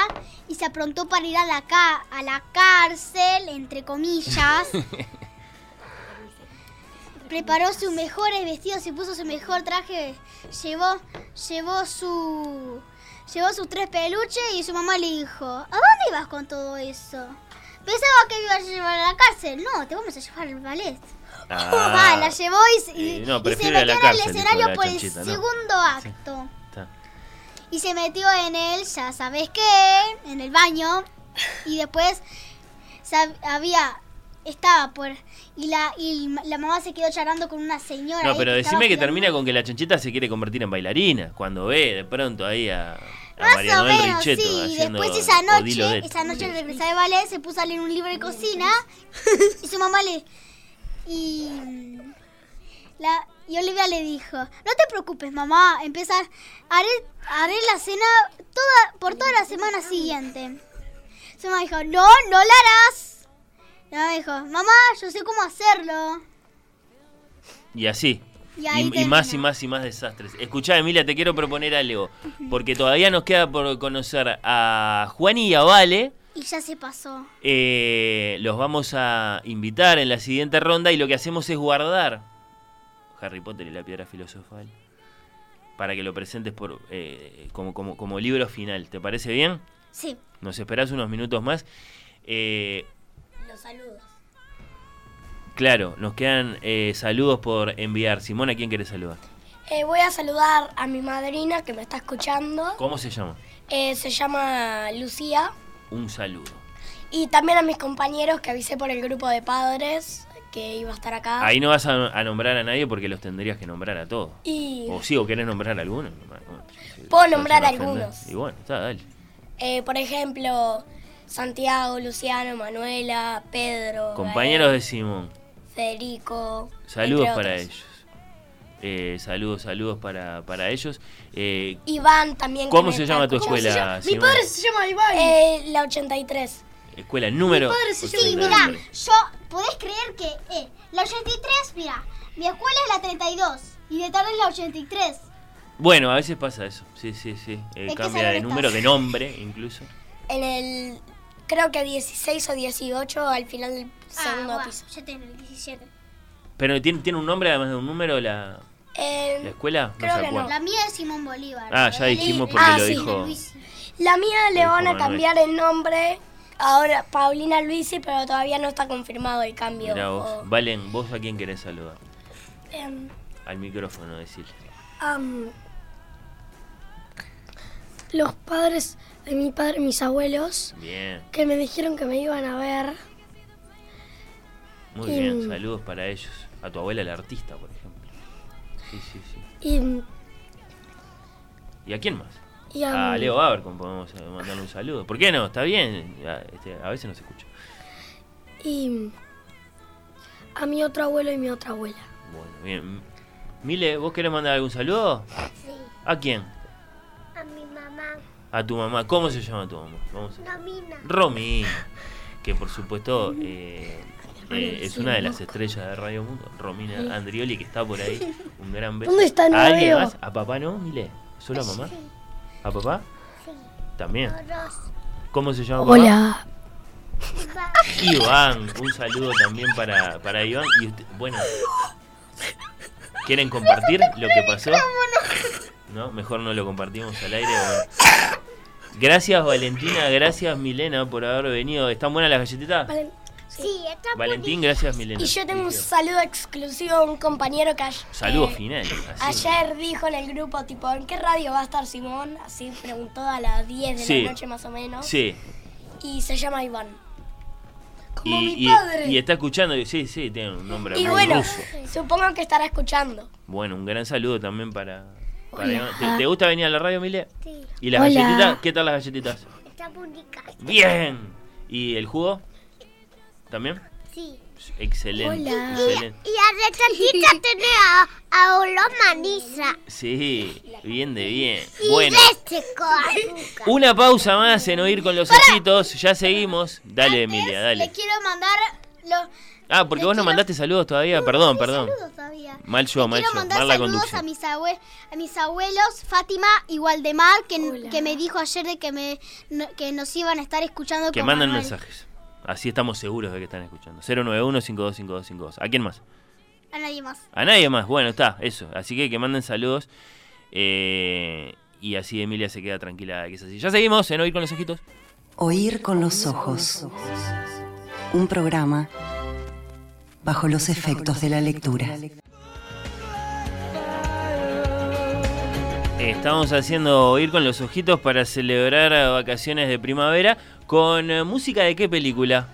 y se aprontó para ir a la, ca- a la cárcel, entre comillas. Preparó sus mejores vestidos y puso su mejor traje. Llevó, llevó su, llevó sus tres peluches y su mamá le dijo, ¿a dónde ibas con todo eso? Pensaba que me ibas a llevar a la cárcel. No, te vamos a llevar al ballet. Ah, Ah, la llevó y, Eh, no, y se metió el dijo escenario por el segundo acto. Y se metió en él, ya sabes qué, en el baño. Y después sab- había, estaba por... Y la, y la mamá se quedó charlando con una señora. No, pero que decime que termina con que la chanchita se quiere convertir en bailarina. Cuando ve de pronto ahí a, a Más María o Noel menos, Richetto sí. Después esa noche, esa noche al regresar de ballet, se puso a leer un libro de cocina. y su mamá le... Y... La, y Olivia le dijo, no te preocupes, mamá, empezar, haré, haré la cena toda, por toda la semana siguiente. Su mamá dijo, no, no la harás. Y mamá dijo, mamá, yo sé cómo hacerlo. Y así. Y Y, más y más y más desastres. Escuchá, Emilia, te quiero proponer algo. Porque todavía nos queda por conocer a Juan y a Vale. Y ya se pasó. Eh, los vamos a invitar en la siguiente ronda y lo que hacemos es guardar Harry Potter y la piedra filosofal para que lo presentes por, eh, como, como, como libro final. ¿Te parece bien? Sí. Nos esperás unos minutos más. Eh, Los saludos. Claro, nos quedan eh, saludos por enviar. Simón, ¿a quién querés saludar? Eh, voy a saludar a mi madrina que me está escuchando. ¿Cómo se llama? Eh, se llama Lucía. Un saludo. Y también a mis compañeros que avisé por el grupo de padres que iba a estar acá. Ahí no vas a, a nombrar a nadie porque los tendrías que nombrar a todos. Y O sí, o querés nombrar a algunos. Puedo nombrar a algunos. Y bueno, está, dale. eh, por ejemplo, Santiago, Luciano, Manuela, Pedro. Compañeros de Simón, Federico. saludos entre para otros. ellos. Eh, saludos, saludos para, para ellos. Eh, Iván también. ¿Cómo se llama tu escuela, Mi Simón? padre se llama Iván. Eh, la 83. Escuela número. padre se llama- Sí, 89. mira, yo, ¿podés creer que eh, la 83, mira, mi escuela es la 32 y de tarde es la 83? Bueno, a veces pasa eso. Sí, sí, sí. Eh, ¿De qué cambia de estás? número, de nombre incluso. En el. Creo que 16 o 18 al final del segundo ah, bueno, piso. ya tengo el 17. Pero tiene, tiene un nombre además de un número la, Eh, la escuela. No creo que no. La mía es Simón Bolívar. Ah, ya dijimos porque Ah, lo sí. dijo. La mía le van a Manuel. cambiar el nombre. Ahora Paulina Luisi, pero todavía no está confirmado el cambio. Mira vos. O- Valen, ¿vos a quién querés saludar? Em, Al micrófono, decir. Am, los padres de mi padre, mis abuelos, Bien, que me dijeron que me iban a ver. muy Y- bien. Saludos para ellos. A tu abuela, la artista, por ejemplo. Sí, sí, sí. Y, ¿Y a quién más? y am, A Leo Abercon podemos eh, mandarle un saludo. ¿Por qué no? Está bien. A, este, a veces no se escucha. y a mi otro abuelo y mi otra abuela. Bueno, bien. Mile, ¿vos querés mandar algún saludo? Sí, ¿A quién? A tu mamá. ¿Cómo se llama tu mamá? Vamos a... Romina. Romy, que por supuesto eh, eh, es una de las estrellas de Radio Mundo. Romina Andrioli, que está por ahí. Un gran beso. ¿Dónde está? ¿A alguien más? ¿A papá no, Mile? ¿Solo a mamá? ¿A papá? Sí, También. ¿Cómo se llama papá? Hola. Iván, un saludo también para, para Iván. Y usted- bueno, ¿quieren compartir lo que pasó? No, mejor no lo compartimos al aire. bueno. Gracias Valentina, gracias Milena por haber venido. ¿Están buenas las galletitas? Vale. Sí, está Valentín, gracias Milena. y yo tengo un saludo exclusivo a un compañero que ay- Saludo eh, final. así. Ayer dijo en el grupo, tipo, ¿en qué radio va a estar Simón? Así preguntó a las 10 de Sí. la noche más o menos. Sí, Y se llama Iván. Como y, mi y- padre. y está escuchando, y- sí, sí, tiene un nombre Y muy bueno, ruso. supongo que estará escuchando. Bueno, un gran saludo también para... para Hola. ¿Te, te gusta venir a la radio, Mile? Sí, ¿Y las Hola. galletitas? ¿Qué tal las galletitas? está bonita. Bien. ¿Y el jugo? ¿También? Sí. Excelente, Hola. excelente. Y a recetita tiene a, a olor maniza. Sí, bien de bien. Y Bueno, azúcar. una pausa más en Oír con los Ojitos. Ya seguimos. Dale, Emilia, Le dale. quiero mandar los Ah, porque vos no mandaste saludos todavía. Perdón, mis perdón. saludos todavía. Mal yo, mal quiero yo. mandar Mal la saludos a mis, abue- a mis abuelos, Fátima y Waldemar, que, que me dijo ayer de que, me, no- que nos iban a estar escuchando Que Manuel. mensajes. Así estamos seguros de que están escuchando. 091-525252. ¿A quién más? A nadie más. A nadie más. Bueno, está, eso. Así que que manden saludos. eh, y así Emilia se queda tranquila que es así. Ya seguimos en Oír con los Ojitos. Oír con los ojos. Un programa bajo los efectos de la lectura. Estamos haciendo Oír con los Ojitos para celebrar vacaciones de primavera con eh, música de qué película?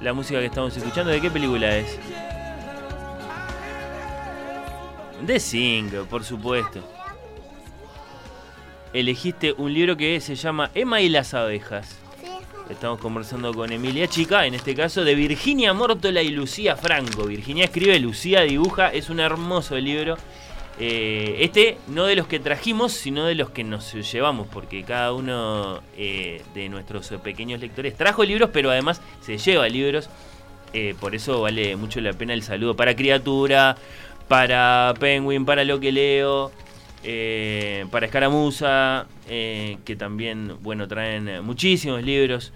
La música que estamos escuchando, ¿de qué película es? De Sing, por supuesto. Elegiste un libro que se llama Emma y las abejas. Estamos conversando con Emilia Chica, en este caso de Virginia Mórtola y Lucía Franco. Virginia escribe, Lucía dibuja, es un hermoso libro. Eh, este no de los que trajimos, sino de los que nos llevamos, porque cada uno eh, de nuestros pequeños lectores trajo libros, pero además se lleva libros. Eh, por eso vale mucho la pena el saludo para Criatura, para Penguin, para Lo que leo, eh, para Escaramuza, eh, que también bueno traen muchísimos libros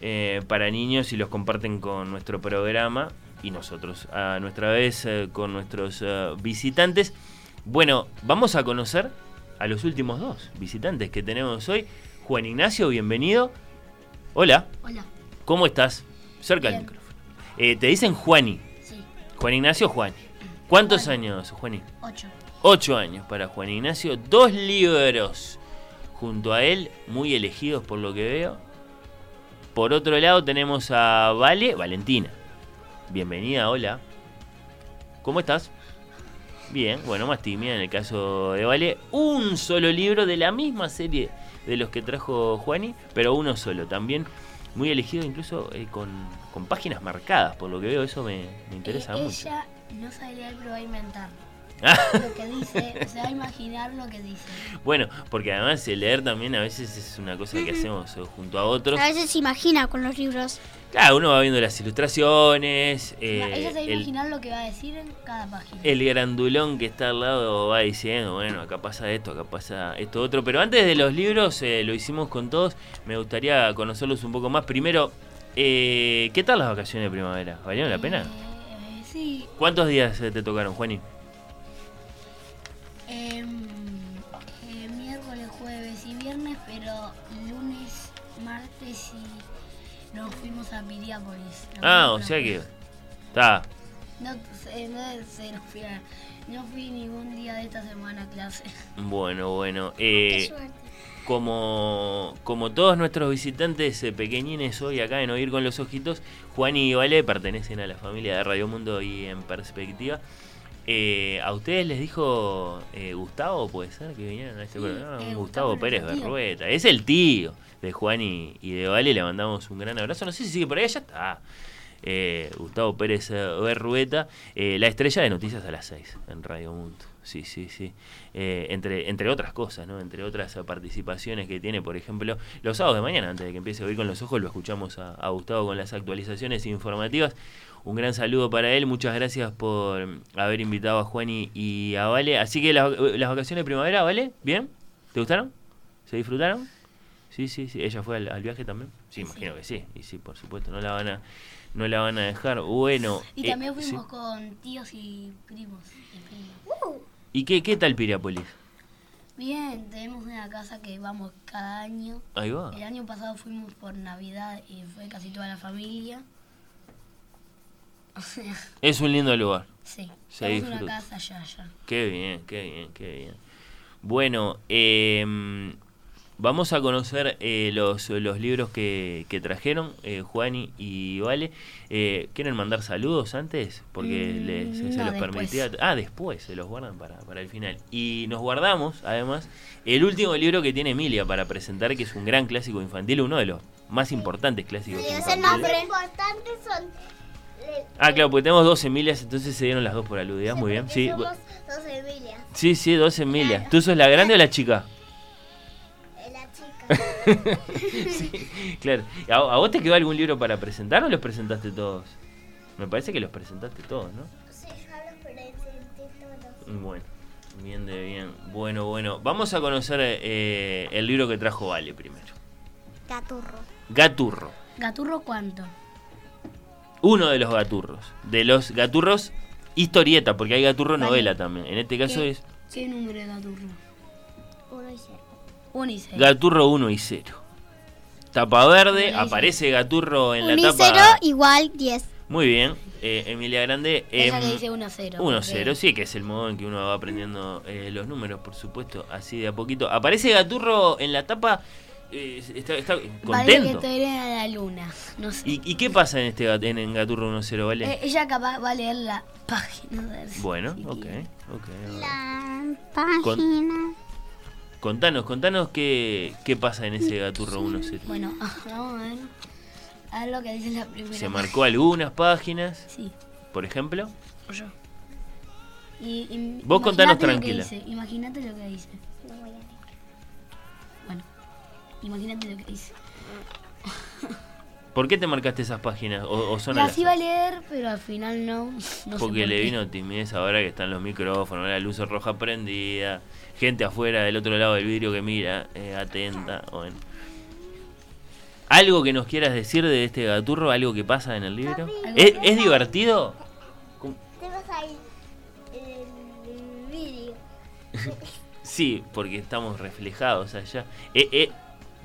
eh, para niños y los comparten con nuestro programa y nosotros a nuestra vez con nuestros visitantes. Bueno, vamos a conocer a los últimos dos visitantes que tenemos hoy. Juan Ignacio, bienvenido. Hola. Hola. ¿Cómo estás? Cerca del micrófono. Eh, te dicen Juani. Juan Ignacio Juan. ¿Cuántos años, Juaní? Ocho. Ocho años para Juan Ignacio. Dos libros junto a él, muy elegidos por lo que veo. Por otro lado tenemos a Vale, Valentina. Bienvenida, hola. ¿Cómo estás? Bien, bueno, más tímida en el caso de Vale. Un solo libro de la misma serie de los que trajo Juani, pero uno solo. También muy elegido, incluso eh, con, con páginas marcadas, por lo que veo, eso me, me interesa Eh, mucho. Ella no sabe leer, pero va a inventar. Ah. lo que dice, se va a imaginar lo que dice. Bueno, porque además el leer también a veces es una cosa que hacemos eh, junto a otros. A veces se imagina con los libros. Claro, uno va viendo las ilustraciones, eh, Ella se va a el, imaginar lo que va a decir en cada página. el grandulón que está al lado va diciendo, bueno, acá pasa esto, acá pasa esto otro. Pero antes de los libros, eh, lo hicimos con todos, me gustaría conocerlos un poco más. Primero, eh, ¿qué tal las vacaciones de primavera? ¿Valieron la pena? Eh, sí, ¿Cuántos días te tocaron, Juani? Ah, o sea que... Está, No, se- no, se nos fui a- no fui ningún día de esta semana a clase. bueno, bueno. Eh, como, como todos nuestros visitantes eh, pequeñines hoy acá en Oír con los Ojitos, Juan y Vale pertenecen a la familia de Radio Mundo y en perspectiva. Eh, ¿A ustedes les dijo eh, Gustavo, puede ser, que vinieron a este Sí, programa? eh, Gustavo Gustavo, Pérez. Berrueta. Es el tío de Juan y, de Vale. Le mandamos un gran abrazo. No sé si sigue por ahí, ya está. Eh, Gustavo Pérez eh, Berrueta, eh, la estrella de noticias a las 6 en Radio Mundo. Sí, sí, sí. Eh, entre, entre otras cosas, ¿no? Entre otras participaciones que tiene, por ejemplo, los sábados de mañana, antes de que empiece a oír con los ojos, lo escuchamos a, Gustavo con las actualizaciones informativas. Un gran saludo para él, muchas gracias por haber invitado a Juan y, y a Vale. Así que las, las vacaciones de primavera, ¿vale? ¿Bien? ¿Te gustaron? ¿Se disfrutaron? Sí, sí, sí. ¿Ella fue al, al viaje también? Sí, imagino que sí. Y sí, por supuesto, no la van a, no la van a dejar. Bueno. Y eh, también sí. fuimos con tíos y primos. y primas. ¿Y qué, qué tal Piriápolis? Bien, tenemos una casa que vamos cada año. Ahí va. El año pasado fuimos por Navidad y fue casi toda la familia. O sea, Es un lindo lugar. sí. Se Tenemos una casa allá, allá. Qué bien, qué bien, qué bien. Bueno, eh, vamos a conocer eh, los, los libros que, que trajeron eh, Juani y Vale. Eh, ¿Quieren mandar saludos antes? Porque Mm, les, se no, los después. permitía. Ah, después, se los guardan para, para el final. Y nos guardamos, además, el último libro que tiene Emilia para presentar, que es un gran clásico infantil, uno de los más importantes clásicos ese infantiles. nombre. Lo importante son. eh, Ah, claro, porque tenemos dos Emilias, entonces se dieron las dos por aludidas. Muy bien, sí. Somos dos Emilias. Sí, sí, dos Emilias. ¿Tú sos la grande o la chica? Sí, claro. ¿A, a vos te quedó algún libro para presentar o los presentaste todos? Me parece que los presentaste todos, ¿no? Sí, yo los presenté todos. Bueno, bien de bien. Bueno, bueno. Vamos a conocer eh, el libro que trajo Vale primero. Gaturro. Gaturro. ¿Gaturro cuánto? Uno de los gaturros. De los gaturros historieta, porque hay gaturro Vale. novela también. En este caso ¿Qué, es ¿Qué número de gaturro? Uno y cero. Uno y seis. Gaturro 1 y 0. Tapa verde, aparece Gaturro en Uno la y tapa. cero igual 10. Muy bien, eh, Emilia Grande. Ella em, le dice 1 a 0. 1 0, sí, que es el modo en que uno va aprendiendo eh, los números, por supuesto, así de a poquito. Aparece Gaturro en la tapa, eh, está, está Vale que contento. te a la luna. No sé. ¿Y, y qué pasa en este en, en Gaturro 1 0, vale? Eh, ella capaz va a leer la página. de- bueno, si ok, ok. La página. Contanos, contanos qué, qué pasa en ese Gaturro 1 0. Bueno, vamos a ver. A ver lo que dice la primera. Se marcó algunas páginas, Sí, por ejemplo. yo. Y, y Vos contanos imaginate lo que tranquila. dice, Imagínate lo que dice. No voy a leer. Bueno, imagínate lo que dice. ¿Por qué te marcaste esas páginas? ¿O, o son Las iba a leer, pero al final no. no sé Porque por le qué. vino timidez ahora que están los micrófonos, la luz roja prendida, gente afuera del otro lado del vidrio que mira, eh, atenta. Bueno. ¿Algo que nos quieras decir de este gaturro? ¿Algo que pasa en el libro? ¿Es, que- es divertido? Tenemos ahí el vídeo. Sí, porque estamos reflejados allá. Eh, eh,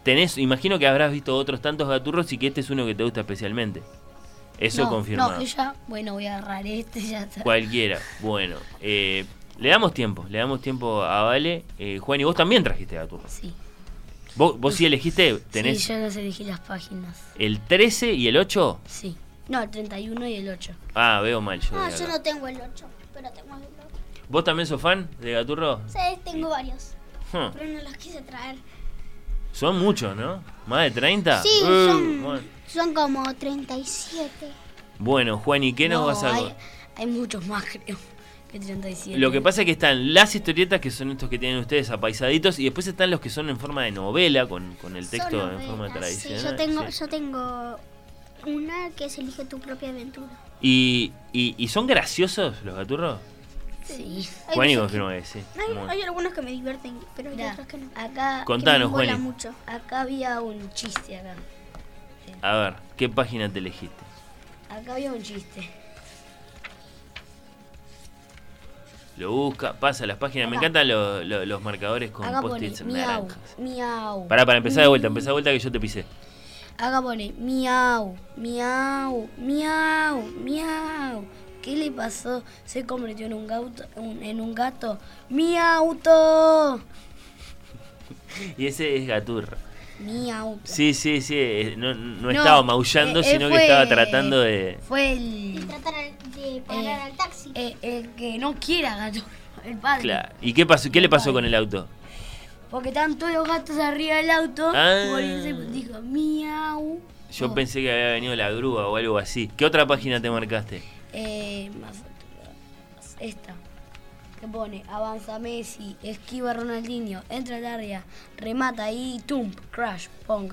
tenés, imagino que habrás visto otros tantos gaturros y que este es uno que te gusta especialmente. Eso no, confirmado. No, ella, bueno, voy a agarrar este, ya está. Cualquiera. Bueno, eh, le damos tiempo, le damos tiempo a Vale. Eh, Juan, y vos también trajiste Gaturro. Sí. ¿Vos, vos sí elegiste? ¿Tenés Sí, yo los elegí las páginas. el 13 y el 8? Sí. No, el 31 y el 8. Ah, veo mal yo. No, de yo no tengo el 8, pero tengo el 8. ¿Vos también sos fan de Gaturro? Sí, tengo varios, Huh. pero no los quise traer. Son muchos, ¿no? ¿Más de 30? Sí, Eh, son, bueno. son como 37. Bueno, Juan, ¿y qué nos No, vas a hay, hay muchos más, creo, 37. Lo que pasa es que están las historietas, que son estos que tienen ustedes apaisaditos, y después están los que son en forma de novela, con, con el texto en forma novelas, sí, tradicional. yo tengo, sí. yo tengo una que es Elige tu propia aventura. ¿Y, y, y son graciosos los gaturros? Sí. Hay Juan y confirma que sí. hay, algunos que me divierten, pero hay otros que no. acá, Contanos, que me mucho. acá había un chiste acá. A ver, ¿qué página te elegiste? Acá había un chiste. Lo busca, pasa las páginas. Me encantan lo- lo- los marcadores con post-its miau, naranjas. miau. Pará, para empezar de vuelta, empezar de vuelta que yo te pisé. Acá pone miau, miau, miau, miau. ¿Qué le pasó? Se convirtió en un gato, un- en un gato. ¡Mi auto! Y ese es Gaturro. Mi auto. Sí, sí, sí. eh, No, no No, estaba maullando, eh, sino que fue- estaba tratando de. Fue De el, tratar al- de parar Eh, al taxi. eh, el que no quiera gato. El padre. Claro. ¿Y qué pasó? ¿Qué le pasó con el auto? Porque estaban todos los gatos arriba del auto. Ah. Por eso dijo miau. Yo No, pensé que había venido la grúa o algo así. ¿Qué otra página te marcaste? Eh, más esta. Que pone, avanza Messi, esquiva Ronaldinho, entra al área, remata y tum, crash, pong,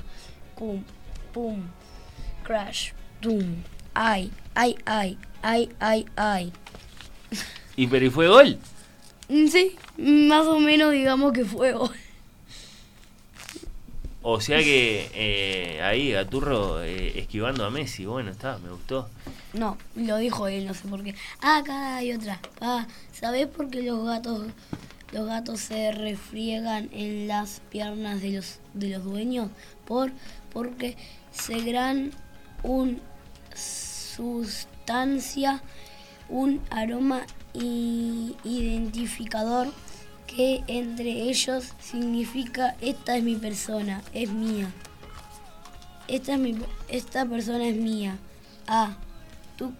cum, pum, crash, tum, ay, ay, ay, ay, ay, ay. ¿Y pero y fue gol? Mm, Sí, más o menos digamos que fue gol. O sea que eh, ahí Gaturro eh, esquivando a Messi. Bueno, está, me gustó. No, lo dijo él, no sé por qué. Ah, acá hay otra. Ah, ¿sabés por qué los gatos los gatos se refriegan en las piernas de los de los dueños? Por porque segregan un sustancia, un aroma i- identificador que entre ellos significa esta es mi persona, es mía. Esta es mi esta persona es mía. Ah, tu,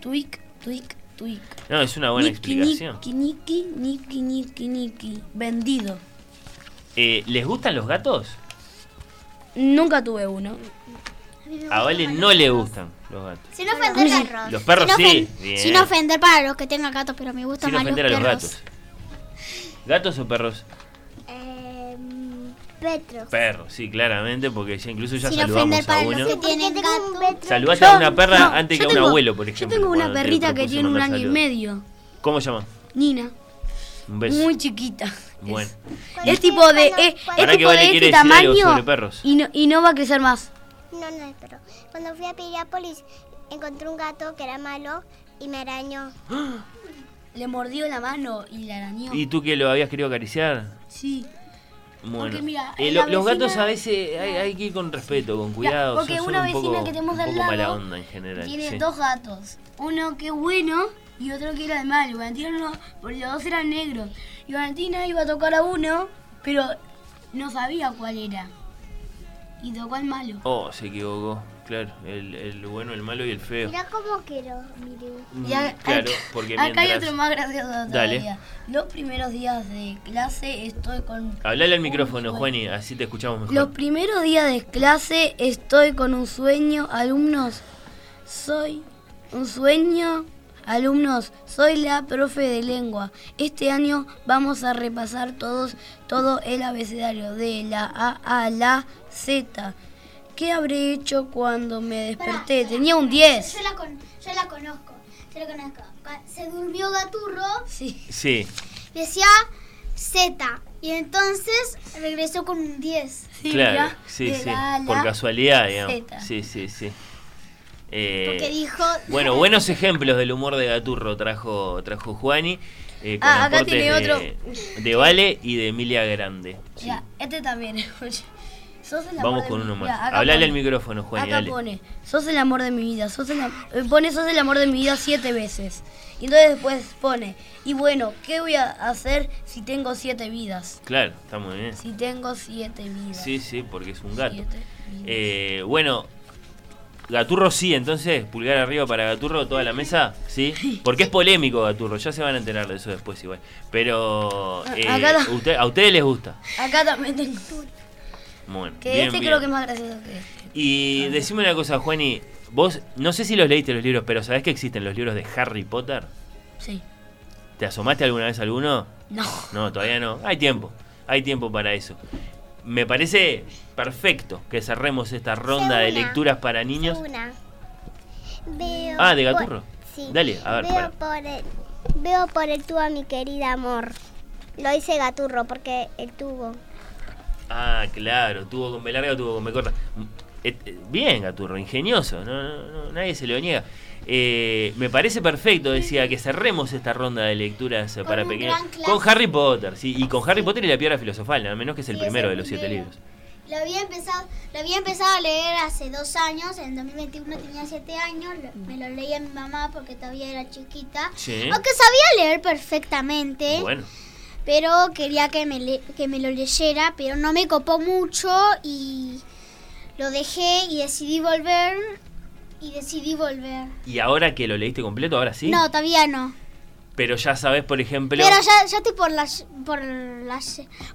tuic, tuic, tuic. No, es una buena Niki, explicación. Niki, niki, niki, niki, niki. Vendido. Eh, ¿Les gustan los gatos? Nunca tuve uno. A Vale no le gustan los gatos. Sin ofender sí. perros. Los perros sin sí, bien. Sin ofender para los que tengan gatos, pero me gustan Sin más los ofender a los perros. gatos. ¿Gatos o perros? Em, Petro. Perros, sí, claramente, porque ya incluso ya Sin saludamos a uno. que tienen. Saludaste a una perra no, antes que a un tengo- abuelo, por ejemplo. Yo tengo una perrita que tiene un año y medio. ¿Cómo se llama? Nina. Un beso. Muy chiquita. Bueno. Es tipo de, es, es Ahora que tipo Vale de quiere este tamaño sobre perros. y no, y no va a crecer más. No, no es perro. Cuando fui a Piriápolis encontré un gato que era malo y me arañó. Le mordió la mano y la arañó. ¿Y tú que lo habías querido acariciar? Sí. Bueno, Porque mira, eh, lo- los gatos a veces hay, hay que ir con respeto, con cuidado. porque son, son una un vecina poco, que tenemos al lado mala onda en general. Tiene sí. dos gatos. Uno que es bueno y otro que era de malo. Valentina no, porque los dos eran negros. Y Valentina iba a tocar a uno, pero no sabía cuál era. Y tocó al malo. Oh, se equivocó. Claro, el, el bueno, el malo y el feo. Mira cómo quiero, mire. Mm, acá, claro, porque acá hay otro más gracioso Dale. todavía. Los primeros días de clase estoy con... Hablale al un micrófono. Juani, así te escuchamos mejor. Los primeros días de clase estoy con un sueño, alumnos. Soy un sueño, alumnos. Soy la profe de lengua. Este año vamos a repasar todos todo el abecedario de la A a la Z. ¿Qué habré hecho cuando me desperté? Tenía un 10. Yo la, con- yo la conozco. Yo la conozco. Se durmió Gaturro, Sí. Sí, decía Z. Y entonces regresó con un 10. Sí, claro, sí, sí. la Por casualidad, digamos. Z. Sí, sí, sí. Eh, Porque dijo. Bueno, buenos ejemplos del humor de Gaturro trajo, trajo Juani. eh, con Ah, acá tiene de, otro. de Vale y de Emilia Grande. Sí. Ya, este también. sos el amor Vamos de con mi- uno más. Acá Hablale pone- al micrófono, Juan, Acá dale. pone, sos el amor de mi vida, sos el, am- eh, pone sos el amor de mi vida siete veces. Y entonces después pone, y bueno, ¿qué voy a hacer si tengo siete vidas? Claro, está muy bien. Si tengo siete vidas. Sí, sí, porque es un gato. Siete vidas. Eh, bueno, Gaturro sí, entonces, pulgar arriba para Gaturro, toda la mesa, ¿sí? Porque es polémico Gaturro, ya se van a enterar de eso después igual. Pero A- eh, acá la- usted- a ustedes les gusta. Acá también tengo Bueno, que bien, este bien. creo que es más gracioso que este. Y decime una cosa, Juani, vos, no sé si los leíste los libros, pero ¿sabés que existen los libros de Harry Potter? Sí. ¿Te asomaste alguna vez a alguno? No. No, todavía no. Hay tiempo. Hay tiempo para eso. Me parece perfecto que cerremos esta ronda de lecturas para niños. Una. Veo Ah, de por- Gaturro. Sí. Dale, a ver, Veo por, el, veo por el tubo a mi querida amor. Lo hice Gaturro porque el tubo. Ah, claro. Tuvo con B larga, tuvo con B corta. Mm, eh, Bien, Gaturro, ingenioso. No, no, no, nadie se lo niega. Eh, me parece perfecto, decía, que cerremos esta ronda de lecturas para pequeños. Con Harry Potter, sí. Y con Harry Potter y la piedra filosofal, a menos que es el Sí, es primero el de los siete primero. libros. Lo había empezado, lo había empezado a leer hace dos años, en 2021 tenía siete años, lo- me lo leía mi mamá porque todavía era chiquita. Sí. Aunque sabía leer perfectamente, Bueno. Pero quería que me, le- que me lo leyera, pero no me copó mucho y lo dejé y decidí volver y decidí volver. ¿Y ahora que lo leíste completo, ahora sí? No, todavía no. Pero ya sabes, por ejemplo. Pero ya, ya estoy por la, por, la,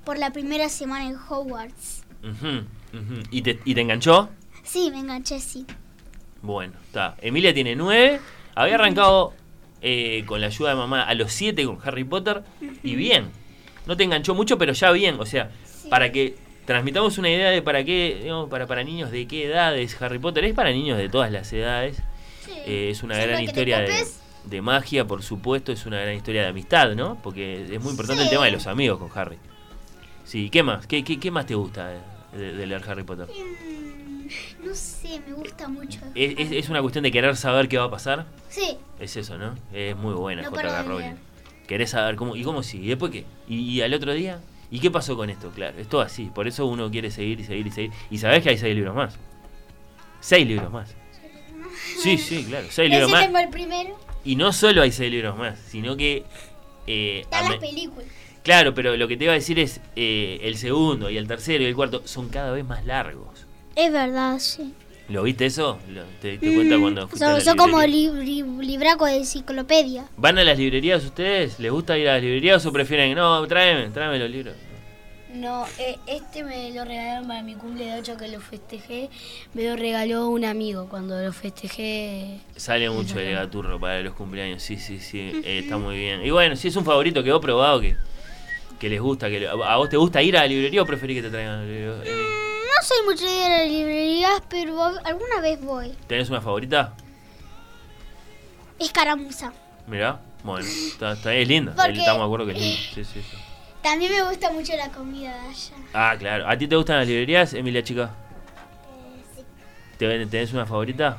por la primera semana en Hogwarts. Ujú, ujú. ¿Y, te, ¿Y te enganchó? Sí, me enganché, sí. Bueno, está. Emilia tiene nueve. Había arrancado eh, con la ayuda de mamá a los siete con Harry Potter. Y bien. No te enganchó mucho, pero ya bien. O sea, para que transmitamos una idea de para qué, digamos, para, para niños de qué edad es Harry Potter. Es para niños de todas las edades. Eh, es una Siempre gran historia de, de magia, por supuesto. Es una gran historia de amistad, ¿no? Porque es muy importante el Sí. tema de los amigos con Harry. Sí, ¿qué más? ¿Qué, qué, qué más te gusta de, leer Harry Potter? Mm, No sé, me gusta mucho. ¿Es, es, es una cuestión de querer saber qué va a pasar? Sí, Es eso, ¿no? Es muy buena No J.K. Rowling. Querés saber cómo, y cómo sí, y después qué, y, y al otro día, ¿y qué pasó con esto? Claro, es todo así, por eso uno quiere seguir y seguir y seguir. Y sabés que hay seis libros más. Seis libros más. Sí, sí, claro, seis libros más. tengo el primero. Y no solo hay seis libros más, sino que... eh, Están las películas. claro, pero lo que te iba a decir es, eh, el segundo y el tercero y el cuarto son cada vez más largos. Es verdad, sí. ¿Lo viste eso? ¿Te, te cuenta cuando fuiste a Son, la son como li- li- libraco de enciclopedia. ¿Van a las librerías ustedes? ¿Les gusta ir a las librerías o prefieren, no, tráeme, tráeme los libros? No, eh, este me lo regalaron para mi cumple de 8 que lo festejé. Me lo regaló un amigo cuando lo festejé. Sale mucho el gaturro para los cumpleaños, sí, sí, sí, eh, está muy bien. Y bueno, si es un favorito que vos probado que, que les gusta, que ¿a vos te gusta ir a la librería o preferís que te traigan el libro? Emi? No soy mucho de ir a las librerías, pero alguna vez voy. ¿Tenés una favorita? Escaramuza. Mirá, bueno, está, está- es linda, Porque- estamos de acuerdo que es linda. Sí, sí, sí. También me gusta mucho la comida de allá. Ah, claro. ¿A ti te gustan las librerías, Emilia Chica? ¿Te- ¿Tenés una favorita?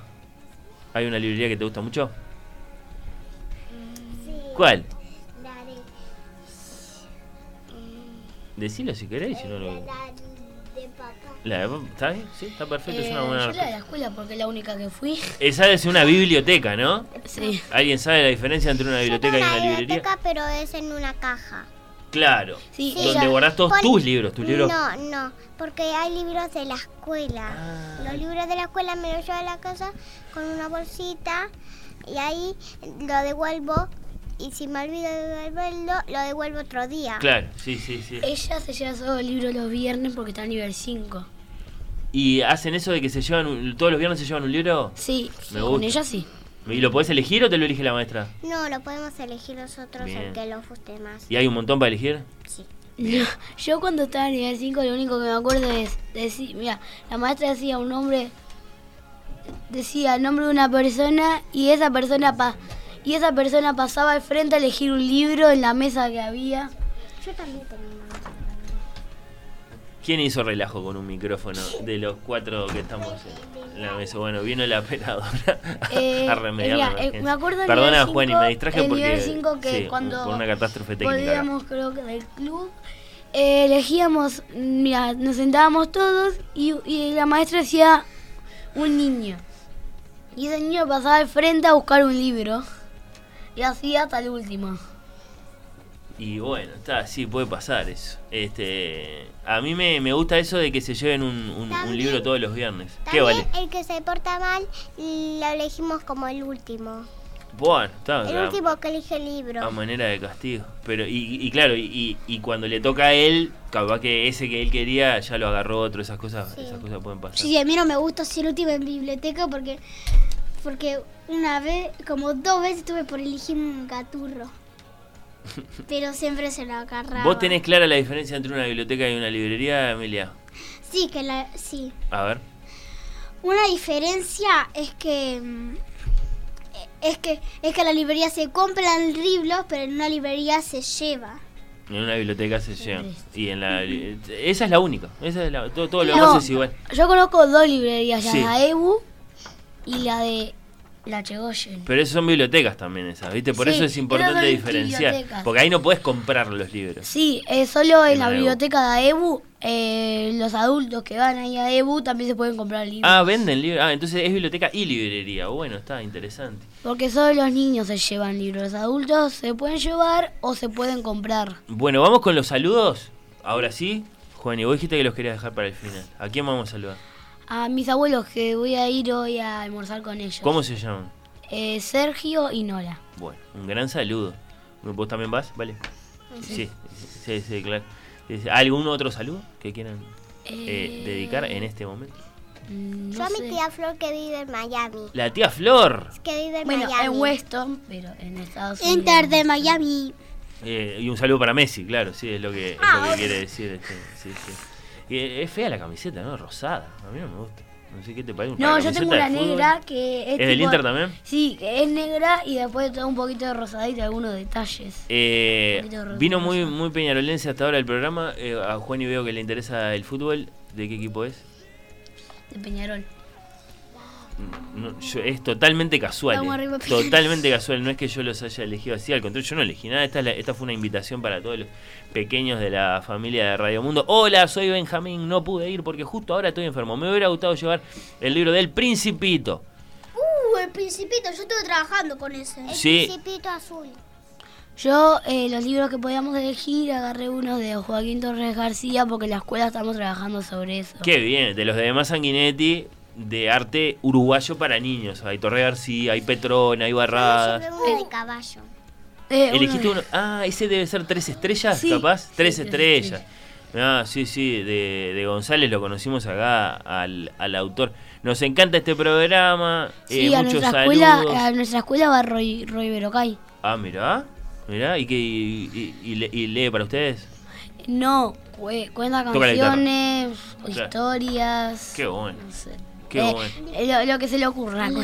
¿Hay una librería que te gusta mucho? ¿Cuál? La de, Decilo si querés, si no lo... la de papá. La de- ¿Está bien? Sí, está perfecto, es Eh, una buena yo la de la escuela porque es la única que fui. Esa es una biblioteca, ¿no? Sí. ¿Alguien sabe la diferencia entre una biblioteca y una librería? biblioteca, pero es en una caja. Claro. Sí, Donde ella- guardás todos Pon- tus libros, tus libros. No, no, porque hay libros de la escuela. Ah. Los libros de la escuela me los llevo a la casa con una bolsita y ahí lo devuelvo. Y si me olvido de devolverlo, lo devuelvo otro día. Claro, sí, sí, sí. Ella se lleva solo el libro los viernes porque está en nivel 5. ¿Y hacen eso de que se llevan un- todos los viernes se llevan un libro? Sí, Me con gusta. ella sí. ¿Y lo podés elegir o te lo elige la maestra? No, lo podemos elegir nosotros Bien. el que lo guste más. ¿Y hay un montón para elegir? No, yo cuando estaba en nivel 5 lo único que me acuerdo es decir, mira, la maestra decía un nombre, decía el nombre de una persona y esa persona pa, y esa persona pasaba al frente a elegir un libro en la mesa que había. Yo también tengo ¿Quién hizo relajo con un micrófono de los cuatro que estamos en la mesa? Bueno, vino la operadora Eh, a remediar mira, la eh, me acuerdo Perdona, nivel Juan, y cinco- me distraje en porque cinco que sí, cuando por una catástrofe técnica. volvíamos creo que del club eh, elegíamos, mira, nos sentábamos todos y, y la maestra decía un niño. Y ese niño pasaba al frente a buscar un libro. Y así hasta el último. Y bueno, está, sí, puede pasar eso. Este, a mí me, me gusta eso de que se lleven un, un- un También- libro todos los viernes. ¿Qué vale? el que se porta mal lo elegimos como el último. Bueno, está. El a- último que elige el libro. A manera de castigo. Pero, y, y claro, y, y- cuando le toca a él, capaz que ese que él quería ya lo agarró otro, esas cosas, Sí. esas cosas pueden pasar. Sí, a mí no me gusta ser última en biblioteca porque porque una vez, como dos veces tuve por elegir un gaturro. Pero siempre se lo agarraba. ¿Vos tenés clara la diferencia entre una biblioteca y una librería, Emilia? Sí, que la sí. A ver. Una diferencia es que mm, es que es que en la librería se compran libros, pero en una librería se lleva. En una biblioteca se llevan. Y en la. Esa es la única. Esa es la, todo, todo lo No. demás es igual. Yo conozco dos librerías, Sí. la de EBU y la de la Chegoyen. Pero esas son bibliotecas también esas, ¿viste? Por Sí, eso es importante diferenciar. bibliotecas. Porque ahí no puedes comprar los libros. Sí, eh, solo en En la biblioteca de EBU, eh, los adultos que van ahí a EBU también se pueden comprar libros. Ah, venden libros. Ah, entonces es biblioteca y librería. Bueno, está interesante. Porque solo los niños se llevan libros. Los adultos se pueden llevar o se pueden comprar. Bueno, vamos con los saludos. Ahora sí. Juan, y vos dijiste que los querías dejar para el final. ¿A quién vamos a saludar? A mis abuelos que voy a ir hoy a almorzar con ellos. ¿Cómo se llaman? Eh, Sergio y Nora. Bueno, un gran saludo. ¿Vos también vas? ¿Vale? Sí, sí, sí, claro. ¿Algún otro saludo que quieran eh, dedicar en este momento? Mm, Yo no a mi tía Flor que vive en Miami. La tía Flor. Que vive en Bueno, Miami. en Weston, pero en Estados Unidos. Inter de Miami. Eh, y un saludo para Messi, claro, sí, es lo que, es lo que quiere decir. este, sí, sí. Eh, es fea la camiseta, ¿no? Rosada. A mí no me gusta. No sé qué te parece. No, yo tengo una negra que es. ¿Es del Inter también? Sí, que es negra y después un poquito de rosadita algunos detalles. Eh, de vino muy, muy peñarolense hasta ahora el programa. Eh, a Juan y veo que le interesa el fútbol. ¿De qué equipo es? De Peñarol. No, yo- es totalmente casual. Vamos eh. Totalmente casual. No es que yo los haya elegido así. Al contrario, yo no elegí nada. Esta, es la- esta fue una invitación para todos los pequeños de la familia de Radio Mundo. Hola, soy Benjamín. No pude ir porque justo ahora estoy enfermo. Me hubiera gustado llevar el libro del Principito. Uh, el principito, yo estuve trabajando con ese. El Sí. principito azul. Yo, eh, los libros que podíamos elegir, agarré uno de Joaquín Torres García porque en la escuela estamos trabajando sobre eso. Qué bien. De los de Demás Sanguinetti. De arte uruguayo para niños. Hay Torre García, hay Petrona, hay Barradas. Yo llevé uno de caballo. Eh, uno ¿Elegiste de- uno? Ah, ese debe ser tres estrellas, Sí, capaz. sí, tres tres estrellas. Ah, sí, sí, de, de González lo conocimos acá al, al autor. Nos encanta este programa. Sí, eh, a muchos nuestra, saludos. escuela, a nuestra escuela va Roy, Roy Berocay. Ah, mirá. Mirá, ¿y, qué, y, y- y le- y lee para ustedes? No, cue- cuenta canciones, historias. Qué bueno. No sé. Qué Eh, bueno. Lo, lo que se le ocurra, lo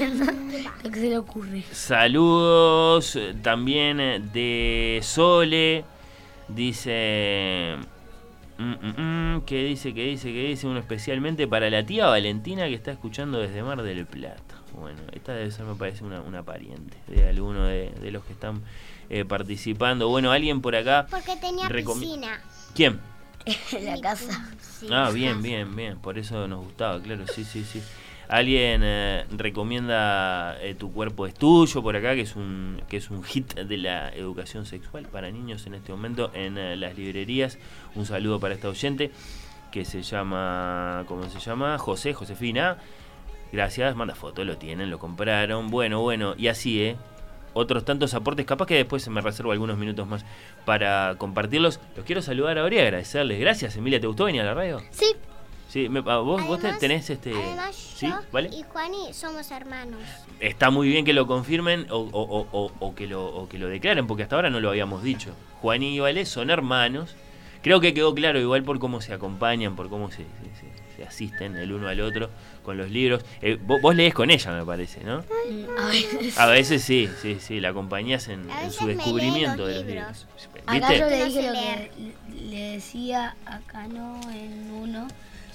que se le ocurre. Saludos eh, también eh, de Sole. Dice. mm, mm, mm, ¿Qué dice? ¿Qué dice? ¿Qué dice? Uno especialmente para la tía Valentina que está escuchando desde Mar del Plata. Bueno, esta debe ser, me parece, una, una pariente de alguno de, de los que están eh, participando. Bueno, alguien por acá. Porque tenía piscina. ¿Quién? En la casa. Ah, bien, bien, bien. Por eso nos gustaba, claro, sí, sí, sí. Alguien eh, recomienda eh, Tu cuerpo es tuyo por acá, que es un que es un hit de la educación sexual para niños en este momento en eh, las librerías. Un saludo para esta oyente que se llama, ¿cómo se llama? José, Josefina. Gracias, manda foto, lo tienen, lo compraron. Bueno, bueno, y así, ¿eh? Otros tantos aportes, capaz que después me reservo algunos minutos más para compartirlos. Los quiero saludar ahora y agradecerles. Gracias, Emilia, ¿te gustó venir a la radio? Sí, Sí, me- ah, vos, vos Además- tenés este... Además, ¿Sí? yo ¿Vale? y Juani somos hermanos. Está muy bien que lo confirmen o, o- o- que lo, que lo declaren, porque hasta ahora no lo habíamos dicho. Juan y Vale son hermanos. Creo que quedó claro igual por cómo se acompañan, por cómo se, se- se- se asisten el uno al otro con los libros. Eh, vos, vos lees con ella, me parece, ¿no? A veces. A veces sí, sí, sí, la acompañás en, su descubrimiento los de los libros. libros. Acá yo ¿Viste? le No dije sé lo que le decía acá no en uno.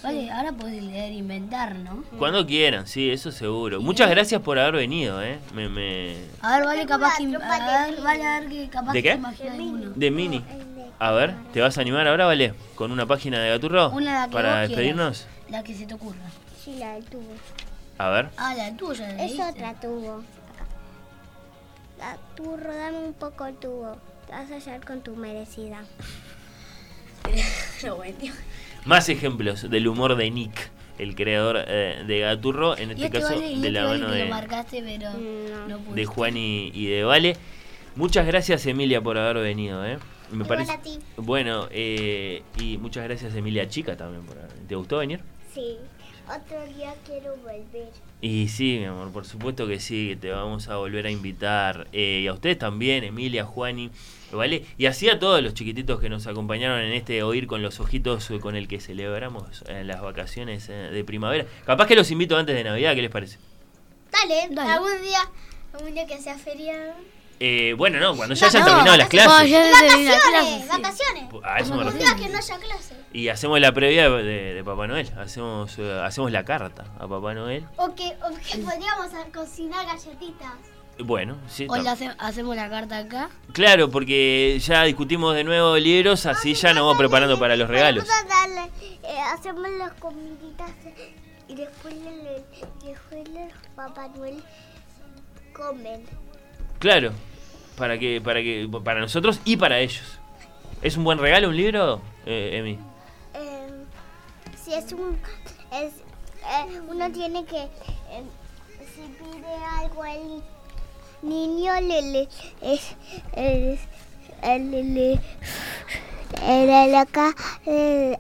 Vale, ahora puedes leer e inventar, ¿no? Cuando quieran, sí, eso seguro. Muchas gracias por haber venido, ¿eh? Me, me... A ver, vale, capaz que. Tengo la A tropa de ver, vale, a ver que capaz ¿De que qué? alguno. De Mini. De A ver, ¿te vas a animar ahora, Vale? ¿Con una página de Gaturro? Una la que Para vos despedirnos. quieras, La que se te ocurra. Sí, la del tubo. A ver. Ah, la tuya. la Es otra tubo. La turro, dame un poco el tubo. Te vas a hallar con tu merecida. Lo vendió. Más ejemplos del humor de Nick, el creador eh, de Gaturro, en este caso vale, de la mano de, lo marcaste, pero Mm, no de Juan y, y de Vale. Muchas gracias Emilia por haber venido, ¿eh? Me parece. a ti. Bueno, eh, y muchas gracias Emilia Chica también por haber- ¿Te gustó venir? Sí. Otro día quiero volver. Y sí, mi amor, por supuesto que sí, que te vamos a volver a invitar. Eh, y a ustedes también, Emilia, Juani, ¿vale? Y así a todos los chiquititos que nos acompañaron en este Oír con los Ojitos con el que celebramos eh, las vacaciones eh, de primavera. Capaz que los invito antes de Navidad, ¿qué les parece? Dale, Dale. algún día, algún día que sea feriado. Eh, bueno, no, cuando ya No, hayan no, terminado las clases. ya la Vacaciones. A eso me refiero. día que no haya clase. Y hacemos la previa de, de Papá Noel. Hacemos, eh, hacemos la carta a Papá Noel. O que, o que podríamos cocinar galletitas. Bueno, sí. La hace- hacemos la carta acá. Claro, porque ya discutimos de nuevo libros, así ya nos vamos preparando para los regalos. Darle, eh, hacemos las comiditas y después, le, le- después los Papá Noel comen. Claro, para que, para que, para nosotros y para ellos. ¿Es un buen regalo un libro, eh, Emi? Eh, si es un... Es, eh, uno tiene que... eh, si pide algo el niño, le... le es, le, le- acá eh,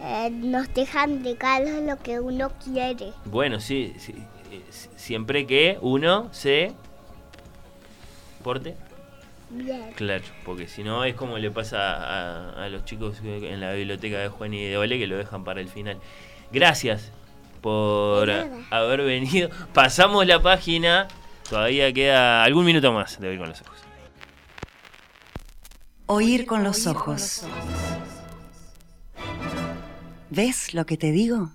eh, nos dejan regalos lo que uno quiere. Bueno, sí, sí, eh, siempre que uno se Bien. Claro, porque si no es como le pasa a, a los chicos en la biblioteca de Juan y de Vale que lo dejan para el final. Gracias por haber venido. Pasamos la página, todavía queda algún minuto más de oír con los ojos. Oír con los ojos. ¿Ves lo que te digo?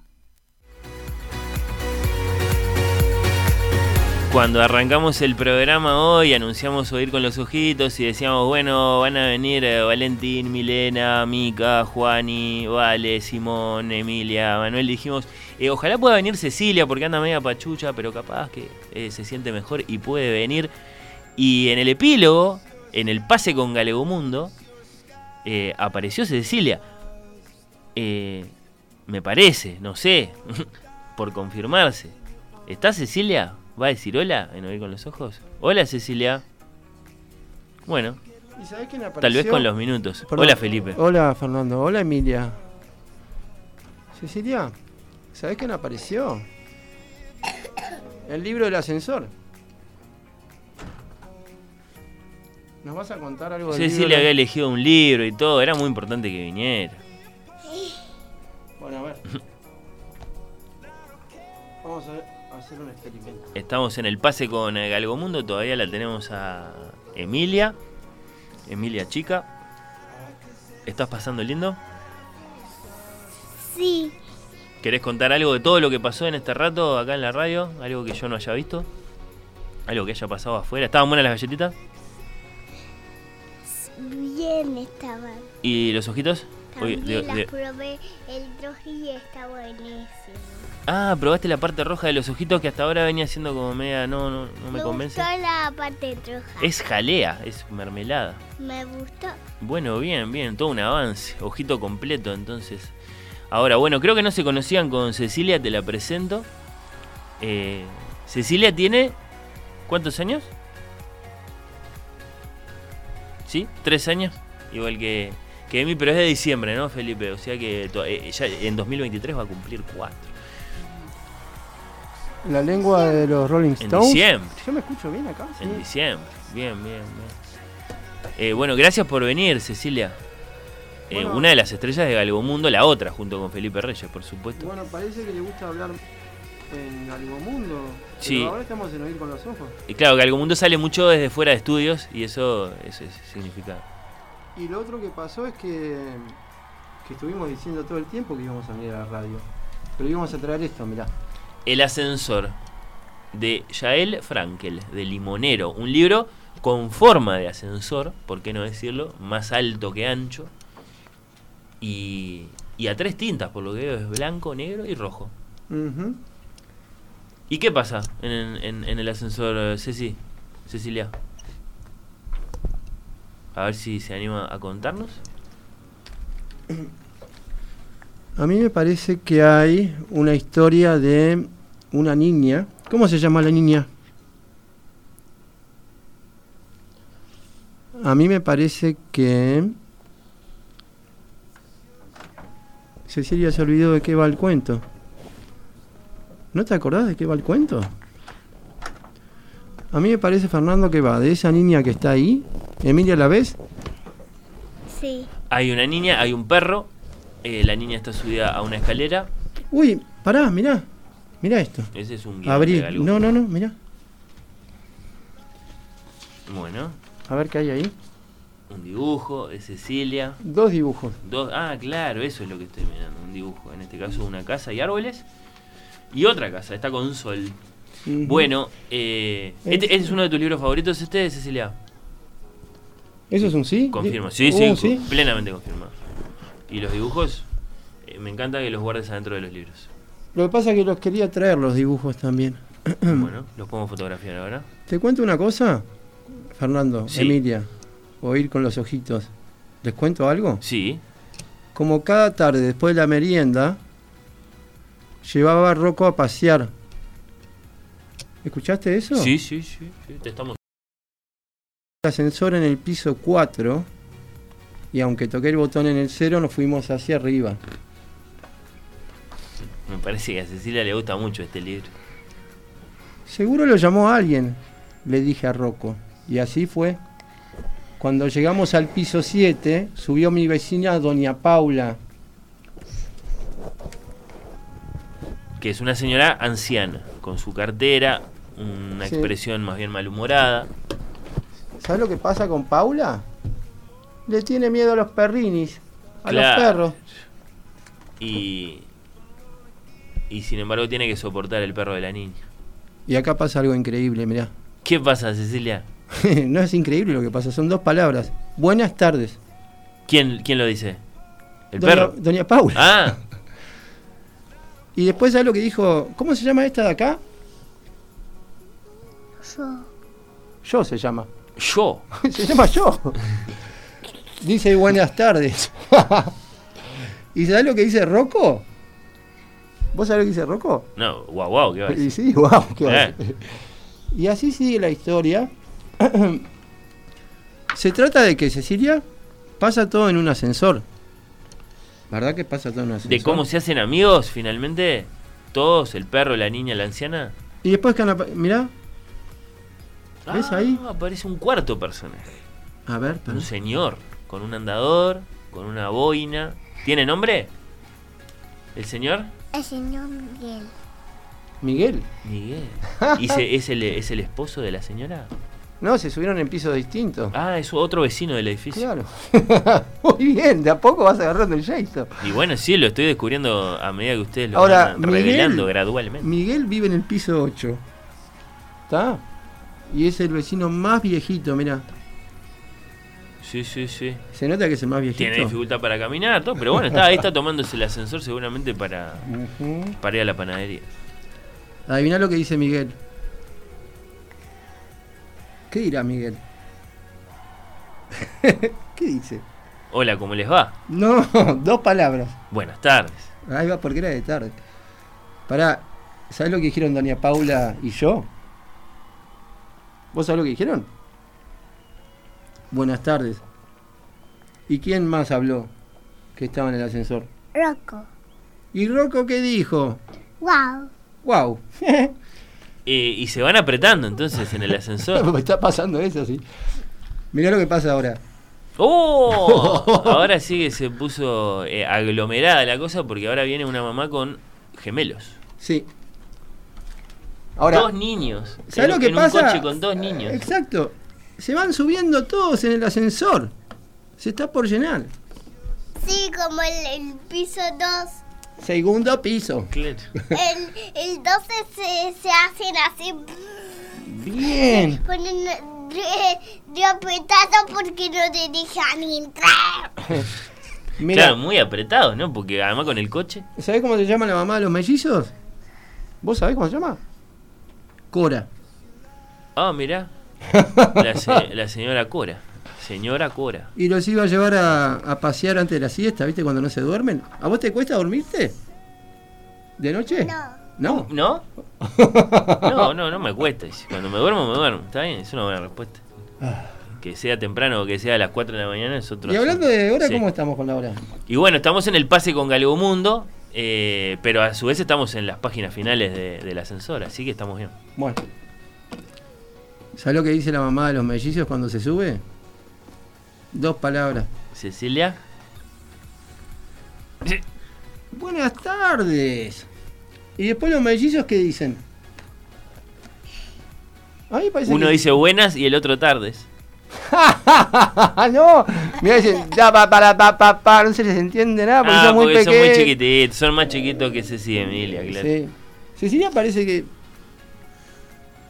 Cuando arrancamos el programa hoy, anunciamos oír con los ojitos y decíamos, bueno, van a venir eh, Valentín, Milena, Mica, Juani, Vale, Simón, Emilia, Manuel. Dijimos, eh, ojalá pueda venir Cecilia porque anda media pachucha, pero capaz que eh, se siente mejor y puede venir. Y en el epílogo, en el pase con Galegomundo, eh, apareció Cecilia. Me parece, no sé, por confirmarse. ¿Está Cecilia? ¿Va a decir hola en Oír con los Ojos? Hola Cecilia. Bueno, ¿Y sabés quién apareció? tal vez con los minutos. Perdón. Hola Felipe. Hola Fernando. Hola Emilia. Cecilia, ¿sabés quién apareció? El libro del ascensor. ¿Nos vas a contar algo del Cecilia libro? había elegido un libro y todo, era muy importante que viniera. Bueno, a ver. Vamos a ver- hacer un experimento. Estamos en el pase con eh, Galgomundo, todavía la tenemos a Emilia. Emilia chica. ¿Estás pasando lindo? Sí. ¿Querés contar algo de todo lo que pasó en este rato acá en la radio? ¿Algo que yo no haya visto? ¿Algo que haya pasado afuera? ¿Estaban buenas las galletitas? Bien estaban. ¿Y los ojitos? Oye, También de- las de- probé. El troji está buenísimo. Ah, probaste la parte roja de los ojitos que hasta ahora venía siendo como media... No, no, no me me convence. gustó la parte roja. Es jalea, es mermelada. Me gustó. Bueno, bien, bien, todo un avance. Ojito completo, entonces. Ahora, bueno, creo que no se conocían con Cecilia, te la presento. Eh, Cecilia tiene. ¿Cuántos años? ¿Sí? ¿Tres años? Igual que, que Emi, pero es de diciembre, ¿no, Felipe? O sea que eh, ya en 2023 va a cumplir cuatro. La lengua de los Rolling En Stones. diciembre. Yo me escucho bien acá. En Sí. diciembre. Bien, bien, bien. Eh, bueno, gracias por venir, Cecilia. Eh, Bueno. una de las estrellas de Galgomundo, la otra, junto con Felipe Reyes, por supuesto. Bueno, parece que le gusta hablar en algo mundo. Sí. Ahora estamos en oír con los ojos. Y claro, Galgomundo sale mucho desde fuera de estudios y eso, eso es- significa. Y lo otro que pasó es que, que estuvimos diciendo todo el tiempo que íbamos a venir a la radio. Pero íbamos a traer esto, mirá. El ascensor de Yael Frankel, de Limonero. Un libro con forma de ascensor, por qué no decirlo, más alto que ancho, y, y a tres tintas, por lo que veo es blanco, negro y rojo. ¿Y qué pasa en, en- en el ascensor, Ceci? Cecilia? A ver si se anima a contarnos. A mí me parece que hay una historia de una niña. ¿Cómo se llama la niña? A mí me parece que... Cecilia se olvidó de qué va el cuento. ¿No te acordás de qué va el cuento? A mí me parece, Fernando, que va de esa niña que está ahí. Emilia, ¿la ves? Sí. Hay una niña, hay un perro, eh, la niña está subida a una escalera. Uy, pará, mirá. Mirá esto. Ese es un guion Abrir. No, no, no, mirá. Bueno, A ver qué hay ahí. un dibujo de Cecilia. Dos dibujos. Dos, ah, claro, eso es lo que estoy mirando. Un dibujo, en este caso una casa y árboles. Y otra casa, está con sol. Bueno, eh, este, este es uno de tus libros favoritos, este, Cecilia. ¿Eso es un sí? Confirmo, Uh, sí, sí, sí. plenamente confirmado. Y los dibujos, eh, me encanta que los guardes adentro de los libros. Lo que pasa es que los quería traer los dibujos también. bueno, los podemos fotografiar ahora. ¿Te cuento una cosa, Fernando, Sí. Emilia? O ir con los ojitos. ¿Les cuento algo? Sí. Como cada tarde después de la merienda, llevaba a Rocco a pasear. ¿Escuchaste eso? Sí, sí, sí, sí, te estamos... El ascensor en el piso 4 y aunque toqué el botón en el 0 nos fuimos hacia arriba. Me parece que a Cecilia le gusta mucho este libro. Seguro lo llamó alguien, le dije a Rocco. Y así fue. Cuando llegamos al piso 7, subió mi vecina Doña Paula. Que es una señora anciana, con su cartera, una Sí. expresión más bien malhumorada. ¿Sabes lo que pasa con Paula? Le tiene miedo a los perrinis, a Claro. los perros. Y. Y sin embargo tiene que soportar el perro de la niña. Y acá pasa algo increíble, mirá. ¿Qué pasa, Cecilia? no es increíble lo que pasa, son dos palabras. Buenas tardes. ¿Quién, quién lo dice? ¿El Doña, perro? Doña Paula. Ah, Y después, ¿sabes lo que dijo? ¿Cómo se llama esta de acá? Yo. Yo se llama. yo. se llama yo. Dice buenas tardes. ¿Y sabes lo que dice Rocco? ¿Vos sabés lo que dice Rocco? No, guau, guau, ¿qué va a Y decir? sí, wow, qué va a Eh. decir. Y así sigue la historia. Se trata de que Cecilia pasa todo en un ascensor. ¿Verdad que pasa todo en un ascensor? De cómo se hacen amigos finalmente. Todos, el perro, la niña, la anciana. Y después que mirá, ¿Ves Ah, ahí? Aparece un cuarto personaje. a ver, pará. Un señor con un andador, con una boina. ¿Tiene nombre? ¿El señor? El señor Miguel. Miguel. Miguel. ¿Y se- es, el, es el esposo de la señora? No, se subieron en pisos distintos. Ah, es otro vecino del edificio. Claro. Muy bien, de a poco vas agarrando el gesto. Y bueno, sí, lo estoy descubriendo a medida que ustedes lo Ahora, van revelando Miguel- gradualmente. Miguel vive en el piso 8. ¿Está? Y es el vecino más viejito, mira. Sí, sí, sí. Se nota que es el más viejito. Tiene dificultad para caminar, todo, pero bueno, está, ahí está tomándose el ascensor seguramente para, Ujú. para ir a la panadería. Adivina lo que dice Miguel. ¿Qué dirá Miguel? ¿Qué dice? Hola, ¿cómo les va? No, dos palabras. Buenas tardes. Ahí va porque era de tarde. Pará, ¿sabes lo que dijeron Doña Paula y yo? ¿Vos sabés lo que dijeron? Buenas tardes. ¿Y quién más habló que estaba en el ascensor? Rocco. ¿Y Rocco qué dijo? Wow. ¡Wow! Eh, y se van apretando entonces en el ascensor. Está pasando eso, sí. Mirá lo que pasa ahora. ¡Oh! Ahora sí que se puso eh, aglomerada la cosa porque ahora viene una mamá con gemelos. Sí. Ahora, dos niños. ¿sabés en, lo que en pasa? un coche con dos niños. Exacto. Se van subiendo todos en el ascensor. Se está por llenar. Sí, como el, el piso 2. Segundo piso. Claro. El, el 12 se, se hacen así. Bien. Ponen de, de apretado porque no te dejan entrar. Mira, Claro, muy apretado, ¿no? Porque además con el coche. ¿sabés cómo se llama la mamá de los mellizos? ¿Vos sabés cómo se llama? Cora. Ah, mirá. La, se- la señora Cora. Señora Cora. Y los iba a llevar a, a pasear antes de la siesta, ¿viste? Cuando no se duermen. ¿A vos te cuesta dormirte? ¿De noche? No. ¿No? No, no, no me cuesta. Cuando me duermo, me duermo. Está bien, es una buena respuesta. Que sea temprano o que sea a las 4 de la mañana es otro Y hablando de hora, Sí. ¿cómo estamos con la hora? Y bueno, estamos en el pase con Galegomundo, eh, pero a su vez estamos en las páginas finales de- del ascensor, así que estamos bien. Bueno. ¿Sabés lo que dice la mamá de los mellizos cuando se sube? Dos palabras. Cecilia. Buenas tardes. Y después los mellizos, ¿qué dicen? A mí me parece Uno que- dice buenas y el otro tardes. no, mira, dicen, ya, pa, para, pa, pa, pa, no se les entiende nada porque Ah, son muy porque son pequeños. muy chiquititos, son más chiquitos que Cecilia y Emilia, claro. Sí. Cecilia parece que.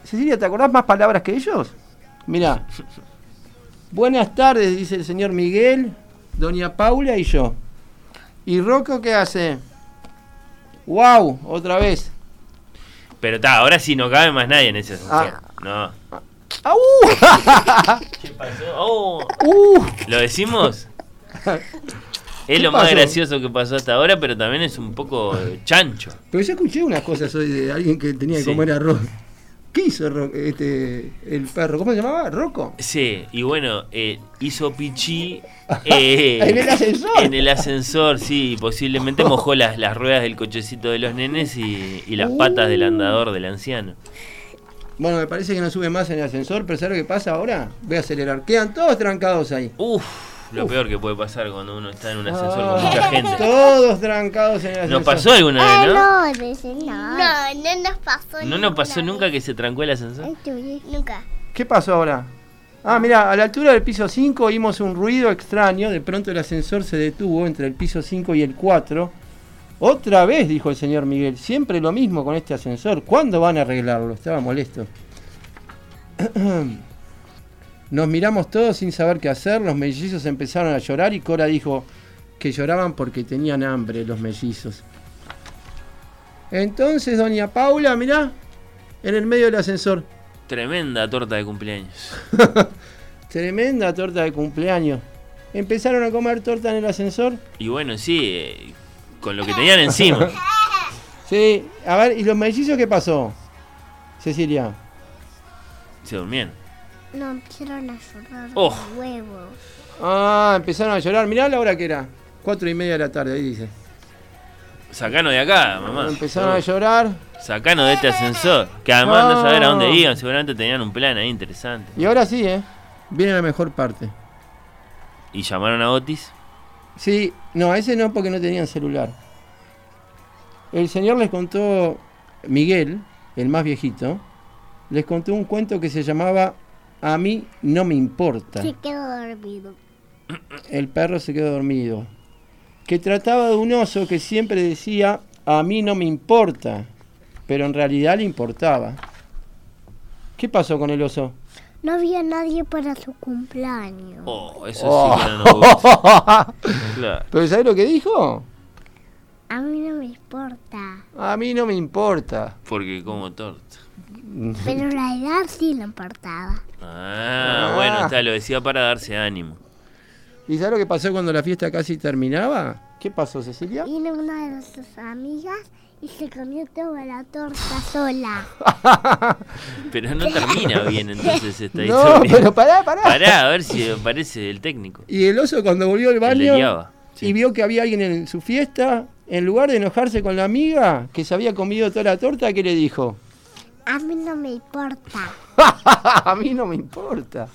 Cecilia, ¿te acordás más palabras que ellos? Mira. Buenas tardes, dice el señor Miguel, doña Paula y yo. ¿Y Rocco qué hace? ¡Wow! Otra vez. Pero está, ahora sí no cabe más nadie en ese ascensor. No. ¡Au! ¿Qué pasó? Oh. ¡Uh! ¿Lo decimos? Es ¿Qué lo más gracioso que pasó hasta ahora, pero también es un poco chancho. Pero yo escuché unas cosas hoy de alguien que tenía que Sí. comer arroz. ¿Qué hizo este, el perro? ¿Cómo se llamaba? ¿Rocco? Sí, y bueno, eh, hizo pichí eh, ¿En el ascensor? En el ascensor, sí, y posiblemente mojó las, las ruedas del cochecito de los nenes y, y las patas del andador del anciano. Bueno, me parece que no sube más en el ascensor, pero ¿sabes lo que pasa ahora? Voy a acelerar. Quedan todos trancados ahí. Uf, lo peor que puede pasar cuando uno está en un ascensor Ah, con mucha gente. Todos trancados en el ascensor. ¿Nos pasó alguna vez, no? no, dice no. No, no nos pasó ¿No nos pasó nunca que se trancó el ascensor? Nunca. ¿Qué pasó ahora? Ah, mira, a la altura del piso 5 oímos un ruido extraño. De pronto el ascensor se detuvo entre el piso 5 y el 4. Otra vez, dijo el señor Miguel. Siempre lo mismo con este ascensor. ¿Cuándo van a arreglarlo? Estaba molesto. Nos miramos todos sin saber qué hacer. Los mellizos empezaron a llorar y Cora dijo que lloraban porque tenían hambre los mellizos. Entonces, doña Paula, mirá, en el medio del ascensor. Tremenda torta de cumpleaños. Tremenda torta de cumpleaños. Empezaron a comer torta en el ascensor. Y bueno, sí, eh, con lo que tenían encima. Sí, a ver, ¿y los mellizos qué pasó? Cecilia. Se durmieron. No empezaron a llorar Oh. de huevo. Ah, empezaron a llorar. Mirá la hora que era. Cuatro y media de la tarde, ahí dice. Sacanos de acá, mamá. Empezaron a llorar. Sacanos de este ascensor. Que además no saber a dónde No. iban. Seguramente tenían un plan ahí interesante. Y ahora sí, ¿eh? Viene la mejor parte. Y llamaron a Otis. Sí, no, a ese no porque no tenían celular. El señor les contó, Miguel, el más viejito, les contó un cuento que se llamaba A mí no me importa. Se quedó dormido. El perro se quedó dormido. Que trataba de un oso que siempre decía, a mí no me importa, pero en realidad le importaba. ¿Qué pasó con el oso? No había nadie para su cumpleaños. Oh, eso sí que no nos gusta. Claro. ¿Pero sabes lo que dijo? A mí no me importa. A mí no me importa. Porque como torta. Pero la edad sí le importaba. Ah, Ah. bueno, está, lo decía para darse ánimo. ¿Y sabes lo que pasó cuando la fiesta casi terminaba? ¿Qué pasó, Cecilia? Vino una de sus amigas y se comió toda la torta sola. Pero no termina bien entonces esta No, historia. pero pará, pará. Pará, a ver si aparece el técnico. Y el oso cuando volvió al baño sí. y vio que había alguien en su fiesta, en lugar de enojarse con la amiga que se había comido toda la torta, ¿qué le dijo? A mí no me importa. A mí no me importa.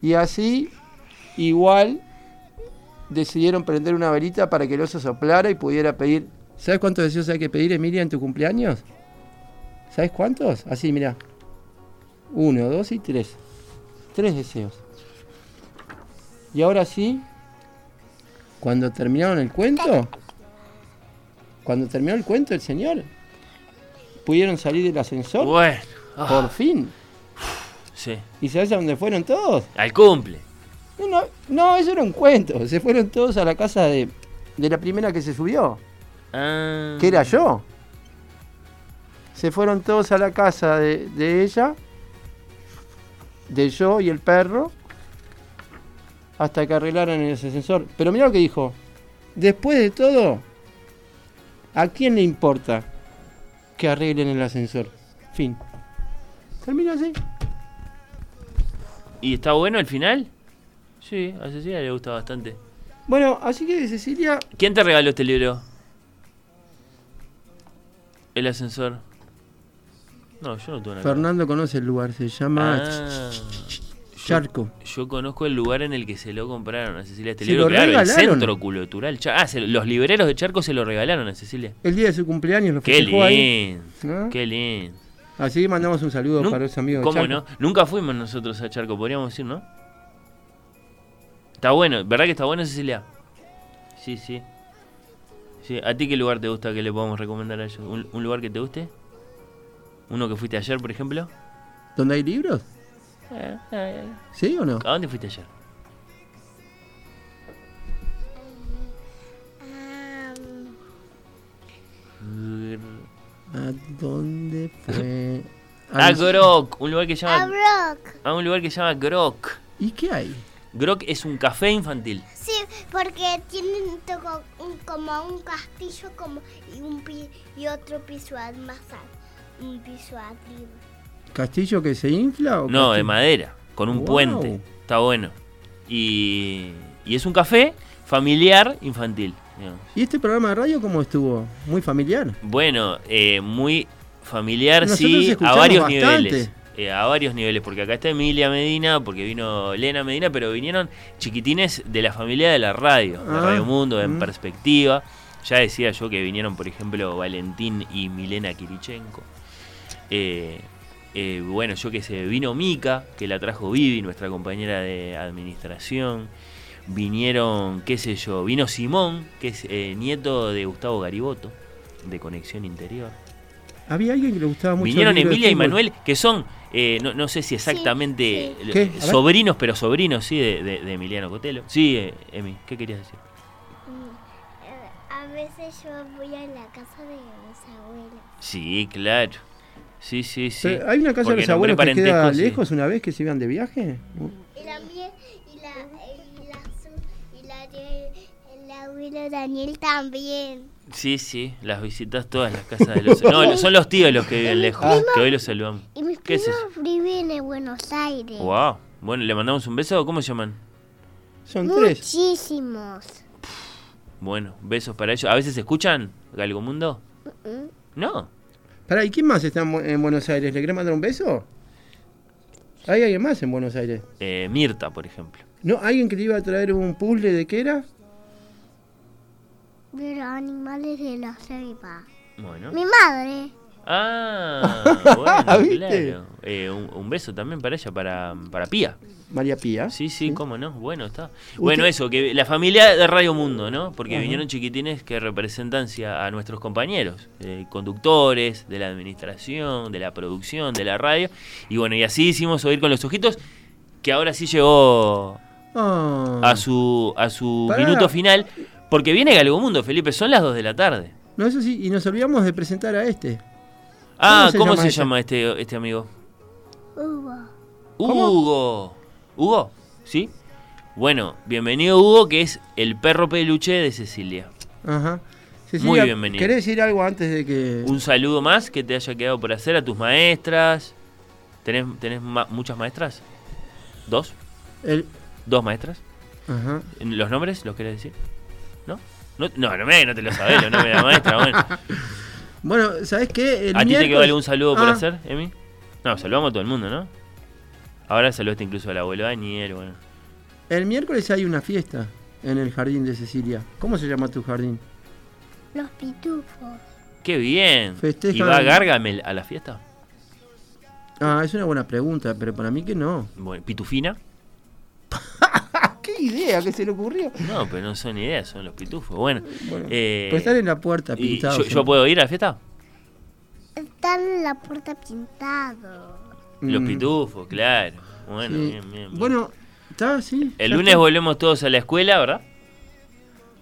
Y así, igual, decidieron prender una velita para que el oso soplara y pudiera pedir. ¿Sabes cuántos deseos hay que pedir, Emilia, en tu cumpleaños? ¿Sabes cuántos? Así, mira. Uno, dos y tres. Tres deseos. Y ahora sí, cuando terminaron el cuento, cuando terminó el cuento el señor, pudieron salir del ascensor. Bueno, ah, Por fin. Sí. ¿Y sabes a dónde fueron todos? Al cumple. No, no, no, eso era un cuento. Se fueron todos a la casa de, de la primera que se subió, Ah. que era yo. Se fueron todos a la casa de, de ella, de yo y el perro, hasta que arreglaran el ascensor. Pero mira lo que dijo. Después de todo, ¿a quién le importa que arreglen el ascensor? Fin. Termina así. ¿Y está bueno el final? Sí, a Cecilia le gusta bastante. Bueno, así que Cecilia, ¿Quién te regaló este libro? El ascensor. No, yo no tuve nada. Fernando conoce el lugar, se llama Ah, Charco. yo conozco el lugar en el que se lo compraron a Cecilia este Se libro. lo Claro, el. Centro Cultural. Cha- Ah, se- los libreros de Charco se lo regalaron a Cecilia. El día de su cumpleaños lo Qué ahí. lindo. ¿no? Qué lindo. Así que mandamos un saludo Nun- para los amigos de ¿Cómo Chaco. no? Nunca fuimos nosotros a Charco, podríamos decir, ¿no? Está bueno, ¿verdad que está bueno, Cecilia? Sí, sí. Sí, ¿A ti qué lugar te gusta que le podamos recomendar a ellos? ¿Un, un lugar que te guste? ¿Uno que fuiste ayer, por ejemplo? ¿Dónde hay libros? ¿Sí o no? ¿A dónde fuiste ayer? ¿A dónde fue? A los- Grok, un lugar que se A llama... Brock. A un lugar que se llama Grok. ¿Y qué hay? Grok es un café infantil. Sí, porque tienen todo un- como un castillo como y un y otro piso más al- un piso arriba. ¿Castillo que se infla o No, de madera, con un Wow. puente. Está bueno. Y, y es un café familiar infantil. digamos. ¿Y este programa de radio cómo estuvo? ¿Muy familiar? Bueno, eh, muy familiar, Nosotros sí, a varios bastante. niveles. Eh, a varios niveles, porque acá está Emilia Medina, porque vino Elena Medina, pero vinieron chiquitines de la familia de la radio, de Ah, Radio Mundo, en mm. perspectiva. Ya decía yo que vinieron, por ejemplo, Valentín y Milena Kirichenko. Eh, eh, bueno, yo que sé, vino Mica, que la trajo Vivi, nuestra compañera de administración. Vinieron, qué sé yo, vino Simón, que es eh, nieto de Gustavo Gariboto, de Conexión Interior. Había alguien que le gustaba mucho. Vinieron Emilia y. Manuel, que son, eh, no, no sé si exactamente sí. eh, sobrinos, pero sobrinos, sí, de, de- de Emiliano Cotelo. Sí, eh, Emi, ¿qué querías decir? Eh, A veces yo voy a la casa de mis abuelos. Sí, claro. Sí, sí, sí. Pero ¿Hay una casa de los abuelos que queda sí. lejos una vez que se iban de viaje? Y la mía y la y la y la de el abuelo Daniel también. Sí, sí, las visitas todas las casas de los... No, son los tíos los que viven lejos, que hoy los saludamos. Y mis ¿Qué es primos viven en Buenos Aires. Wow. Bueno, ¿le mandamos un beso? ¿Cómo se llaman? Son tres. Muchísimos. Bueno, besos para ellos. ¿A veces se escuchan Galgomundo? Mm, No. Pará, ¿y quién más está en Bu- en Buenos Aires? ¿Le querés mandar un beso? ¿Hay alguien más en Buenos Aires? Eh, Mirta, por ejemplo. ¿No? ¿Alguien que te iba a traer un puzzle de qué era? De los animales de la selva. Bueno. Mi madre. Ah, bueno, claro. Eh, un, un beso también para ella, para, para Pía. María Pía. Sí, sí, cómo no. Bueno, está. Bueno, eso, que la familia de Radio Mundo, ¿no? Porque Ajá. vinieron chiquitines que representan a nuestros compañeros, eh, conductores, de la administración, de la producción, de la radio. Y bueno, y así hicimos oír con los ojitos, que ahora sí llegó Ah. a su, a su Pará. minuto final. Porque viene Galgomundo, Felipe, son las 2 de la tarde. No, eso sí, y nos olvidamos de presentar a este. Ah, se ¿cómo llama se llama este, este amigo? Hugo. Hugo. ¿Hugo? ¿Sí? Bueno, bienvenido Hugo, que es el perro peluche de Cecilia. Ajá. Muy bienvenido. ¿Querés decir algo antes de que.? Un saludo más que te haya quedado por hacer a tus maestras. ¿Tenés, tenés ma- muchas maestras? ¿Dos? El... ¿Dos maestras? Ajá. ¿Los nombres los querés decir? ¿No? No, no, no, me- no te lo sabés, los nombres de la maestra, bueno. Bueno, ¿sabés qué? El ¿A ti te quedó algún saludo por Ah, hacer, Emi? No, saludamos a todo el mundo, ¿no? Ahora saludaste incluso al abuelo Daniel, bueno. El miércoles hay una fiesta en el jardín de Cecilia. ¿Cómo se llama tu jardín? Los pitufos. ¡Qué bien! ¿Y va Gargamel a la fiesta? Ah, es una buena pregunta, pero para mí que no. Bueno, ¿Pitufina? ¿Qué idea que se le ocurrió? No, pero no son ideas, son los pitufos. Bueno, eh, Pues están en la puerta pintados. yo, yo puedo ir a la fiesta? Están en la puerta pintado. Los Mm. pitufos, claro. Bueno, Sí. bien, bien, bien. Bueno, está así. El lunes está. volvemos todos a la escuela, ¿verdad?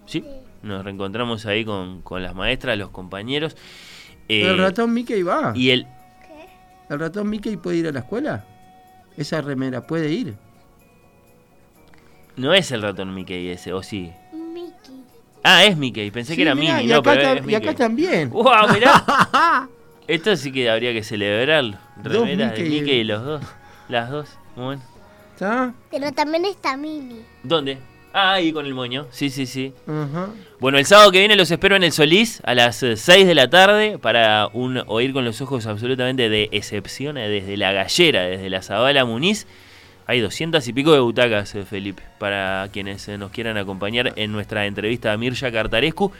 Sí. Nos reencontramos ahí con, con las maestras, los compañeros. Eh, El ratón Mickey va. Y el. ¿El ratón Mickey puede ir a la escuela? Esa remera puede ir. No es el ratón Mickey ese, o sí. Mickey. Ah, es Mickey. Pensé Sí, que era mirá, Minnie. y No, acá pero es y acá también. ¡Wow! Mirá. Esto sí que habría que celebrarlo. Remeras de Mickey. Y los dos. Las dos. Muy bueno. ¿Está? Pero también está Mini. ¿Dónde? Ah, ahí con el moño. Sí, sí, sí. Bueno, el sábado que viene los espero en el Solís a las eh, 6 de la tarde para un oír con los ojos absolutamente de excepción eh, desde la gallera, desde la Zabala Muniz. Hay 200 y pico de butacas, eh, Felipe, para quienes eh, nos quieran acompañar en nuestra entrevista a Mirja Cartarescu.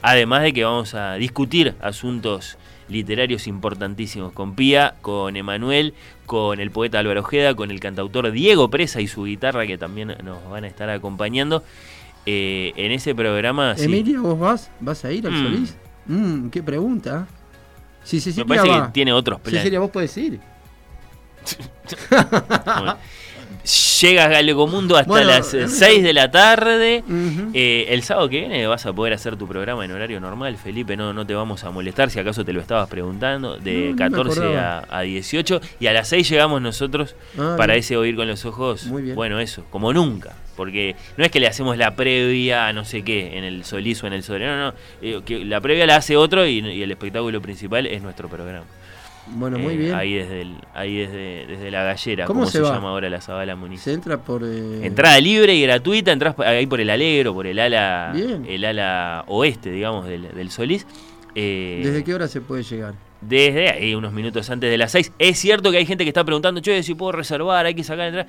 Además de que vamos a discutir asuntos literarios importantísimos con Pía, con Emanuel, con el poeta Álvaro Ojeda, con el cantautor Diego Presa y su guitarra que también nos van a estar acompañando. Eh, en ese programa sí, Emilia, ¿vos vas? ¿Vas a ir al Mm. Solís? Mm, qué pregunta. Si me Cecilia parece va. que tiene otros planes. Cecilia, vos podés ir. Bueno, Llega Galegomundo hasta Bueno, las eh, 6 de la tarde. Eh, el sábado que viene vas a poder hacer tu programa en horario normal, Felipe. No, no te vamos a molestar si acaso te lo estabas preguntando. De No, no me 14 acordaba. a, a 18. Y a las 6 llegamos nosotros Ah, para bien. ese oír con los ojos. Muy bien. Bueno, eso, como nunca. Porque no es que le hacemos la previa a no sé qué, en el Solís o en el Soler. No, no. eh, que la previa la hace otro y, y el espectáculo principal es nuestro programa. Bueno, muy Eh, bien. Ahí desde, el- ahí desde, desde la gallera, ¿Cómo como se se, llama ahora la Zabala. Se entra por. eh, Entrada libre y gratuita, entras ahí por el Alegro, por el ala, Bien. el ala oeste, digamos, del, del Solís. Eh, ¿Desde qué hora se puede llegar? desde ahí, unos minutos antes de las 6. Es cierto que hay gente que está preguntando, che, si puedo reservar, hay que sacar entrada.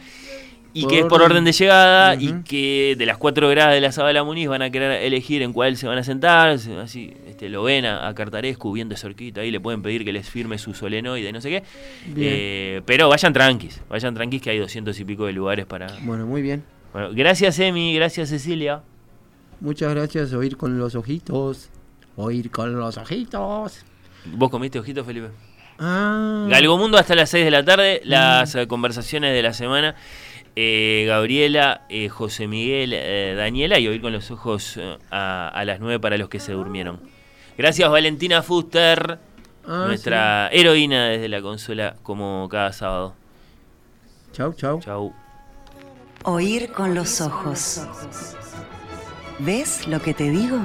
Y Por que es por orden. de llegada y que de las cuatro gradas de la Zabala Muniz van a querer elegir en cuál se van a sentar. se- Así este, lo ven a, a Cartarescu bien de cerquita ahí, le pueden pedir que les firme su solenoide, no sé qué. Eh, pero vayan tranquis, vayan tranquis que hay doscientos y pico de lugares para... Bueno, muy bien. Bueno, gracias Emi, gracias Cecilia. Muchas gracias. Oír con los ojitos. Oír con los ojitos. ¿Vos comiste ojito, Felipe? Ah. Galgomundo hasta las 6 de la tarde, las eh, conversaciones de la semana. Eh, Gabriela, eh, José Miguel, eh, Daniela y oír con los ojos a, a las 9 para los que se durmieron. Gracias Valentina Fuster, Ah, nuestra heroína desde la consola como cada sábado. Chau, chau. Chau. Oír con los ojos. ¿Ves lo que te digo?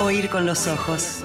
Oír con los ojos.